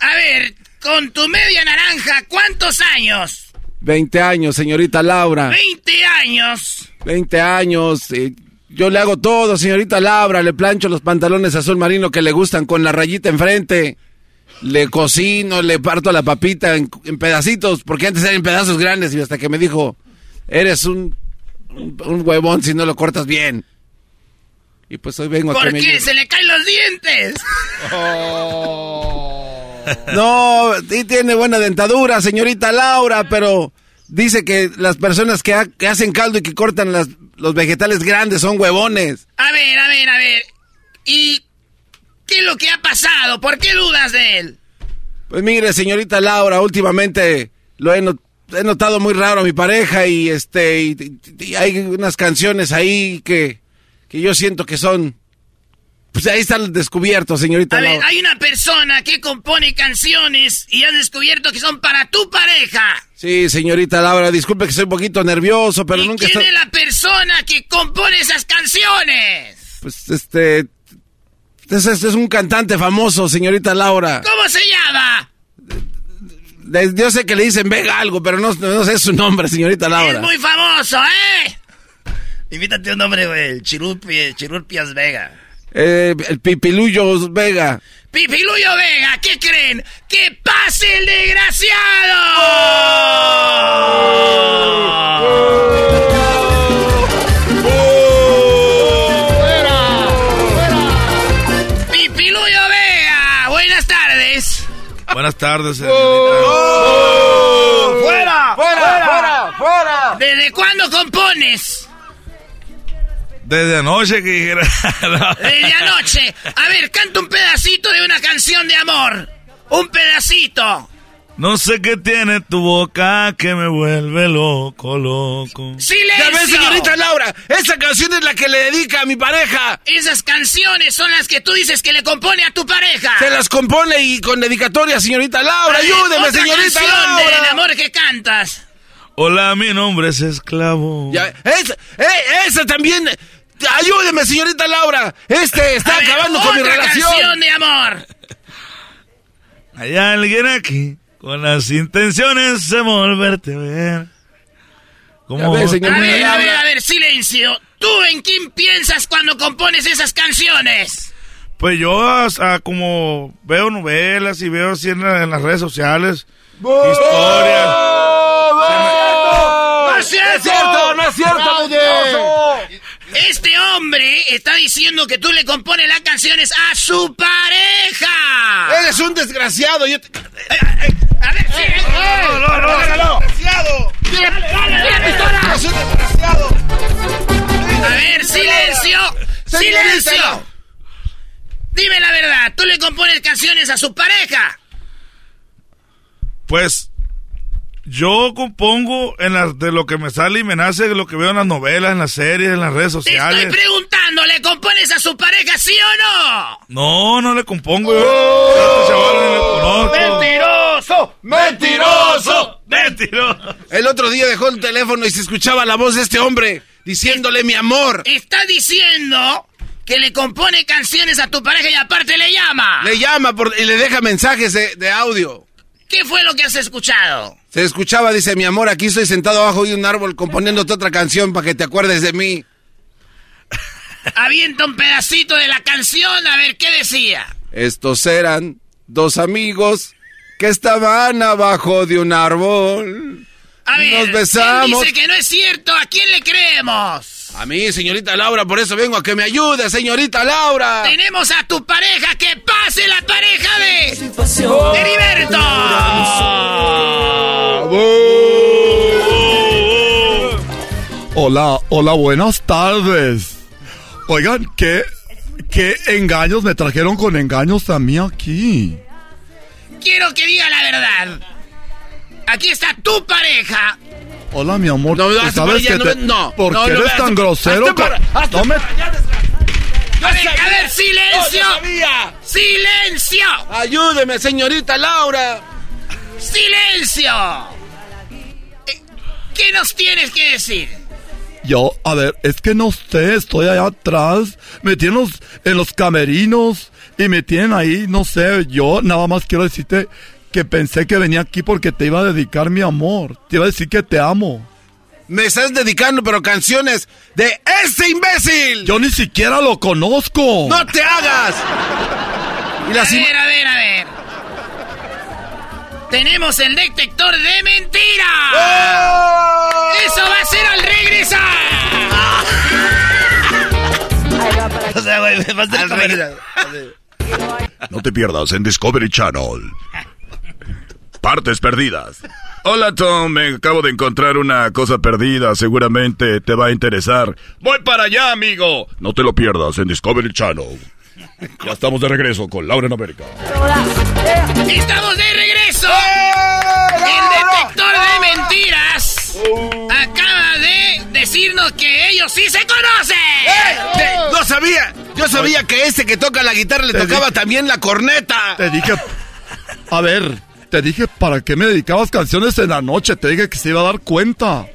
A ver, con tu media naranja, ¿cuántos años? 20 años, señorita Laura. 20 años. 20 años. eh, yo le hago todo, señorita Laura. Le plancho los pantalones azul marino que le gustan con la rayita enfrente. Le cocino, le parto la papita en, en pedacitos, porque antes eran pedazos grandes y hasta que me dijo, eres un, un, un huevón si no lo cortas bien. Y pues hoy vengo a que ¿Por me qué? ¡Se le caen los dientes! No, sí tiene buena dentadura, señorita Laura, pero dice que las personas que, ha- que hacen caldo y que cortan las, los vegetales grandes son huevones. A ver, a ver, a ver. ¿Y qué es lo que ha pasado? ¿Por qué dudas de él? Pues mire, señorita Laura, últimamente lo he, not- he notado muy raro a mi pareja y este y, hay unas canciones ahí que, que yo siento que son pues ahí están descubiertos, señorita A ver, hay una persona que compone canciones y has descubierto que son para tu pareja. Sí, señorita Laura, disculpe que soy un poquito nervioso, pero nunca ¿Quién está es la persona que compone esas canciones? pues este es, es- es un cantante famoso, señorita Laura. ¿Cómo se llama? Yo sé que le dicen Vega algo, pero no, no sé su nombre, señorita Laura. Es muy famoso, ¿eh? Invítate un nombre, güey. el Chirurpi- Chirurpias Vega. Eh, el Pipiluyo Vega. Pipiluyo Vega, ¿qué creen? ¡Que pase el desgraciado! Buenas tardes, ¡Fuera! ¡Fuera! ¡Fuera! ¡Fuera! ¿Desde cuándo compones? Desde anoche que dijera. Desde anoche. A ver, canta un pedacito de una canción de amor. Un pedacito. No sé qué tiene tu boca que me vuelve loco, loco. ¡Silencio! Ya ves, señorita Laura, esa canción es la que le dedica a mi pareja. Esas canciones son las que tú dices que le compone a tu pareja. Se las compone y con dedicatoria, señorita Laura. Ver, Ayúdeme, otra señorita canción Laura. del amor que cantas. Hola, mi nombre es esclavo. Ya, esa, eh, esa también. Ayúdeme, señorita Laura. Este está A ver, acabando con mi otra relación. canción de amor. Hay alguien aquí con las intenciones de volverte a ver. ¿Cómo? Ya ves, señor. A ver, a ver, a ver, silencio. ¿Tú en quién piensas cuando compones esas canciones? Pues yo, o sea, como veo novelas y veo así en, la- en las redes sociales, historias. ¡No es cierto! ¡No es cierto! mentiroso! Este hombre está diciendo que tú le compones las canciones a su pareja. Eres un desgraciado. Yo te- A ver, sí, eh. No, no, no, no. ¡Desgraciado! ¡Eres un desgraciado! A ver, silencio. Silencio. Dime la verdad, ¿tú le compones canciones a su pareja? Pues yo compongo en las de lo que me sale y me nace, de lo que veo en las novelas, en las series, en las redes Te sociales. estoy preguntando, ¿le compones a su pareja, sí o no? No, no le compongo. Yo, yo a este chaval. ¡Mentiroso! ¡Mentiroso! ¡Mentiroso! El otro día dejó el teléfono y se escuchaba la voz de este hombre diciéndole mi amor. Está diciendo que le compone canciones a tu pareja y aparte le llama. Le llama por- y le deja mensajes de, de audio. ¿Qué fue lo que has escuchado? Se escuchaba, dice, mi amor, aquí estoy sentado abajo de un árbol componiéndote otra canción para que te acuerdes de mí. Avienta un pedacito de la canción a ver qué decía. Estos eran dos amigos que estaban abajo de un árbol. A ver, Nos él besamos. dice que no es cierto. ¿A quién le creemos? A mí, señorita Laura, por eso vengo a que me ayude, señorita Laura. Tenemos a tu pareja. ¡Que pase la pareja de... Heriberto! Hola, hola, buenas tardes. Oigan, ¿qué, qué engaños me trajeron con engaños a mí aquí? Quiero que diga la verdad. Aquí está tu pareja. Hola, mi amor. No, ¿tú hazte ¿Sabes que no te- no, ¿Por no, qué no, eres tan grosero? hazte para- con- hazte no me- A ver, a ver, silencio. No. ¡Silencio! Ayúdeme, señorita Laura. ¡Silencio! Eh, ¿Qué nos tienes que decir? Yo, a ver, es que no sé, estoy allá atrás, me tienen los- en los camerinos y me tienen ahí, no sé, yo nada más quiero decirte que pensé que venía aquí porque te iba a dedicar mi amor, te iba a decir que te amo. Me estás dedicando, pero canciones de ese imbécil. Yo ni siquiera lo conozco. ¡No te hagas! Y A ver, a ver, a ver. Tenemos el detector de mentiras. ¡Oh! Eso va a ser al regresar. O sea, güey, me vas a No te pierdas en Discovery Channel. Partes perdidas. Hola Tom, me acabo de encontrar una cosa perdida, seguramente te va a interesar. Voy para allá, amigo. No te lo pierdas en Discovery Channel. Ya estamos de regreso con Laura en América. Estamos de regreso. El detector de mentiras acaba de decirnos que ellos sí se conocen. Te- No sabía. Yo sabía que este que toca la guitarra le tocaba también la corneta. Te dije, a ver, te dije para qué me dedicabas canciones en la noche, te dije que se iba a dar cuenta,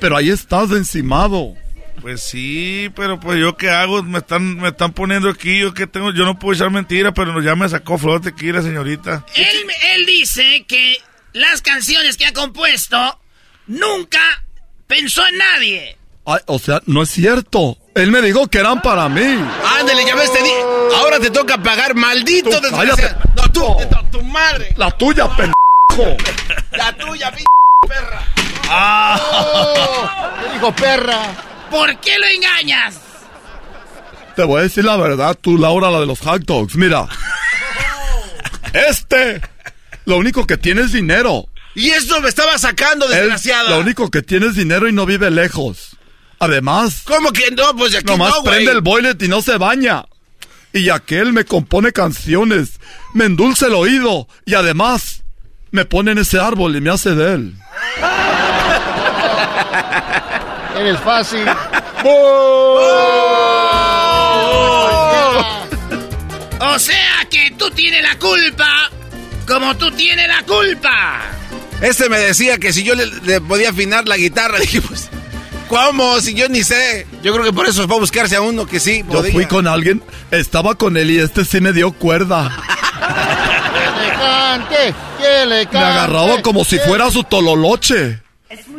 pero ahí estás de encimado. Pues sí, pero pues yo qué hago, me están, me están poniendo aquí, yo qué tengo, yo no puedo echar mentira, pero ya me sacó flor de tequila, señorita. Él, él dice que las canciones que ha compuesto nunca pensó en nadie. Ay, o sea, no es cierto. Él me dijo que eran para mí. Ándale, ya ves, te di. Ahora te toca pagar, maldito Tú desgraciado. cállate. No, tú, tu, tu madre. La tuya, pendejo. La tuya, p perra. ¿Qué dijo perra? ¿Por qué lo engañas? Te voy a decir la verdad, tú, Laura, la de los hot dogs. Mira. Este. Lo único que tiene es dinero. Y eso me estaba sacando, Él, desgraciada. lo único que tiene es dinero y no vive lejos. Además, ¿Cómo que no? Pues aquí nomás no, prende el boilet y no se baña. Y aquel me compone canciones, me endulce el oído y además me pone en ese árbol y me hace de él. Eres fácil. O sea que tú tienes la culpa, como tú tienes la culpa. Este me decía que si yo le, le podía afinar la guitarra, dije, pues, ¿cómo? Si yo ni sé. Yo creo que por eso fue a buscarse a uno que sí Yo podía. fui con alguien, estaba con él y este sí me dio cuerda. Que le cante, que le cante. Me agarraba como si fuera su tololoche.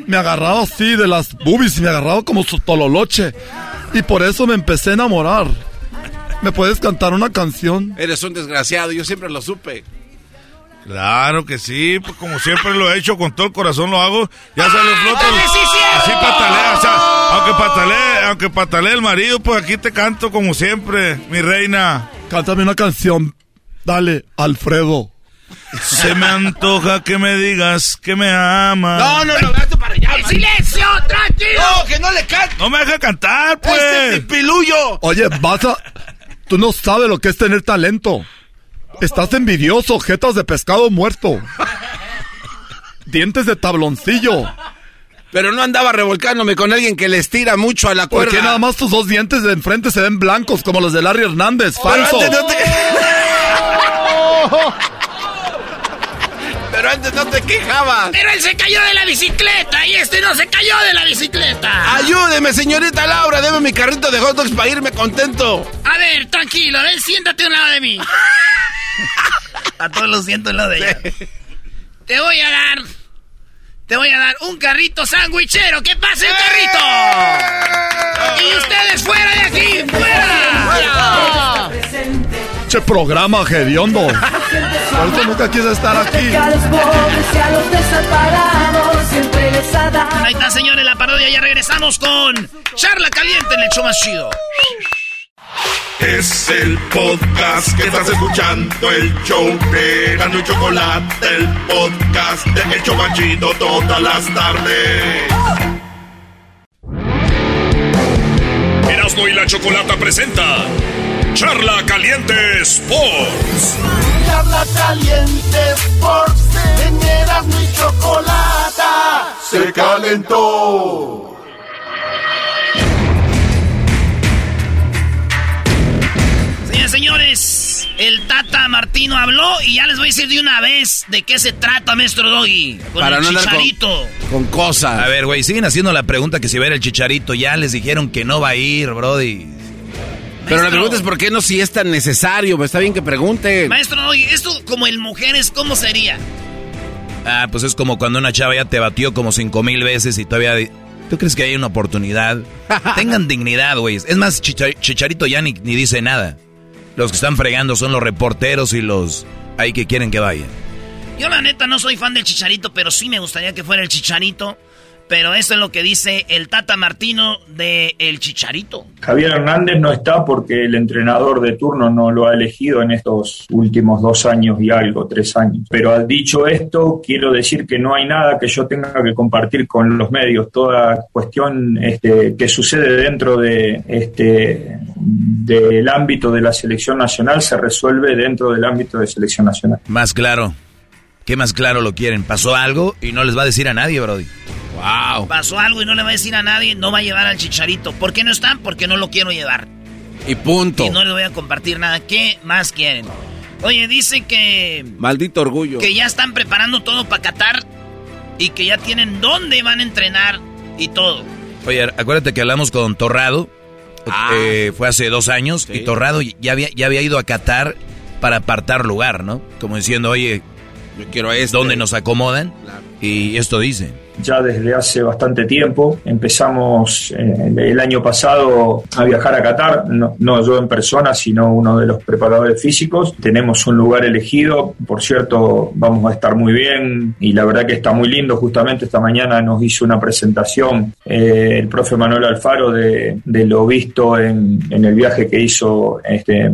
Me agarraba así de las boobies y me agarraba como su tololoche. Y por eso me empecé a enamorar. ¿Me puedes cantar una canción? Eres un desgraciado, yo siempre lo supe. Claro que sí, pues como siempre lo he hecho, con todo el corazón lo hago. Ya sale flota. Así patalea, o sea, aunque patalee, aunque patalee el marido, pues aquí te canto como siempre, mi reina. Cántame una canción. Dale, Alfredo. Se me antoja que me digas que me amas. No, no, no, gato para allá. man. ¡Silencio! ¡Tranquilo! No, que no le cante. No me deja cantar, pues. Este pilullo. Oye, vas a... Tú no sabes lo que es tener talento. Estás envidioso, jetas de pescado muerto. Dientes de tabloncillo. Pero no andaba revolcándome con alguien que le estira mucho a la ¿Por cuerda. qué nada más tus dos dientes de enfrente se ven blancos como los de Larry Hernández? Pero Falso. antes no te... Pero antes no te quejabas. Pero él se cayó de la bicicleta y este no se cayó de la bicicleta. Ayúdeme, señorita Laura, deme mi carrito de hot dogs para irme contento. A ver, tranquilo, ven, siéntate a un lado de mí. a todos los siento en lado de ella. Te voy a dar. Te voy a dar un carrito sandwichero. ¡Que pase el carrito! ¡Y ustedes fuera de aquí! ¡Fuera! Che programa, hediondo. Por eso nunca quise estar aquí. Ahí está, señores, la parodia. Ya regresamos con Charla Caliente en el show más chido. Es el podcast que estás escuchando, el show de Gano y Chocolate, el podcast de El Chobachito todas las tardes. Erasmo y la Chocolata presenta Charla Caliente Sports. Charla caliente Sports. En Erasmo y Chocolata. Se calentó. Señores, el Tata Martino habló y ya les voy a decir de una vez de qué se trata, maestro Doggy. Con Para el no andar con- chicharito. Con cosas. A ver, güey, siguen haciendo la pregunta que si va a ir el chicharito. Ya les dijeron que no va a ir, Brody. Pero la pregunta es por qué no si es tan necesario. Pues está bien que pregunten. Maestro Doggy, esto como en mujeres, ¿cómo sería? Ah, pues es como cuando una chava ya te batió como cinco mil veces y todavía... ¿Tú crees que hay una oportunidad? Tengan dignidad, güey. Es más, Chicha- Chicharito ya ni, ni dice nada. Los que están fregando son los reporteros y los... Ahí que quieren que vayan. Yo la neta no soy fan del chicharito, pero sí me gustaría que fuera el chicharito. Pero eso es lo que dice el Tata Martino de El Chicharito. Javier Hernández no está porque el entrenador de turno no lo ha elegido en estos últimos dos años y algo, tres años. Pero al dicho esto, quiero decir que no hay nada que yo tenga que compartir con los medios. Toda cuestión este, que sucede dentro de este del ámbito de la selección nacional se resuelve dentro del ámbito de selección nacional. Más claro. ¿Qué más claro lo quieren? Pasó algo y no les va a decir a nadie, Brody. Wow. Pasó algo y no le va a decir a nadie, no va a llevar al chicharito. ¿Por qué no están? Porque no lo quiero llevar. Y punto. Y no les voy a compartir nada. ¿Qué más quieren? Oye, dice que, Maldito orgullo. que ya están preparando todo para Qatar y que ya tienen dónde van a entrenar y todo. Oye, acuérdate que hablamos con Torrado. eh, fue hace dos años y Torrado ya había, ya había ido a Qatar para apartar lugar, ¿no? Como diciendo, oye, yo quiero esto. ¿Dónde nos acomodan? Y esto dice. Ya desde hace bastante tiempo. Empezamos eh, el año pasado a viajar a Qatar, no, no yo en persona, sino uno de los preparadores físicos. Tenemos un lugar elegido, por cierto, vamos a estar muy bien y la verdad que está muy lindo. Justamente esta mañana nos hizo una presentación eh, el profe Manuel Alfaro de, de lo visto en, en el viaje que hizo este,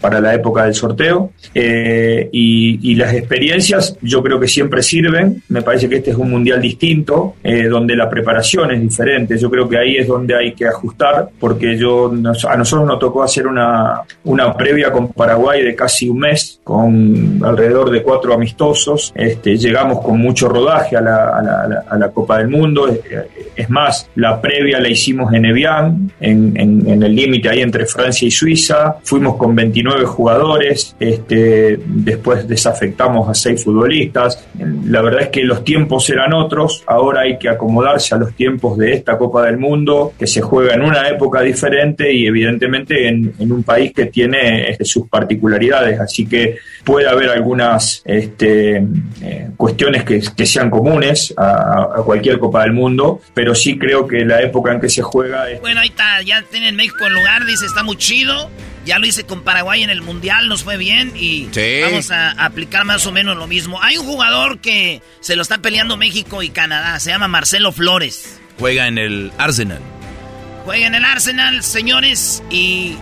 para la época del sorteo. Eh, y, y las experiencias yo creo que siempre sirven. Me parece que este es un mundial distinto, eh, donde la preparación es diferente. Yo creo que ahí es donde hay que ajustar, porque yo nos- a nosotros nos tocó hacer una, una previa con Paraguay de casi un mes, con alrededor de cuatro amistosos. Este, llegamos con mucho rodaje a la, a la- Copa del Mundo. Es más, la previa la hicimos en Evian, en el límite ahí entre Francia y Suiza. Fuimos con 29 jugadores, este, después desafectamos a seis futbolistas. La verdad es que los tiempos eran otros, ahora hay que acomodarse a los tiempos de esta Copa del Mundo, que se juega en una época diferente y evidentemente en, un país que tiene este, sus particularidades. Así que puede haber algunas este, eh, cuestiones que, sean comunes a, cualquier Copa del Mundo, pero sí creo que la época en que se juega es Bueno, ahí está, ya tienen México en lugar, dice, está muy chido. Ya lo hice con Paraguay en el Mundial, nos fue bien y Sí. vamos a aplicar más o menos lo mismo. Hay un jugador que se lo está peleando México y Canadá, se llama Marcelo Flores. Juega en el Arsenal. Juega en el Arsenal, señores, y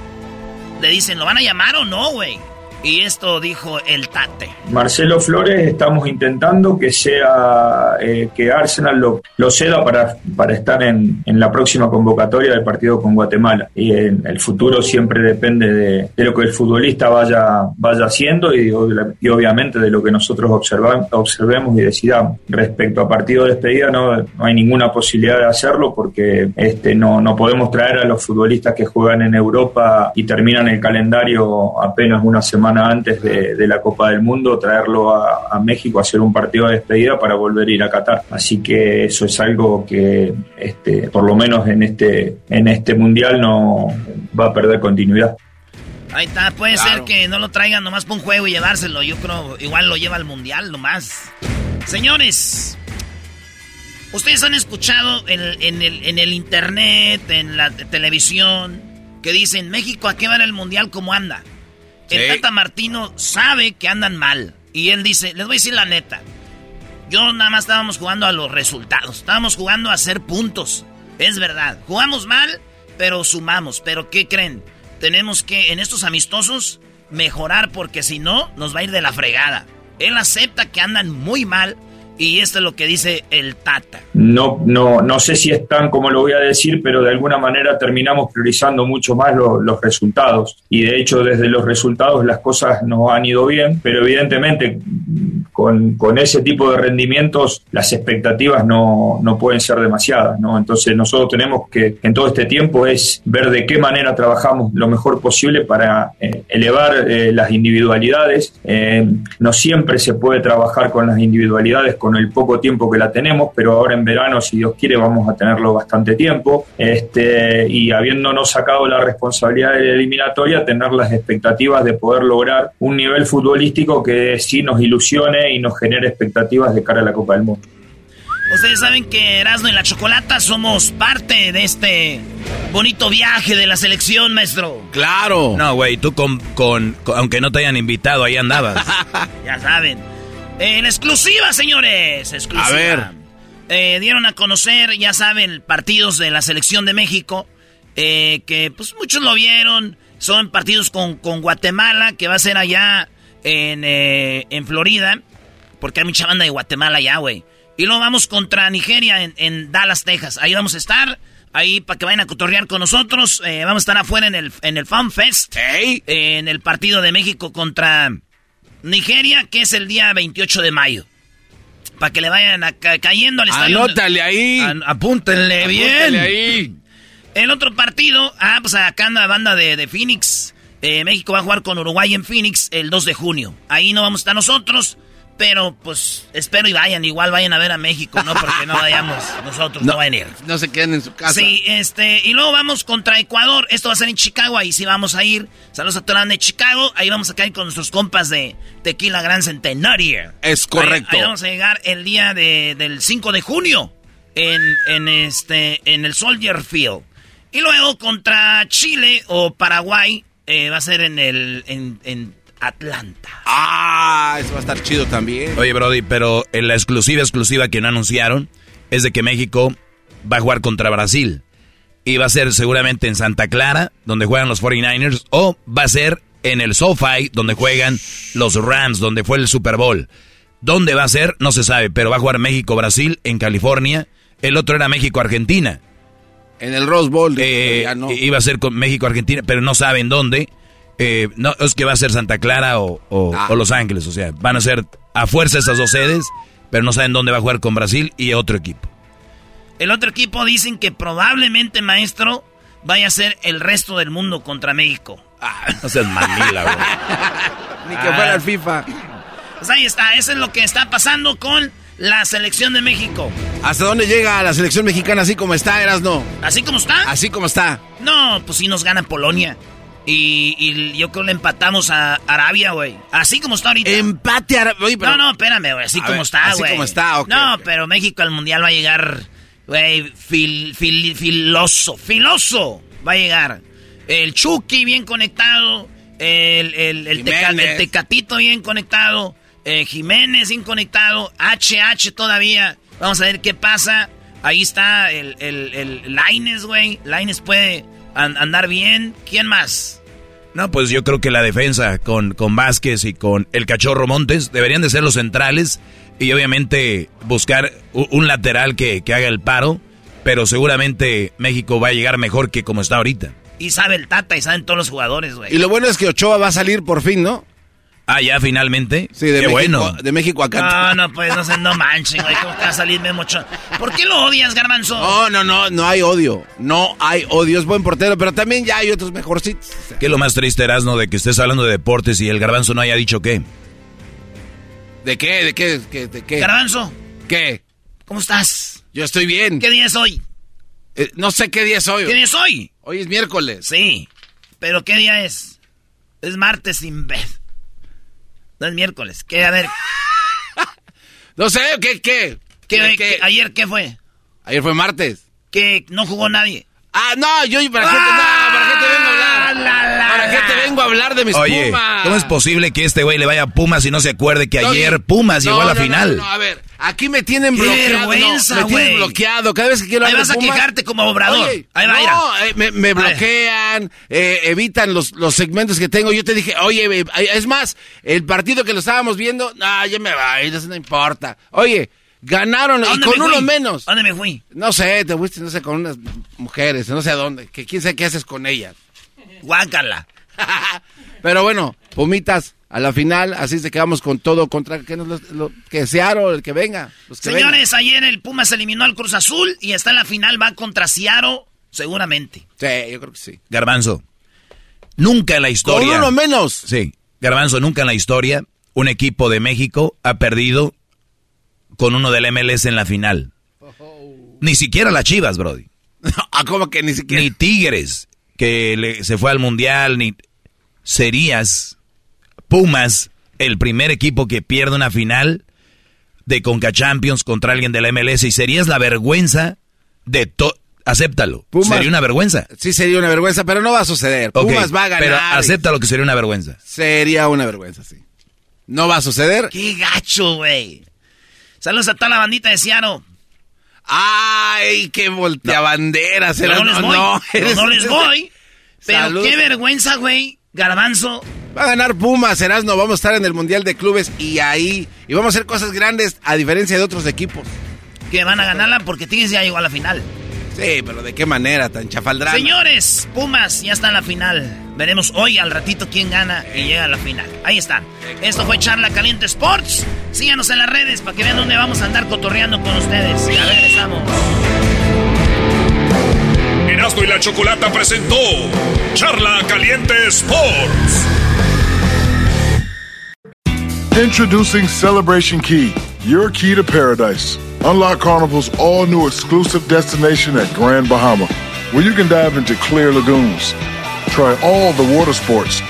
le dicen, ¿lo van a llamar o no, güey? Y esto dijo el Tate. Marcelo Flores estamos intentando que sea eh, que Arsenal lo, lo ceda para, para estar en, en la próxima convocatoria del partido con Guatemala. Y en el futuro siempre depende de, de lo que el futbolista vaya, vaya haciendo y, y obviamente de lo que nosotros observa- observemos y decidamos. Respecto a partido de despedida no, no hay ninguna posibilidad de hacerlo porque este, no, no podemos traer a los futbolistas que juegan en Europa y terminan el calendario apenas una semana antes de, de la Copa del Mundo, traerlo a, a México a hacer un partido de despedida para volver a ir a Qatar. Así que eso es algo que este, por lo menos en este, en este mundial no va a perder continuidad. Ahí está, puede Claro. ser que no lo traigan nomás para un juego y llevárselo. Yo creo igual lo lleva al mundial nomás. Señores, ustedes han escuchado en, el- en el, en el internet, en la te- televisión, que dicen México a qué va el mundial como anda. El. Tata Martino sabe que andan mal. Y él dice, les voy a decir la neta. Yo nada más estábamos jugando a los resultados. Estábamos jugando a hacer puntos. Es verdad. Jugamos mal, pero sumamos. Pero ¿qué creen? Tenemos que, en estos amistosos, mejorar porque si no, nos va a ir de la fregada. Él acepta que andan muy mal y esto es lo que dice el Tata. No, no, no sé si es tan como lo voy a decir, pero de alguna manera terminamos priorizando mucho más lo- los resultados. Y de hecho, desde los resultados las cosas nos han ido bien, pero evidentemente con, con ese tipo de rendimientos las expectativas no, no pueden ser demasiadas. ¿no? Entonces nosotros tenemos que en todo este tiempo es ver de qué manera trabajamos lo mejor posible para eh, elevar eh, las individualidades. Eh, no siempre se puede trabajar con las individualidades con el poco tiempo que la tenemos, pero ahora en verano, si Dios quiere, vamos a tenerlo bastante tiempo. Este, y habiéndonos sacado la responsabilidad de la eliminatoria, tener las expectativas de poder lograr un nivel futbolístico que sí nos ilusione y nos genere expectativas de cara a la Copa del Mundo. Ustedes saben que Erasmo y la Chocolata somos parte de este bonito viaje de la selección, maestro. Claro. No, güey, tú con, con, con- aunque no te hayan invitado, ahí andabas. Ya saben. En exclusiva, señores. Exclusiva. A ver. Eh, dieron a conocer, ya saben, partidos de la selección de México. eh, que pues muchos lo vieron. Son partidos con, con Guatemala, que va a ser allá en, eh, en Florida. Porque hay mucha banda de Guatemala allá, güey. Y luego vamos contra Nigeria en, en Dallas, Texas. Ahí vamos a estar. Ahí para que vayan a cotorrear con nosotros. Eh, vamos a estar afuera en el, en el Fan Fest. En el partido de México contra Nigeria, que es el día 28 de mayo. Para que le vayan a ca- cayendo al estadio. Anótale ahí. An- apúntenle bien. Ahí. El otro partido, ah, pues acá anda la banda de, de Phoenix. Eh, México va a jugar con Uruguay en Phoenix el 2 de junio. Ahí no vamos a estar nosotros, pero pues espero y vayan. Igual vayan a ver a México, ¿no? Porque no vayamos nosotros, no, vayan a ir. No se queden en su casa. Sí, este, y luego vamos contra Ecuador. Esto va a ser en Chicago, ahí sí vamos a ir. Saludos a toda la banda de Chicago. Ahí vamos a caer con nuestros compas de Tequila Gran Centenario. Es correcto. Ahí, ahí vamos a llegar el día de- del 5 de junio en, en este, en el Soldier Field. Y luego contra Chile o Paraguay eh, va a ser en el, en, en Atlanta. Ah, eso va a estar chido también. Oye, Brody, pero en la exclusiva exclusiva que no anunciaron es de que México va a jugar contra Brasil. Y va a ser seguramente en Santa Clara, donde juegan los 49ers, o va a ser en el SoFi, donde juegan los Rams, donde fue el Super Bowl. ¿Dónde va a ser? No se sabe, pero va a jugar México-Brasil en California. El otro era México-Argentina. En el Rose Bowl. Eh, ya no. Iba a ser con México-Argentina, pero no saben dónde. Eh, no, es que va a ser Santa Clara o, o- Ah. o Los Ángeles. O sea, van a ser a fuerza esas dos sedes, pero no saben dónde va a jugar con Brasil y otro equipo. El otro equipo dicen que probablemente, maestro, vaya a ser el resto del mundo contra México. No seas manila, güey. Ni que fuera el FIFA. Pues ahí está, eso es lo que está pasando con la selección de México. ¿Hasta dónde llega la selección mexicana así como está, Erasno? ¿Así como está? Así como está. No, pues sí nos gana Polonia. Y, y yo creo que le empatamos a Arabia, güey. Así como está ahorita. Empate a Arabia. No, no, espérame, güey. Así A como ver, está, así güey. como está, ok, No, pero México al mundial va a llegar, güey, fil, fil- filoso, filoso. Va a llegar. El Chucky bien conectado. El, el, el, Teca- Jiménez. el Tecatito bien conectado. eh, Jiménez bien conectado. HH todavía. Vamos a ver qué pasa. Ahí está el, el, el Laines, güey. Laines puede an- andar bien. ¿Quién más? No, pues yo creo que la defensa con, con Vázquez y con el Cachorro Montes deberían de ser los centrales y obviamente buscar un lateral que, que haga el paro, pero seguramente México va a llegar mejor que como está ahorita. Y sabe el Tata y saben todos los jugadores, güey. Y lo bueno es que Ochoa va a salir por fin, ¿no? Ah, ya finalmente. Sí, de Qué México, bueno. de México acá. No, no, pues no no manchen, güey. ¿Cómo te va a salir Memo Ochoa? ¿Por qué lo odias, Garbanzo? No, no, no, no hay odio. No hay odio. Es buen portero, pero también ya hay otros mejorcitos. ¿Qué es lo más triste, Erasno, de que estés hablando de deportes y el garbanzo no haya dicho qué? ¿De qué? ¿De qué? ¿Qué? ¿De qué? Garbanzo, ¿Qué? ¿cómo estás? Yo estoy bien. ¿Qué día es hoy? Eh, no sé qué día es hoy. ¿Qué día es hoy? Hoy es miércoles. Sí, pero ¿qué día es? Es martes sin vez. No es miércoles. ¿Qué? A ver, No sé, ¿qué? ¿Qué? ¿qué, ayer qué fue? Ayer fue martes. Que no jugó nadie. Ah, no, yo, ¿para qué te, no, ¿para qué te vengo a hablar? Ah, la, la, ¿Para qué la. te vengo a hablar de mis Oye, Pumas. ¿cómo es posible que este güey le vaya a Pumas y no se acuerde que ayer Pumas llegó a la no, no, final? no, a ver, aquí me tienen Qué bloqueado. vergüenza, me tienen bloqueado. Cada vez que quiero Ahí hablar vas de a quejarte como obrador. Oye, Ahí va, no, eh, me, me bloquean, eh, evitan los, los segmentos que tengo. Yo te dije, oye, es más, el partido que lo estábamos viendo, no, ya me va, eso no importa. Oye, ganaron ¿A y con uno menos. ¿A dónde me fui? No sé, te fuiste, no sé, con unas mujeres, no sé a dónde, que quién sabe qué haces con ellas. Guácala. Pero bueno, Pumitas, a la final, así se quedamos con todo contra que, nos, lo- lo- que el que venga. los que Señores, ayer el Pumas eliminó al Cruz Azul y está en la final, va contra Ciaro, seguramente. Sí, yo creo que sí. Garbanzo, nunca en la historia. Con uno menos. Sí, Garbanzo, nunca en la historia un equipo de México ha perdido con uno del MLS en la final. Ni siquiera las Chivas, Brody. Ah, ¿cómo que ni siquiera? Ni Tigres, que le- se fue al Mundial, ni... Serías Pumas el primer equipo que pierde una final de Conca Champions contra alguien de la MLS y serías la vergüenza de todo... Acéptalo. Pumas- Sería una vergüenza. Sí, sería una vergüenza, pero no va a suceder. Pumas va a ganar. Pero acéptalo que sería una vergüenza. Sería una vergüenza, sí. No va a suceder. ¡Qué gacho, güey! Saludos a toda la bandita de Ciaro. ¡Ay, qué volteabanderas! No, era- no les voy. No, eres- no les voy. Pero Salud. qué vergüenza, güey. Garbanzo. Va a ganar Pumas, Erasno. Vamos a estar en el Mundial de Clubes y ahí. Y vamos a hacer cosas grandes a diferencia de otros equipos. Que van a ganarla porque Tigres ya llegó a la final. Sí, pero ¿de qué manera? Tan chafaldrana. Señores, Pumas ya está en la final. Veremos hoy al ratito quién gana y llega a la final. Ahí están. Esto fue Charla Caliente Sports. Síganos en las redes para que vean dónde vamos a andar cotorreando con ustedes. Ya regresamos. Erasmo y la Chocolata presentó Charla Caliente Sports. Introducing Celebration Key, your key to paradise. Unlock Carnival's all new exclusive destination at Grand Bahama, where you can dive into clear lagoons, try all the water sports,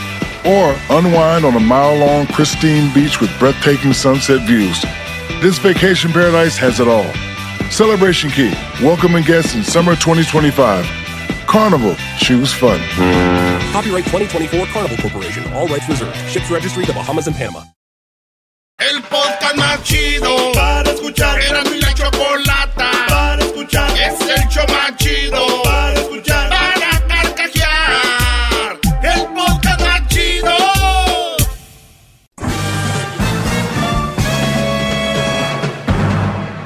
or unwind on a mile long pristine beach with breathtaking sunset views. This vacation paradise has it all. Celebration Key, welcoming guests in summer 2025. Carnival, choose fun. Copyright 2024 Carnival Corporation. All rights reserved. Ships registry the Bahamas and Panama. El podcast más chido para escuchar. Era mi la chocolata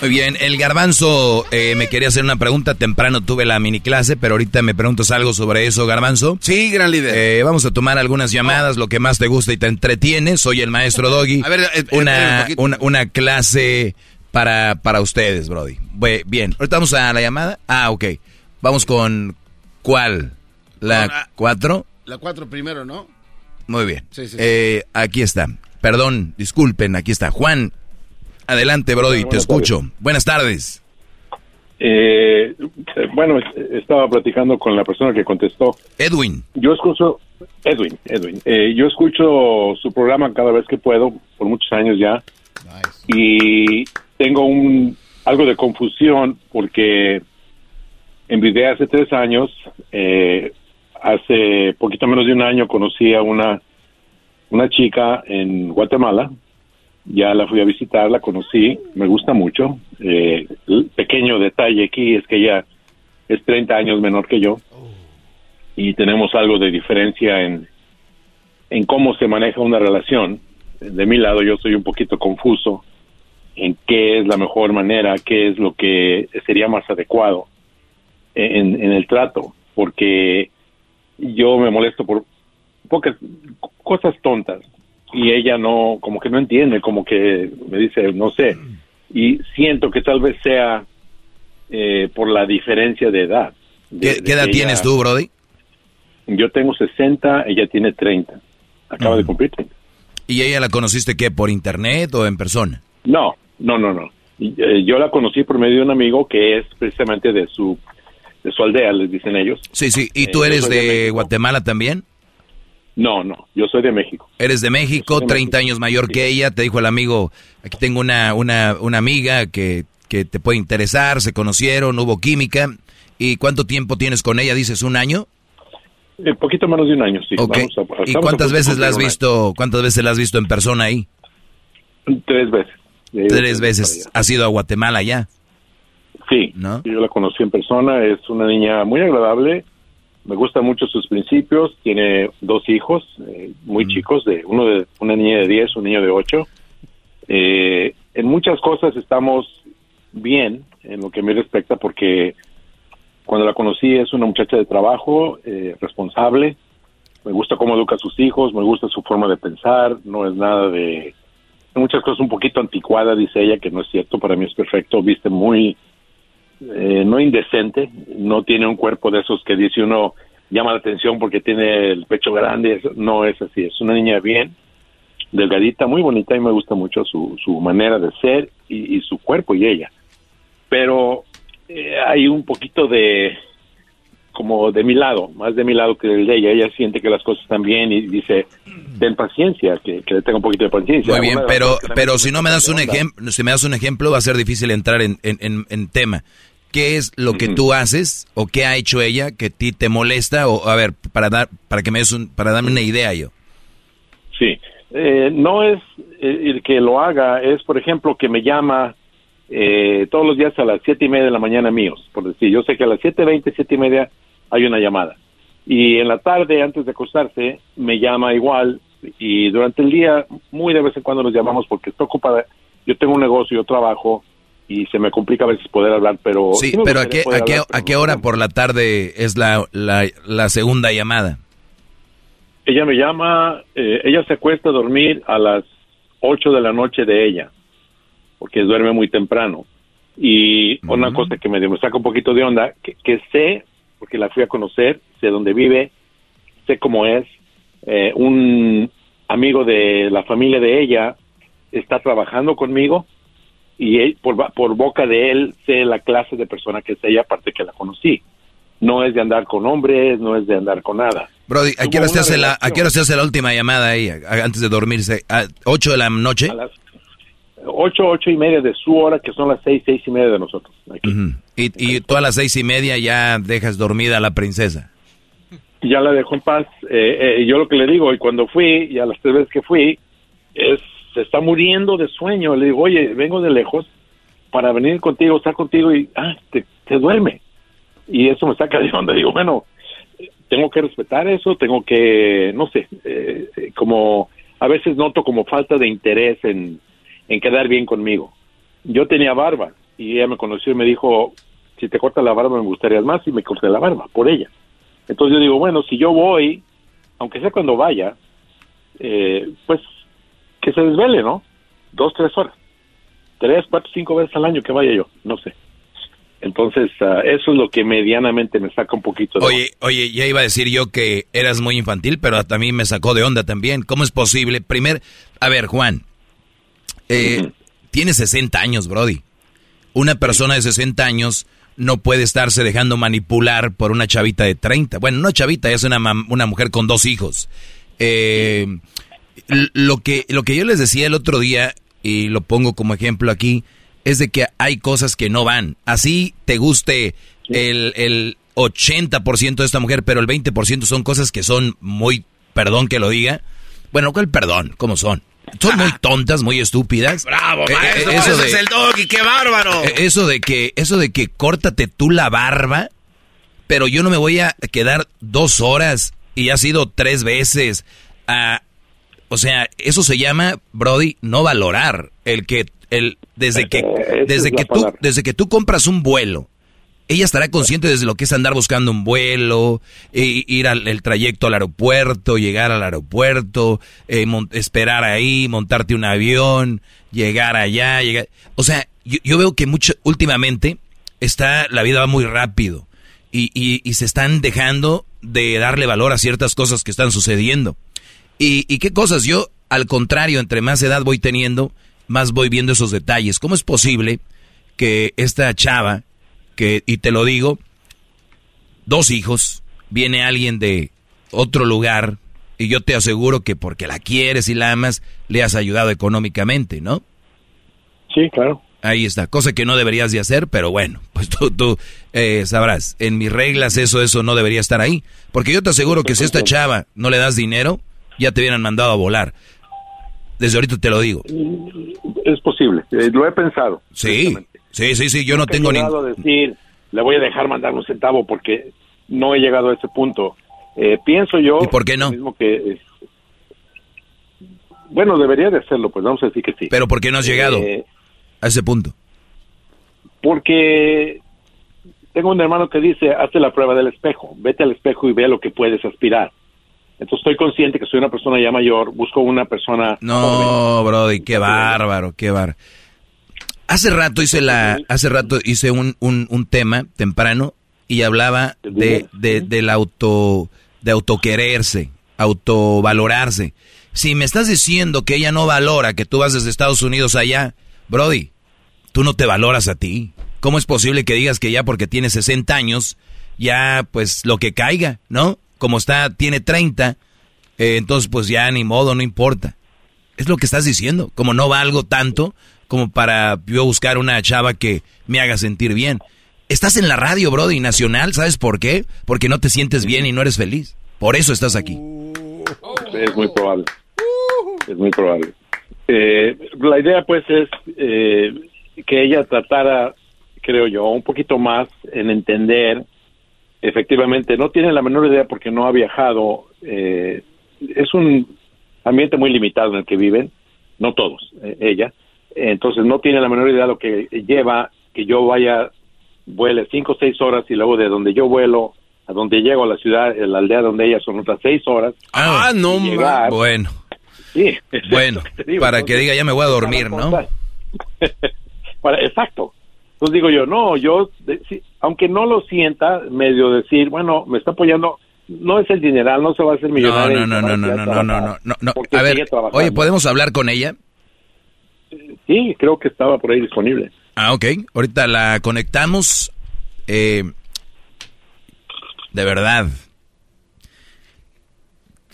Muy bien, el garbanzo eh, me quería hacer una pregunta. Temprano tuve la mini clase, pero ahorita me preguntas algo sobre eso, garbanzo. Sí, gran líder. Eh, vamos a tomar algunas llamadas, lo que más te gusta y te entretiene. Soy el maestro Doggy. A ver, eh, eh, una, un una, una clase para, para ustedes, Brody. Bien, ahorita vamos a la llamada. Ah, ok. Vamos con ¿cuál? ¿La ah, cuatro? La cuatro primero, ¿no? Muy bien. Sí, sí, sí. Eh, aquí está. Perdón, disculpen, aquí está. Juan, adelante, Brody, te Buenas escucho. Buenas tardes. Eh, bueno, es- estaba platicando con la persona que contestó. Edwin. Yo escucho, Edwin, Edwin, eh, yo escucho su programa cada vez que puedo, por muchos años ya, y tengo un algo de confusión porque envidié hace tres años, eh, hace poquito menos de un año conocí a una, una chica en Guatemala, ya la fui a visitar, la conocí, me gusta mucho. Eh, el pequeño detalle aquí es que ella es 30 años menor que yo y tenemos algo de diferencia en, en cómo se maneja una relación. De mi lado yo soy un poquito confuso en qué es la mejor manera, qué es lo que sería más adecuado en, en el trato, porque yo me molesto por pocas cosas tontas y ella no, como que no entiende, como que me dice, no sé, y siento que tal vez sea eh, por la diferencia de edad. De- ¿Qué, de edad tienes tú, Brody? Yo tengo 60, ella tiene 30. Acaba de cumplir 30. ¿Y ella la conociste qué? ¿Por internet o en persona? No, no, no, no. Eh, yo la conocí por medio de un amigo que es precisamente de su de su aldea, les dicen ellos. Sí, sí. ¿Y tú Eh, yo eres de de. Guatemala también? No, no, yo soy de México. Eres de México, 30 años mayor que ella. Te dijo el amigo, aquí tengo una, una, una amiga que, que te puede interesar. Se conocieron, hubo química. ¿Y cuánto tiempo tienes con ella? Dices, ¿un año? Un poquito menos de un año, sí. Ok. Vamos a- ¿Y cuántas de veces la has visto, cuántas veces la has visto en persona ahí? Tres veces. De Tres de- veces. ¿Has ido a Guatemala ya? Sí, ¿No? yo la conocí en persona, es una niña muy agradable, me gustan mucho sus principios, tiene dos hijos eh, muy chicos, de uno de una niña de 10, un niño de 8. Eh, en muchas cosas estamos bien en lo que me respecta porque cuando la conocí es una muchacha de trabajo, eh, responsable, me gusta cómo educa a sus hijos, me gusta su forma de pensar, no es nada de muchas cosas un poquito anticuada, dice ella, que no es cierto, para mí es perfecto, viste muy, eh, no indecente, no tiene un cuerpo de esos que dice uno llama la atención porque tiene el pecho grande, no es así, es una niña bien, delgadita, muy bonita y me gusta mucho su, su manera de ser y, y su cuerpo y ella. Pero eh, hay un poquito de, como de mi lado, más de mi lado que del de ella. Ella siente que las cosas están bien y dice, ten paciencia, que, que le tenga un poquito de paciencia. Muy bien, pero, pero si no me das un ejemplo, si me das un ejemplo, va a ser difícil entrar en, en, en- en tema. ¿Qué es lo que tú haces o qué ha hecho ella que a ti te molesta? O a ver, para dar, para que me des un, para darme una idea yo. Sí, Eh, no es eh, el que lo haga, es por ejemplo que me llama eh, todos los días a las siete y media de la mañana míos, por decir, yo sé que a las siete veinte, siete y media hay una llamada. Y en la tarde, antes de acostarse, me llama igual y durante el día, muy de vez en cuando nos llamamos porque estoy ocupada, yo tengo un negocio, yo trabajo y se me complica a veces poder hablar, pero... Sí, pero ¿a qué, a qué, hablar, a qué hora por la tarde es la, la, la segunda llamada? Ella me llama, eh, ella se acuesta a dormir a las 8 de la noche de ella, porque duerme muy temprano. Y una cosa que me, me saca un poquito de onda, que, que sé, porque la fui a conocer, sé dónde vive, sé cómo es, eh, un amigo de la familia de ella está trabajando conmigo y él- por, por boca de él sé la clase de persona que es ella, aparte que la conocí. No es de andar con hombres, no es de andar con nada. Brody, ¿a qué hora se hace la, a qué hora se hace la última llamada ahí, antes de dormirse? ¿A ocho de la noche? A las ocho, ocho y media de su hora, que son las seis, seis y media de nosotros. Ujú. Y, y tú a las seis y media ya dejas dormida a la princesa. Ya la dejo en paz. Eh, eh, yo lo que le digo, y cuando fui, y a las tres veces que fui, es, se está muriendo de sueño. Le digo, oye, vengo de lejos para venir contigo, estar contigo, y ah, te, te duerme. Y eso me saca de onda. Digo, bueno, tengo que respetar eso, tengo que, no sé, eh, eh, como a veces noto como falta de interés en, en quedar bien conmigo. Yo tenía barba y ella me conoció y me dijo, si te cortas la barba me gustaría más y me corté la barba por ella. Entonces yo digo, bueno, si yo voy, aunque sea cuando vaya, eh, pues que se desvele, ¿no? Dos, tres horas. Tres, cuatro, cinco veces al año que vaya yo, no sé. Entonces, ah, eso es lo que medianamente me saca un poquito de... Oye, oye, ya iba a decir yo que eras muy infantil, pero también me sacó de onda también. ¿Cómo es posible? Primer, a ver, Juan, eh, tienes 60 años, Brody. Una persona de 60 años no puede estarse dejando manipular por una chavita de 30. Bueno, no chavita, es una, una mujer con dos hijos. Eh, lo, que, lo que yo les decía el otro día, y lo pongo como ejemplo aquí, es de que hay cosas que no van. Así te guste el, el 80% de esta mujer, pero el 20% son cosas que son muy, perdón que lo diga, bueno, ¿cuál perdón? ¿Cómo son? Son muy tontas, muy estúpidas. Bravo, Eh, eh, maestro. eso de- es el doggy, qué bárbaro. eh, Eso de que, eso de que córtate tú la barba, pero yo no me voy a quedar dos horas y ha sido tres veces. a- o sea, eso se llama, Brody, no valorar. El que, el, desde que, esa desde que tú, palabra. desde que tú compras un vuelo, ella estará consciente desde lo que es andar buscando un vuelo, e- ir al el trayecto al aeropuerto, llegar al aeropuerto, eh, esperar ahí, montarte un avión, llegar allá, llegar. O sea, yo, yo veo que mucho, últimamente está, la vida va muy rápido y, y, y se están dejando de darle valor a ciertas cosas que están sucediendo. ¿Y, y qué cosas? Yo, al contrario, entre más edad voy teniendo, más voy viendo esos detalles. ¿Cómo es posible que esta chava, que, y te lo digo, dos hijos, viene alguien de otro lugar, y yo te aseguro que porque la quieres y la amas, le has ayudado económicamente, ¿no? Sí, claro. Ahí está, cosa que no deberías de hacer, pero bueno, pues tú, tú eh, sabrás, en mis reglas eso, eso no debería estar ahí. Porque yo te aseguro que si a esta chava no le das dinero, ya te hubieran mandado a volar. Desde ahorita te lo digo. Es posible, eh, lo he pensado. Sí, sí, sí, sí, yo no tengo He ni... decir, le voy a dejar mandar un centavo porque no he llegado a ese punto. Eh, pienso yo... ¿Y por qué no? mismo que, eh, bueno, debería de hacerlo, pues vamos a decir que sí. Pero ¿por qué no has llegado Eh, a ese punto? Porque tengo un hermano que dice, hazte la prueba del espejo, vete al espejo y ve lo que puedes aspirar. Entonces estoy consciente que soy una persona ya mayor, busco una persona... No, Brody, qué bárbaro, qué bárbaro. Hace rato hice la, hace rato hice un, un, un tema temprano y hablaba de, de, del auto, de autoquererse, autovalorarse. Si me estás diciendo que ella no valora que tú vas desde Estados Unidos allá, Brody, tú no te valoras a ti. ¿Cómo es posible que digas que ya porque tienes 60 años, ya pues lo que caiga, ¿no? Como está, tiene 30, eh, entonces pues ya ni modo, no importa. Es lo que estás diciendo. Como no valgo tanto como para yo buscar una chava que me haga sentir bien. Estás en la radio, Brody, nacional, ¿sabes por qué? Porque no te sientes bien y no eres feliz. Por eso estás aquí. Es muy probable. Es muy probable. Eh, la idea, pues, es eh, que ella tratara, creo yo, un poquito más en entender, efectivamente, no tiene la menor idea porque no ha viajado. eh, es un ambiente muy limitado en el que viven, no todos, eh, ella. Entonces, no tiene la menor idea de lo que lleva que yo vaya, vuele cinco o seis horas y luego de donde yo vuelo a donde llego a la ciudad, a la aldea donde ella son otras seis horas. Ah, no, llegar- Bueno, Sí, bueno, que digo. para que diga ya me voy a dormir, ¿no? para- exacto. Entonces digo yo, no, yo, aunque no lo sienta, medio decir, bueno, me está apoyando, no es el dineral, no se va a hacer millonario. no, no, no, no, no, no, no, no, no, A ver, oye, ¿podemos hablar con ella? Sí, creo que estaba por ahí disponible. Ah, ok. Ahorita la conectamos. Eh, de verdad.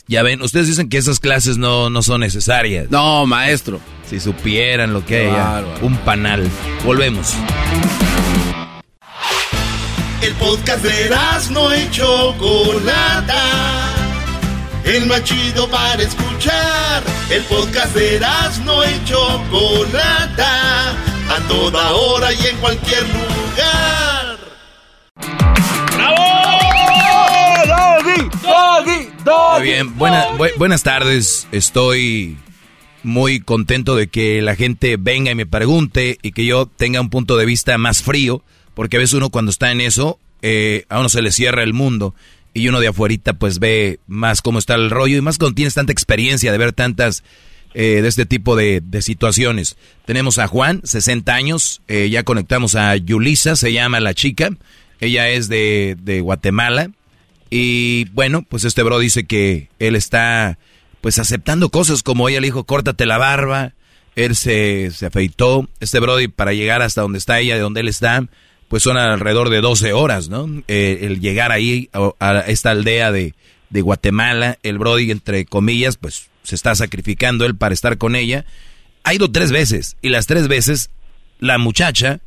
Ya ven, ustedes dicen que esas clases no, no son necesarias. No, maestro. Si supieran lo que Qué hay. Un panal. Volvemos. El podcast de no y Chocolata. El más chido para escuchar. El podcast de no y Chocolata. A toda hora y en cualquier lugar. Muy bien, buena- bu- buenas tardes. Estoy muy contento de que la gente venga y me pregunte y que yo tenga un punto de vista más frío, porque a veces uno cuando está en eso, eh, a uno se le cierra el mundo y uno de afuerita pues ve más cómo está el rollo y más cuando tienes tanta experiencia de ver tantas eh, de este tipo de, de situaciones. Tenemos a Juan, 60 años, eh, ya conectamos a Yulisa, se llama la chica, ella es de, de Guatemala. Y bueno, pues este bro dice que él está pues aceptando cosas como ella le dijo, córtate la barba, él se, se afeitó, este brody para llegar hasta donde está ella, de donde él está, pues son alrededor de 12 horas, ¿no? Eh, el llegar ahí a, a esta aldea de, de Guatemala, el brody entre comillas, pues se está sacrificando él para estar con ella. Ha ido tres veces y las tres veces la muchacha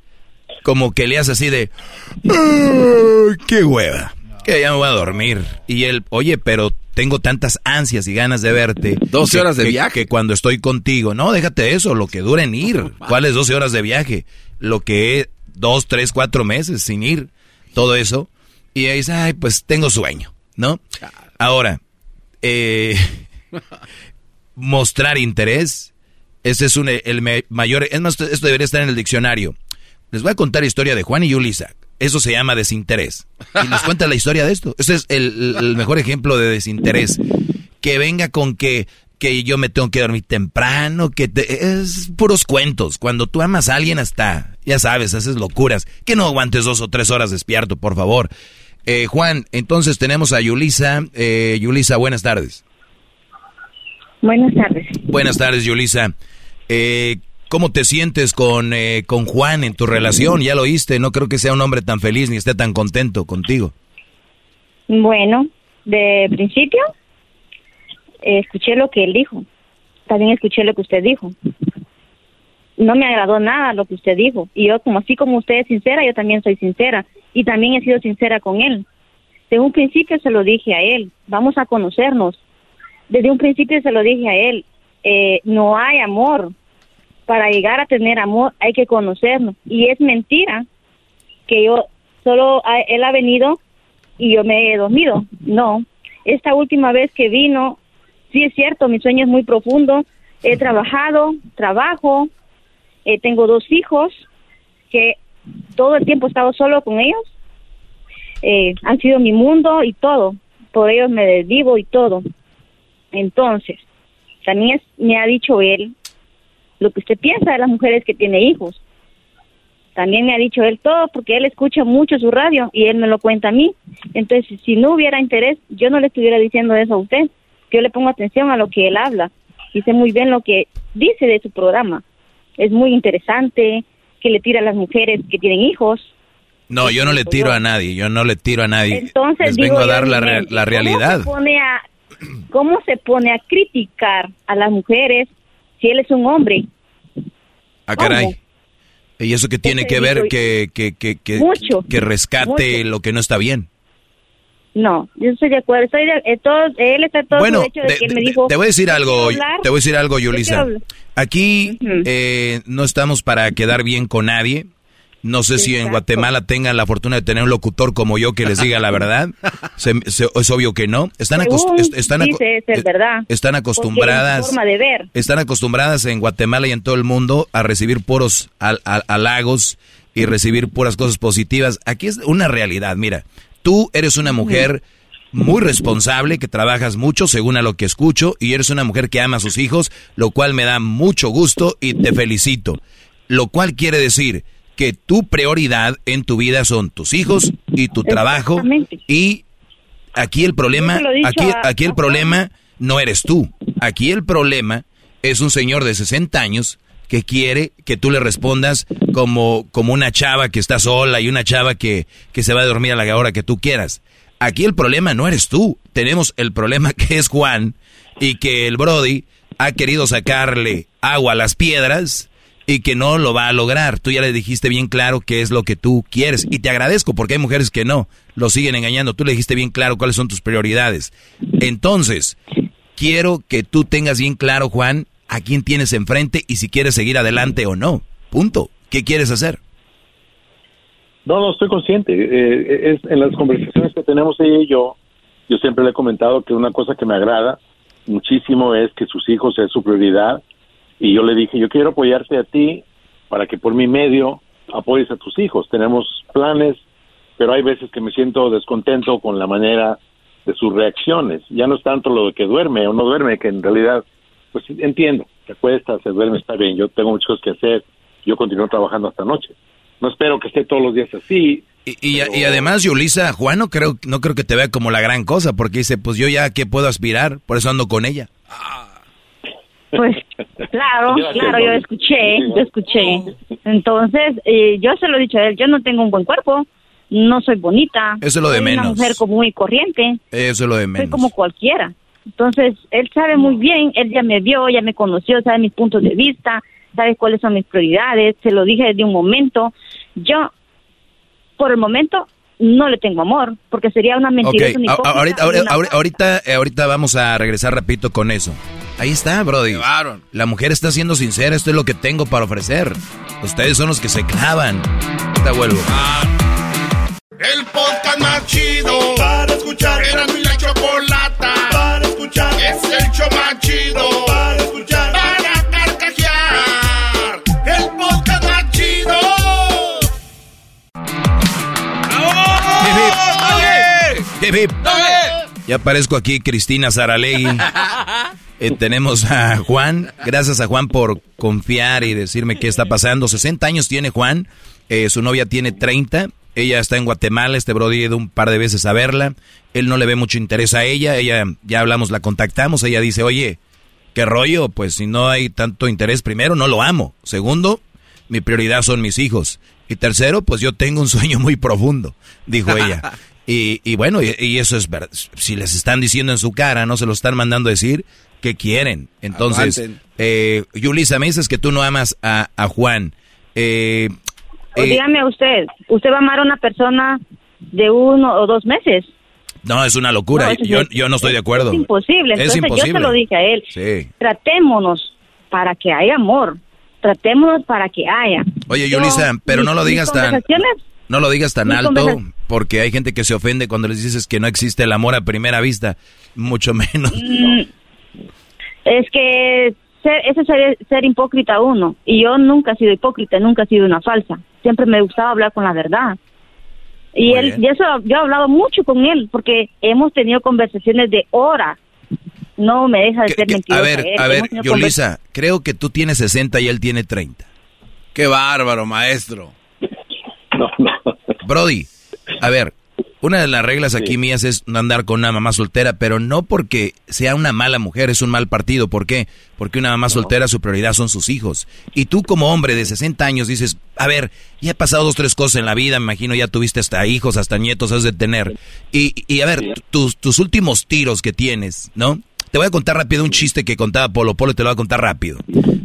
como que le hace así de, "Ah, qué hueva que ya me voy a dormir. Y él, oye, pero tengo tantas ansias y ganas de verte. 12 que- horas de que- viaje. Que cuando estoy contigo, no, déjate eso, lo que dura en ir. ¿Cuáles 12 horas de viaje? Lo que es dos, tres, cuatro meses sin ir. Todo eso. Y ahí dice, ay, pues tengo sueño, ¿no? Ahora, eh, mostrar interés, ese es un, el mayor, es más, esto debería estar en el diccionario. Les voy a contar la historia de Juan y Yulisa. Eso se llama desinterés. Y les cuenta la historia de esto. Ese es el, el mejor ejemplo de desinterés. Que venga con que, que yo me tengo que dormir temprano, que te- es puros cuentos. Cuando tú amas a alguien hasta, ya sabes, haces locuras. Que no aguantes dos o tres horas despierto, por favor. Eh, Juan, entonces tenemos a Yulisa. Eh, Yulisa, buenas tardes. Buenas tardes. Buenas tardes, Yulisa. Eh, ¿Cómo te sientes con, eh, con Juan en tu relación? Ya lo oíste, no creo que sea un hombre tan feliz ni esté tan contento contigo. Bueno, de principio eh, escuché lo que él dijo. También escuché lo que usted dijo. No me agradó nada lo que usted dijo. Y yo, como así como usted es sincera, yo también soy sincera. Y también he sido sincera con él. Desde un principio se lo dije a él. Vamos a conocernos. Desde un principio se lo dije a él. eh, no hay amor. Para llegar a tener amor hay que conocernos. Y es mentira que yo solo él ha venido y yo me he dormido. No, esta última vez que vino, sí es cierto, mi sueño es muy profundo. He trabajado, trabajo, eh, tengo dos hijos que todo el tiempo he estado solo con ellos. Eh, han sido mi mundo y todo. Por ellos me desvivo y todo. Entonces, también es- me ha dicho él lo que usted piensa de las mujeres que tiene hijos. También me ha dicho él todo porque él escucha mucho su radio y él me lo cuenta a mí. Entonces, si no hubiera interés, yo no le estuviera diciendo eso a usted. Yo le pongo atención a lo que él habla y sé muy bien lo que dice de su programa. Es muy interesante que le tira a las mujeres que tienen hijos. No, yo no le tiro a nadie, yo no le tiro a nadie. Entonces, Les digo vengo a dar la, re- la realidad. ¿Cómo se, pone a, ¿Cómo se pone a criticar a las mujeres si él es un hombre? Ah, caray. ¿Y eso que tiene que ver que, que, que, que, Mucho, que rescate mucho. lo que no está bien? No, yo estoy de acuerdo. Estoy de, eh, todo- él está todo Bueno, de, de- que él me dijo. te voy a decir "Yo algo, quiero hablar". te voy a decir algo, Yulisa. quiero hablar. Aquí eh, no estamos para quedar bien con nadie. No sé si en. Guatemala tengan la fortuna de tener un locutor como yo que les diga la verdad. Se- se- es obvio que no. Están, acost- Según est- están, aco- dice ser eh, verdad. están es acostumbradas. forma de ver. Están acostumbradas en Guatemala y en todo el mundo a recibir puros hal- halagos y recibir puras cosas positivas. Aquí es una realidad. Mira, tú eres una mujer muy responsable, que trabajas mucho según a lo que escucho, y eres una mujer que ama a sus hijos, lo cual me da mucho gusto y te felicito. Lo cual quiere decir que tu prioridad en tu vida son tus hijos y tu trabajo y aquí el problema, aquí el problema no eres tú. Aquí el problema es un señor de 60 años que quiere que tú le respondas como, como una chava que está sola y una chava que, que se va a dormir a la hora que tú quieras. Aquí el problema no eres tú. Tenemos el problema que es Juan y que el Brody ha querido sacarle agua a las piedras y que no lo va a lograr. Tú ya le dijiste bien claro qué es lo que tú quieres y te agradezco porque hay mujeres que no, lo siguen engañando. Tú le dijiste bien claro cuáles son tus prioridades. Entonces, quiero que tú tengas bien claro, Juan, a quién tienes enfrente y si quieres seguir adelante o no. Punto. ¿Qué quieres hacer? No, no, estoy consciente. Eh, es, en las conversaciones que tenemos ella y yo, yo siempre le he comentado que una cosa que me agrada muchísimo es que sus hijos es su prioridad. Y yo le dije, yo quiero apoyarte a ti para que por mi medio apoyes a tus hijos. Tenemos planes, pero hay veces que me siento descontento con la manera de sus reacciones. Ya no es tanto lo de que duerme o no duerme, que en realidad, pues entiendo, se acuesta, se duerme, está bien. Yo tengo muchas cosas que hacer, yo continúo trabajando hasta noche. No espero que esté todos los días así. Y, y, y además, Yulisa, Juan no creo, no creo que te vea como la gran cosa, porque dice, pues yo ya, ¿a ¿qué puedo aspirar? Por eso ando con ella. Pues claro, claro, yo escuché, yo escuché. Entonces, eh, yo se lo he dicho a él, yo no tengo un buen cuerpo, no soy bonita. Eso es lo de soy menos. una mujer común y corriente, Eso es lo de soy menos. como cualquiera. Entonces, él sabe muy bien, él ya me vio, ya me conoció, sabe mis puntos de vista, sabe cuáles son mis prioridades, se lo dije desde un momento. Yo, por el momento, no le tengo amor, porque sería una mentira. ahorita, ahorita, ahorita, vamos a regresar, repito, con eso. Ahí está, Brody. La mujer está siendo sincera, esto es lo que tengo para ofrecer. Ustedes son los que se clavan. Te vuelvo. El podcast más chido para escuchar. Era mi la chocolata para escuchar. Es el show más chido para escuchar. Para carcajear. El podcast más chido. Hip, hip. Ya aparezco aquí, Cristina Saralegui. Eh, tenemos a Juan. Gracias a Juan por confiar y decirme qué está pasando. 60 años tiene Juan. eh, su novia tiene 30. Ella está en Guatemala. Este Brody ha ido un par de veces a verla. Él no le ve mucho interés a ella. Ella, ya hablamos, la contactamos. Ella dice, oye, ¿Qué rollo? Pues si no hay tanto interés, primero, no lo amo. Segundo, mi prioridad son mis hijos. Y tercero, pues yo tengo un sueño muy profundo, dijo ella. Y, y bueno, y, y eso es verdad. Si les están diciendo en su cara, no se lo están mandando a decir, ¿qué quieren? Entonces, eh, Yulisa, me dices que tú no amas a, a Juan. Eh, O eh, dígame usted, ¿usted va a amar a una persona de uno o dos meses? no, es una locura. No, yo, es- yo no estoy de acuerdo. Es imposible. Es Entonces yo imposible. te lo dije a él. Sí. Tratémonos para que haya amor. Tratémonos para que haya. Oye, Yo- Yulisa, pero no lo digas tan... conversaciones- No lo digas tan alto, porque hay gente que se ofende cuando les dices que no existe el amor a primera vista, mucho menos. Mm, Es que ser, ese es ser, ser hipócrita uno. Y yo nunca he sido hipócrita, nunca he sido una falsa. Siempre me gustaba hablar con la verdad. Y Muy él, bien. y eso yo he hablado mucho con él, porque hemos tenido conversaciones de horas. No me deja de ser mentirosa. A ver, a ver, Yulisa, creo que tú tienes 60 y él tiene 30. Qué bárbaro, maestro. Brody, a ver, una de las reglas aquí mías es no andar con una mamá soltera, pero no porque sea una mala mujer, es un mal partido. ¿Por qué? Porque una mamá soltera su prioridad son sus hijos. Y tú como hombre de 60 años dices, a ver, ya he pasado dos, tres cosas en la vida, me imagino ya tuviste hasta hijos, hasta nietos has de tener. Y, y a ver, tus, tus últimos tiros que tienes, ¿no? Te voy a contar rápido un chiste que contaba Polo Polo, te lo voy a contar rápido.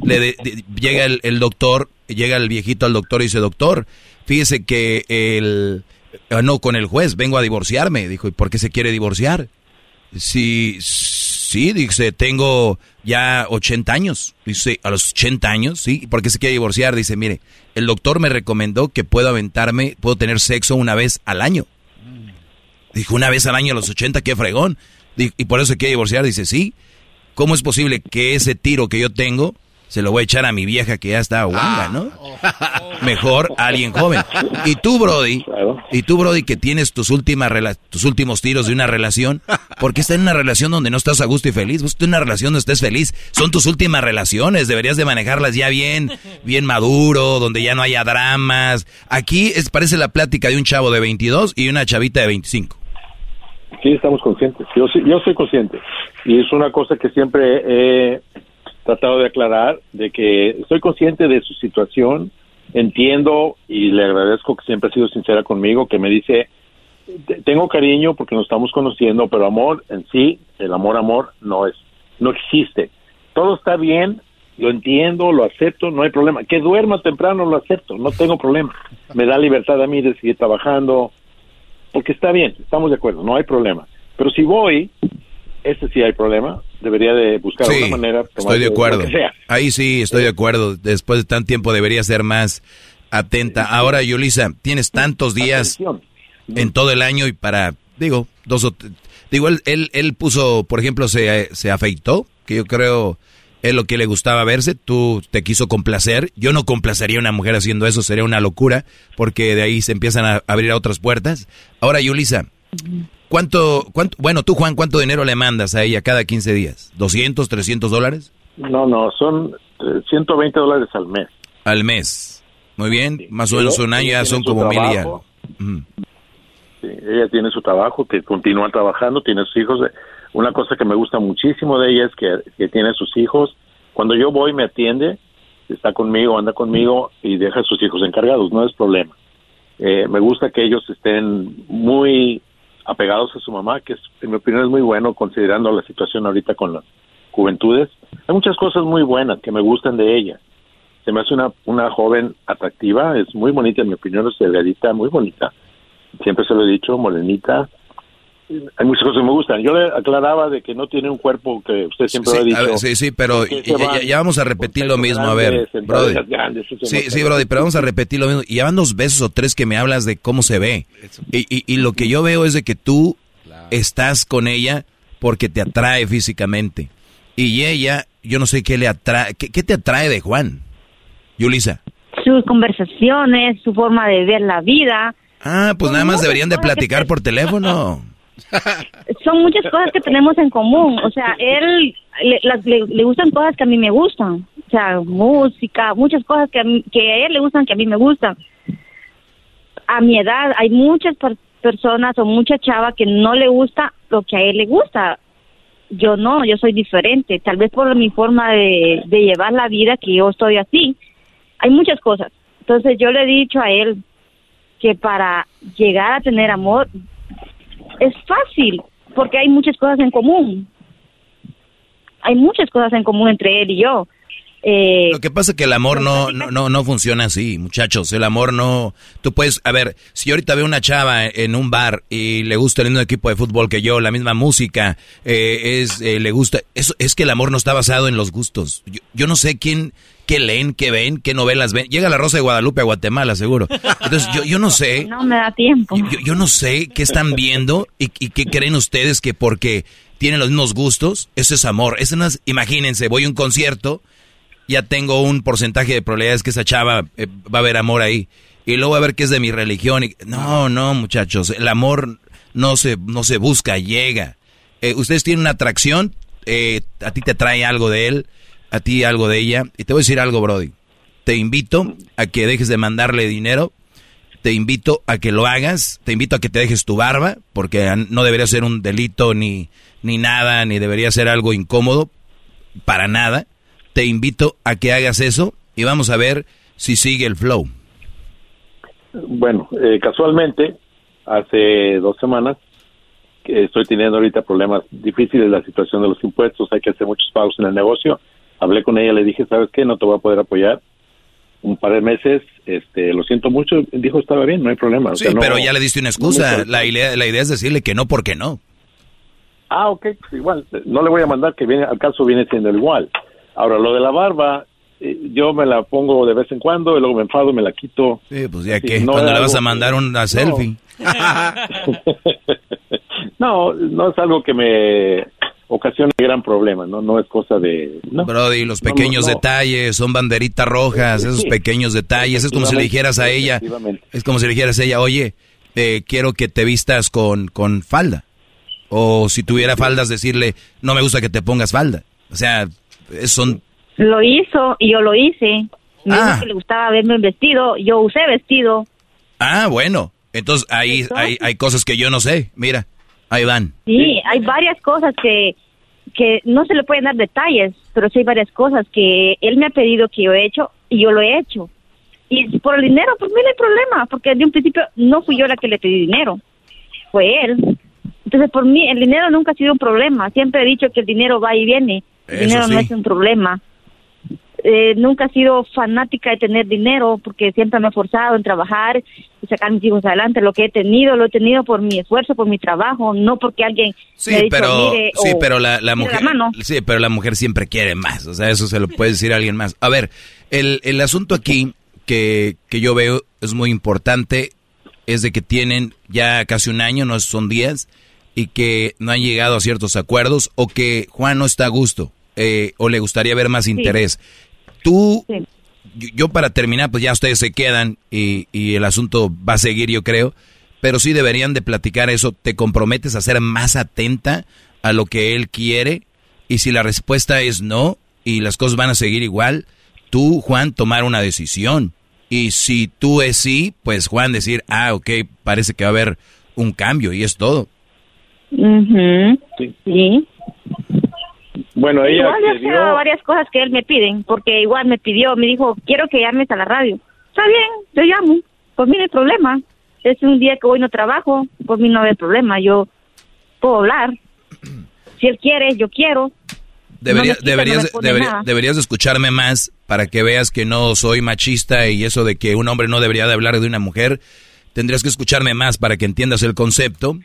Le de- de- llega el, el doctor, llega el viejito al doctor y dice, doctor, fíjese que el... ah, No, con el juez, vengo a divorciarme. Dijo, ¿y por qué se quiere divorciar? Sí, sí, dice, tengo ya 80 años. Dice, a los 80 años, sí. ¿Por qué se quiere divorciar? Dice, mire, el doctor me recomendó que puedo aventarme, puedo tener sexo una vez al año. Dijo, una vez al año a los 80, qué fregón. Y por eso se quiere divorciar. Dice, sí. ¿Cómo es posible que ese tiro que yo tengo se lo voy a echar a mi vieja que ya está guanga, ¿no? Mejor a alguien joven. Y tú, Brody, y tú, Brody, que tienes tus últimas tus últimos tiros de una relación, ¿por qué estás en una relación donde no estás a gusto y feliz? Vos estás en una relación donde estés feliz. Son tus últimas relaciones, deberías de manejarlas ya bien, bien maduro, donde ya no haya dramas. Aquí es, parece la plática de un chavo de 22 y una chavita de 25. Sí, estamos conscientes. Yo, yo soy consciente. Y es una cosa que siempre he tratado de aclarar, de que estoy consciente de su situación, entiendo y le agradezco que siempre ha sido sincera conmigo, que me dice, "Te- tengo cariño porque nos estamos conociendo, pero amor en sí, el amor, amor, no es, no existe. Todo está bien, lo entiendo, lo acepto, no hay problema. Que duerma temprano, lo acepto, no tengo problema. Me da libertad a mí de seguir trabajando, porque está bien, estamos de acuerdo, no hay problema. Pero si voy, ese sí hay problema, debería de buscar Sí, una manera. Estoy de acuerdo. Ahí sí, estoy de acuerdo. Después de tanto tiempo debería ser más atenta. Ahora, Yulisa, tienes tantos días en todo el año y para, digo, dos o... Digo, él, él, él puso, por ejemplo, se, se afeitó, que yo creo es lo que le gustaba verse, tú te quiso complacer. Yo no complacería a una mujer haciendo eso, sería una locura, porque de ahí se empiezan a abrir a otras puertas. Ahora, Yulisa, ¿cuánto, cuánto, bueno, tú, Juan, ¿cuánto dinero le mandas a ella cada 15 días? ¿200, 300 dólares? No, no, son eh, 120 dólares al mes. Al mes. Muy bien, más o menos un año ya son como mil y trabajo. algo. Ujú. Sí, ella tiene su trabajo, que continúa trabajando, tiene sus hijos. Una cosa que me gusta muchísimo de ella es que, que tiene sus hijos. Cuando yo voy me atiende, está conmigo, anda conmigo y deja a sus hijos encargados, no es problema. Eh, me gusta que ellos estén muy apegados a su mamá, que es, en mi opinión es muy bueno considerando la situación ahorita con las juventudes. Hay muchas cosas muy buenas que me gustan de ella. Se me hace una, una joven atractiva, es muy bonita, en mi opinión es delgadita, muy bonita siempre se lo he dicho, morenita. Hay muchas cosas que me gustan. Yo le aclaraba de que no tiene un cuerpo que usted siempre Sí, lo ha dicho. ver, sí, sí, pero ya, vamos a repetir lo mismo, a ver, Brody. grandes, Sí, sí, Brody, pero vamos a repetir lo mismo. Y ya van dos veces o tres que me hablas de cómo se ve. Y, y- y lo que yo veo es de que tú estás con ella porque te atrae físicamente. Y ella, yo no sé qué le atrae. ¿Qué, qué te atrae de Juan? Yulisa. Sus conversaciones, su forma de ver la vida. Ah, pues Son nada más deberían de que platicar por teléfono. Son muchas cosas que tenemos en común. O sea, él le, las- le, gustan cosas que a mí me gustan. O sea, música, muchas cosas que a, que a él le gustan que a mí me gustan. A mi edad hay muchas per- personas o mucha chava que no le gusta lo que a él le gusta. yo no, yo soy diferente. Tal vez por mi forma de, de llevar la vida que yo estoy así. Hay muchas cosas. Entonces yo le he dicho a él que para llegar a tener amor es fácil, porque hay muchas cosas en común. Hay muchas cosas en común entre él y yo. Eh, Lo que pasa es que el amor no, no, no, no funciona así, muchachos. El amor no. Tú puedes. A ver, si ahorita veo una chava en un bar y le gusta el mismo equipo de fútbol que yo, la misma música, eh, es eh, le gusta. Eso es que el amor no está basado en los gustos. Yo, yo no sé quién. ¿Qué leen? ¿Qué ven? ¿Qué novelas ven? Llega la Rosa de Guadalupe a Guatemala, seguro. Entonces, yo, yo no sé. no me da tiempo. Yo, yo no sé qué están viendo y, y qué creen ustedes que porque tienen los mismos gustos, eso es amor. Eso no es, imagínense, voy a un concierto, ya tengo un porcentaje de probabilidades que esa chava eh, va a haber amor ahí. Y luego a ver qué es de mi religión. Y, no, no, muchachos, el amor no se, no se busca, llega. Eh, ustedes tienen una atracción, eh, a ti te trae algo de él, a ti algo de ella. Y te voy a decir algo, Brody. Te invito a que dejes de mandarle dinero te invito a que lo hagas, te invito a que te dejes tu barba, porque no debería ser un delito ni, ni nada, ni debería ser algo incómodo, para nada. Te invito a que hagas eso y vamos a ver si sigue el flow. Bueno, eh, casualmente, hace dos semanas, estoy teniendo ahorita problemas difíciles, la situación de los impuestos, hay que hacer muchos pagos en el negocio. Hablé con ella, le dije, ¿sabes qué? No te voy a poder apoyar. Un par de meses, este, lo siento mucho, dijo, estaba bien, no hay problema. O Sí, no- pero ya le diste una excusa. la, idea, la idea es decirle que no porque no. Ah, ok, pues igual, no le voy a mandar que viene, al caso viene siendo igual. Ahora, lo de la barba, eh, yo me la pongo de vez en cuando, y luego me enfado, me la quito. Sí, pues ya Sí, que no cuando le vas a mandar una selfie. No, no es algo que me ocasione gran problema, no, no es cosa de... No. Brody, los no, pequeños no. detalles son banderitas rojas, esos Sí. pequeños detalles. Es como si le dijeras a ella, es como si le dijeras a ella, oye, eh, quiero que te vistas con, con falda. O si tuviera faldas, decirle, no me gusta que te pongas falda. O sea, son... Lo hizo y yo lo hice. Me Ah. dijo que le gustaba verme en vestido, yo usé vestido. Ah, bueno. Entonces ahí hay, hay cosas que yo no sé. Mira, ahí van. Sí, hay varias cosas que, que no se le pueden dar detalles, pero sí hay varias cosas que él me ha pedido que yo he hecho y yo lo he hecho. Y por el dinero, pues no hay problema, porque de un principio no fui yo la que le pedí dinero, fue él. Entonces, por mí, el dinero nunca ha sido un problema. Siempre he dicho que el dinero va y viene. El Eso dinero no es un problema. Eh, nunca he sido fanática de tener dinero porque siempre me he esforzado en trabajar y sacar a mis hijos adelante. Lo que he tenido, lo he tenido por mi esfuerzo, por mi trabajo, no porque alguien Sí, me ha dicho, pero, "Mire", sí, o, pero la, la "Mire mujer, mano". sí, pero la mujer siempre quiere más, o sea, eso se lo puede decir a alguien más. A ver, el, el asunto aquí que, que yo veo es muy importante, es de que tienen ya casi un año, no son días, y que no han llegado a ciertos acuerdos, o que Juan no está a gusto, eh, o le gustaría ver más interés. Tú, yo, yo para terminar, pues ya ustedes se quedan y, y el asunto va a seguir, yo creo. Pero sí deberían de platicar eso. ¿Te comprometes a ser más atenta a lo que él quiere? Y si la respuesta es no y las cosas van a seguir igual, tú, Juan, tomar una decisión. Y si tú es sí, pues Juan decir, ah, ok, parece que va a haber un cambio y es todo. Sí. Bueno, ella igual yo hecho varias cosas que él me piden, porque igual me pidió, me dijo, quiero que llames a la radio. Está bien, yo llamo. Por mí no hay problema. Es un día que hoy no trabajo, por mí no hay problema. Yo puedo hablar. Si él quiere, yo quiero. Debería- No me quita, deberías, no debería- deberías de escucharme más para que veas que no soy machista y eso de que un hombre no debería de hablar de una mujer. Tendrías que escucharme más para que entiendas el concepto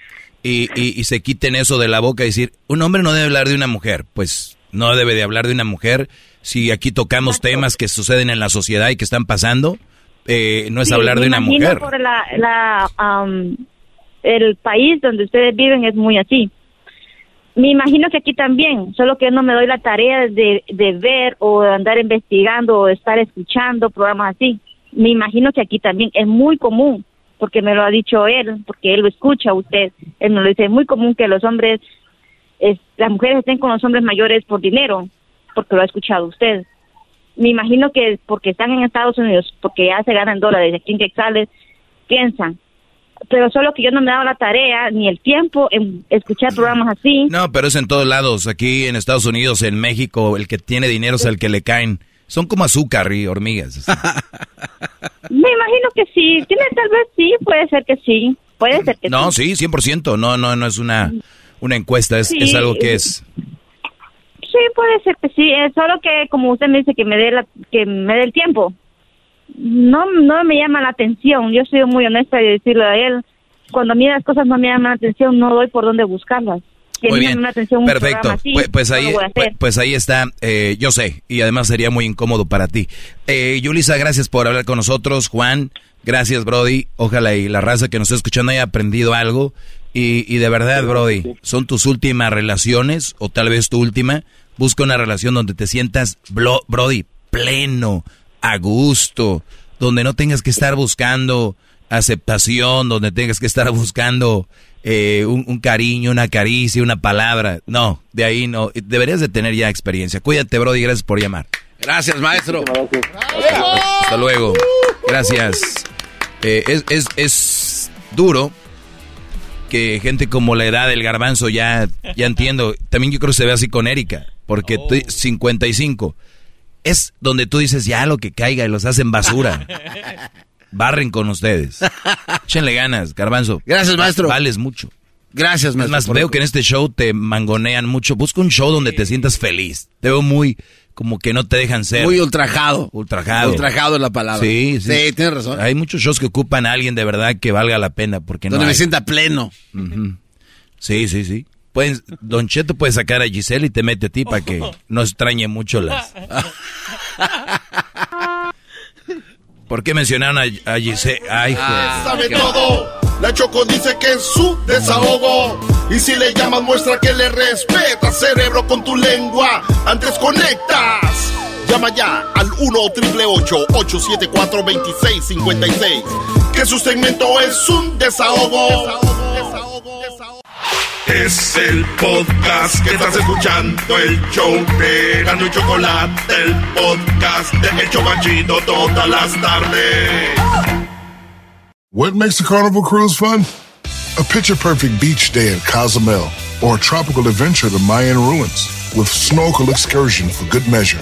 y, y- y se quiten eso de la boca y decir, un hombre no debe hablar de una mujer. Pues no debe de hablar de una mujer. Si aquí tocamos temas que suceden en la sociedad y que están pasando, eh, no es Sí, hablar de una imagino mujer. Por la, la, el país donde ustedes viven es muy así. Me imagino que aquí también, solo que no me doy la tarea de, de ver o de andar investigando o de estar escuchando programas así. Me imagino que aquí también es muy común, porque me lo ha dicho él, porque él lo escucha a usted. Él me lo dice, es muy común que los hombres, es- las mujeres estén con los hombres mayores por dinero, porque lo ha escuchado usted me imagino que porque están en Estados Unidos, porque ya se ganan dólares aquí en quetzales, piensan, pero solo que yo no me daba la tarea ni el tiempo en escuchar programas así. No, pero es en todos lados. Aquí en Estados Unidos, en México, el que tiene dinero es el que le caen. Son como azúcar y hormigas. Me imagino que sí, tiene tal vez sí, puede ser que sí, puede ser que No, sí. sí, 100%. No, no, no es una, una encuesta, es, Sí. es algo que es. Sí, puede ser que sí, es solo que como usted me dice que me dé la, que me dé el tiempo. No no me llama la atención, yo soy muy honesta de decirle a él, cuando a mí las cosas no me llaman la atención, no doy por dónde buscarlas. Muy bien, la atención perfecto. así, Pues, pues ahí, pues, pues ahí está, eh, yo sé, y además sería muy incómodo para ti. Eh, Yulisa, gracias por hablar con nosotros. Juan, gracias, Brody. Ojalá y la raza que nos está escuchando haya aprendido algo. Y, y de verdad, Brody, son tus últimas relaciones, o tal vez tu última. Busca una relación donde te sientas, blo- Brody, pleno, a gusto, donde no tengas que estar buscando aceptación, donde tengas que estar buscando eh, un, un cariño, una caricia, una palabra. No, de ahí no. Deberías de tener ya experiencia. Cuídate, Brody, gracias por llamar. Gracias, maestro. Hasta luego. Gracias. Eh, es, es, es duro que gente como la edad del garbanzo ya, ya entiendo. También yo creo que se ve así con Erika, porque tú- 55 es donde tú dices ya lo que caiga y los hacen basura. Barren con ustedes. Échenle ganas, garbanzo. Gracias, maestro. Vales mucho. Gracias, Es maestro. más, por- veo que en este show te mangonean mucho. Busca un show donde te sientas feliz. Te veo muy como que no te dejan ser. Muy ultrajado. Ultrajado. Ultrajado es la palabra. Sí, sí. Sí, tienes razón. Hay muchos shows que ocupan a alguien de verdad que valga la pena porque no Donde me hay. sienta pleno. Sí, sí, sí. Pueden, Don Cheto puede sacar a Giselle y te mete a ti para que no extrañe mucho las... ¿Por qué mencionaron a, a Giselle? Ay, joder. Sabe todo. La Choco dice que es su desahogo. Y si le llamas, muestra que le respeta, cerebro, con tu lengua. Antes conectas. Llama ya al 1-888-874-2656. Que su segmento es un desahogo. Es el podcast que estás escuchando, el show de Gano y Chocolate, el podcast de El Chobachito todas las tardes. What makes a carnival cruise fun? A picture perfect beach day in Cozumel or a tropical adventure to Mayan ruins with snorkel excursion for good measure.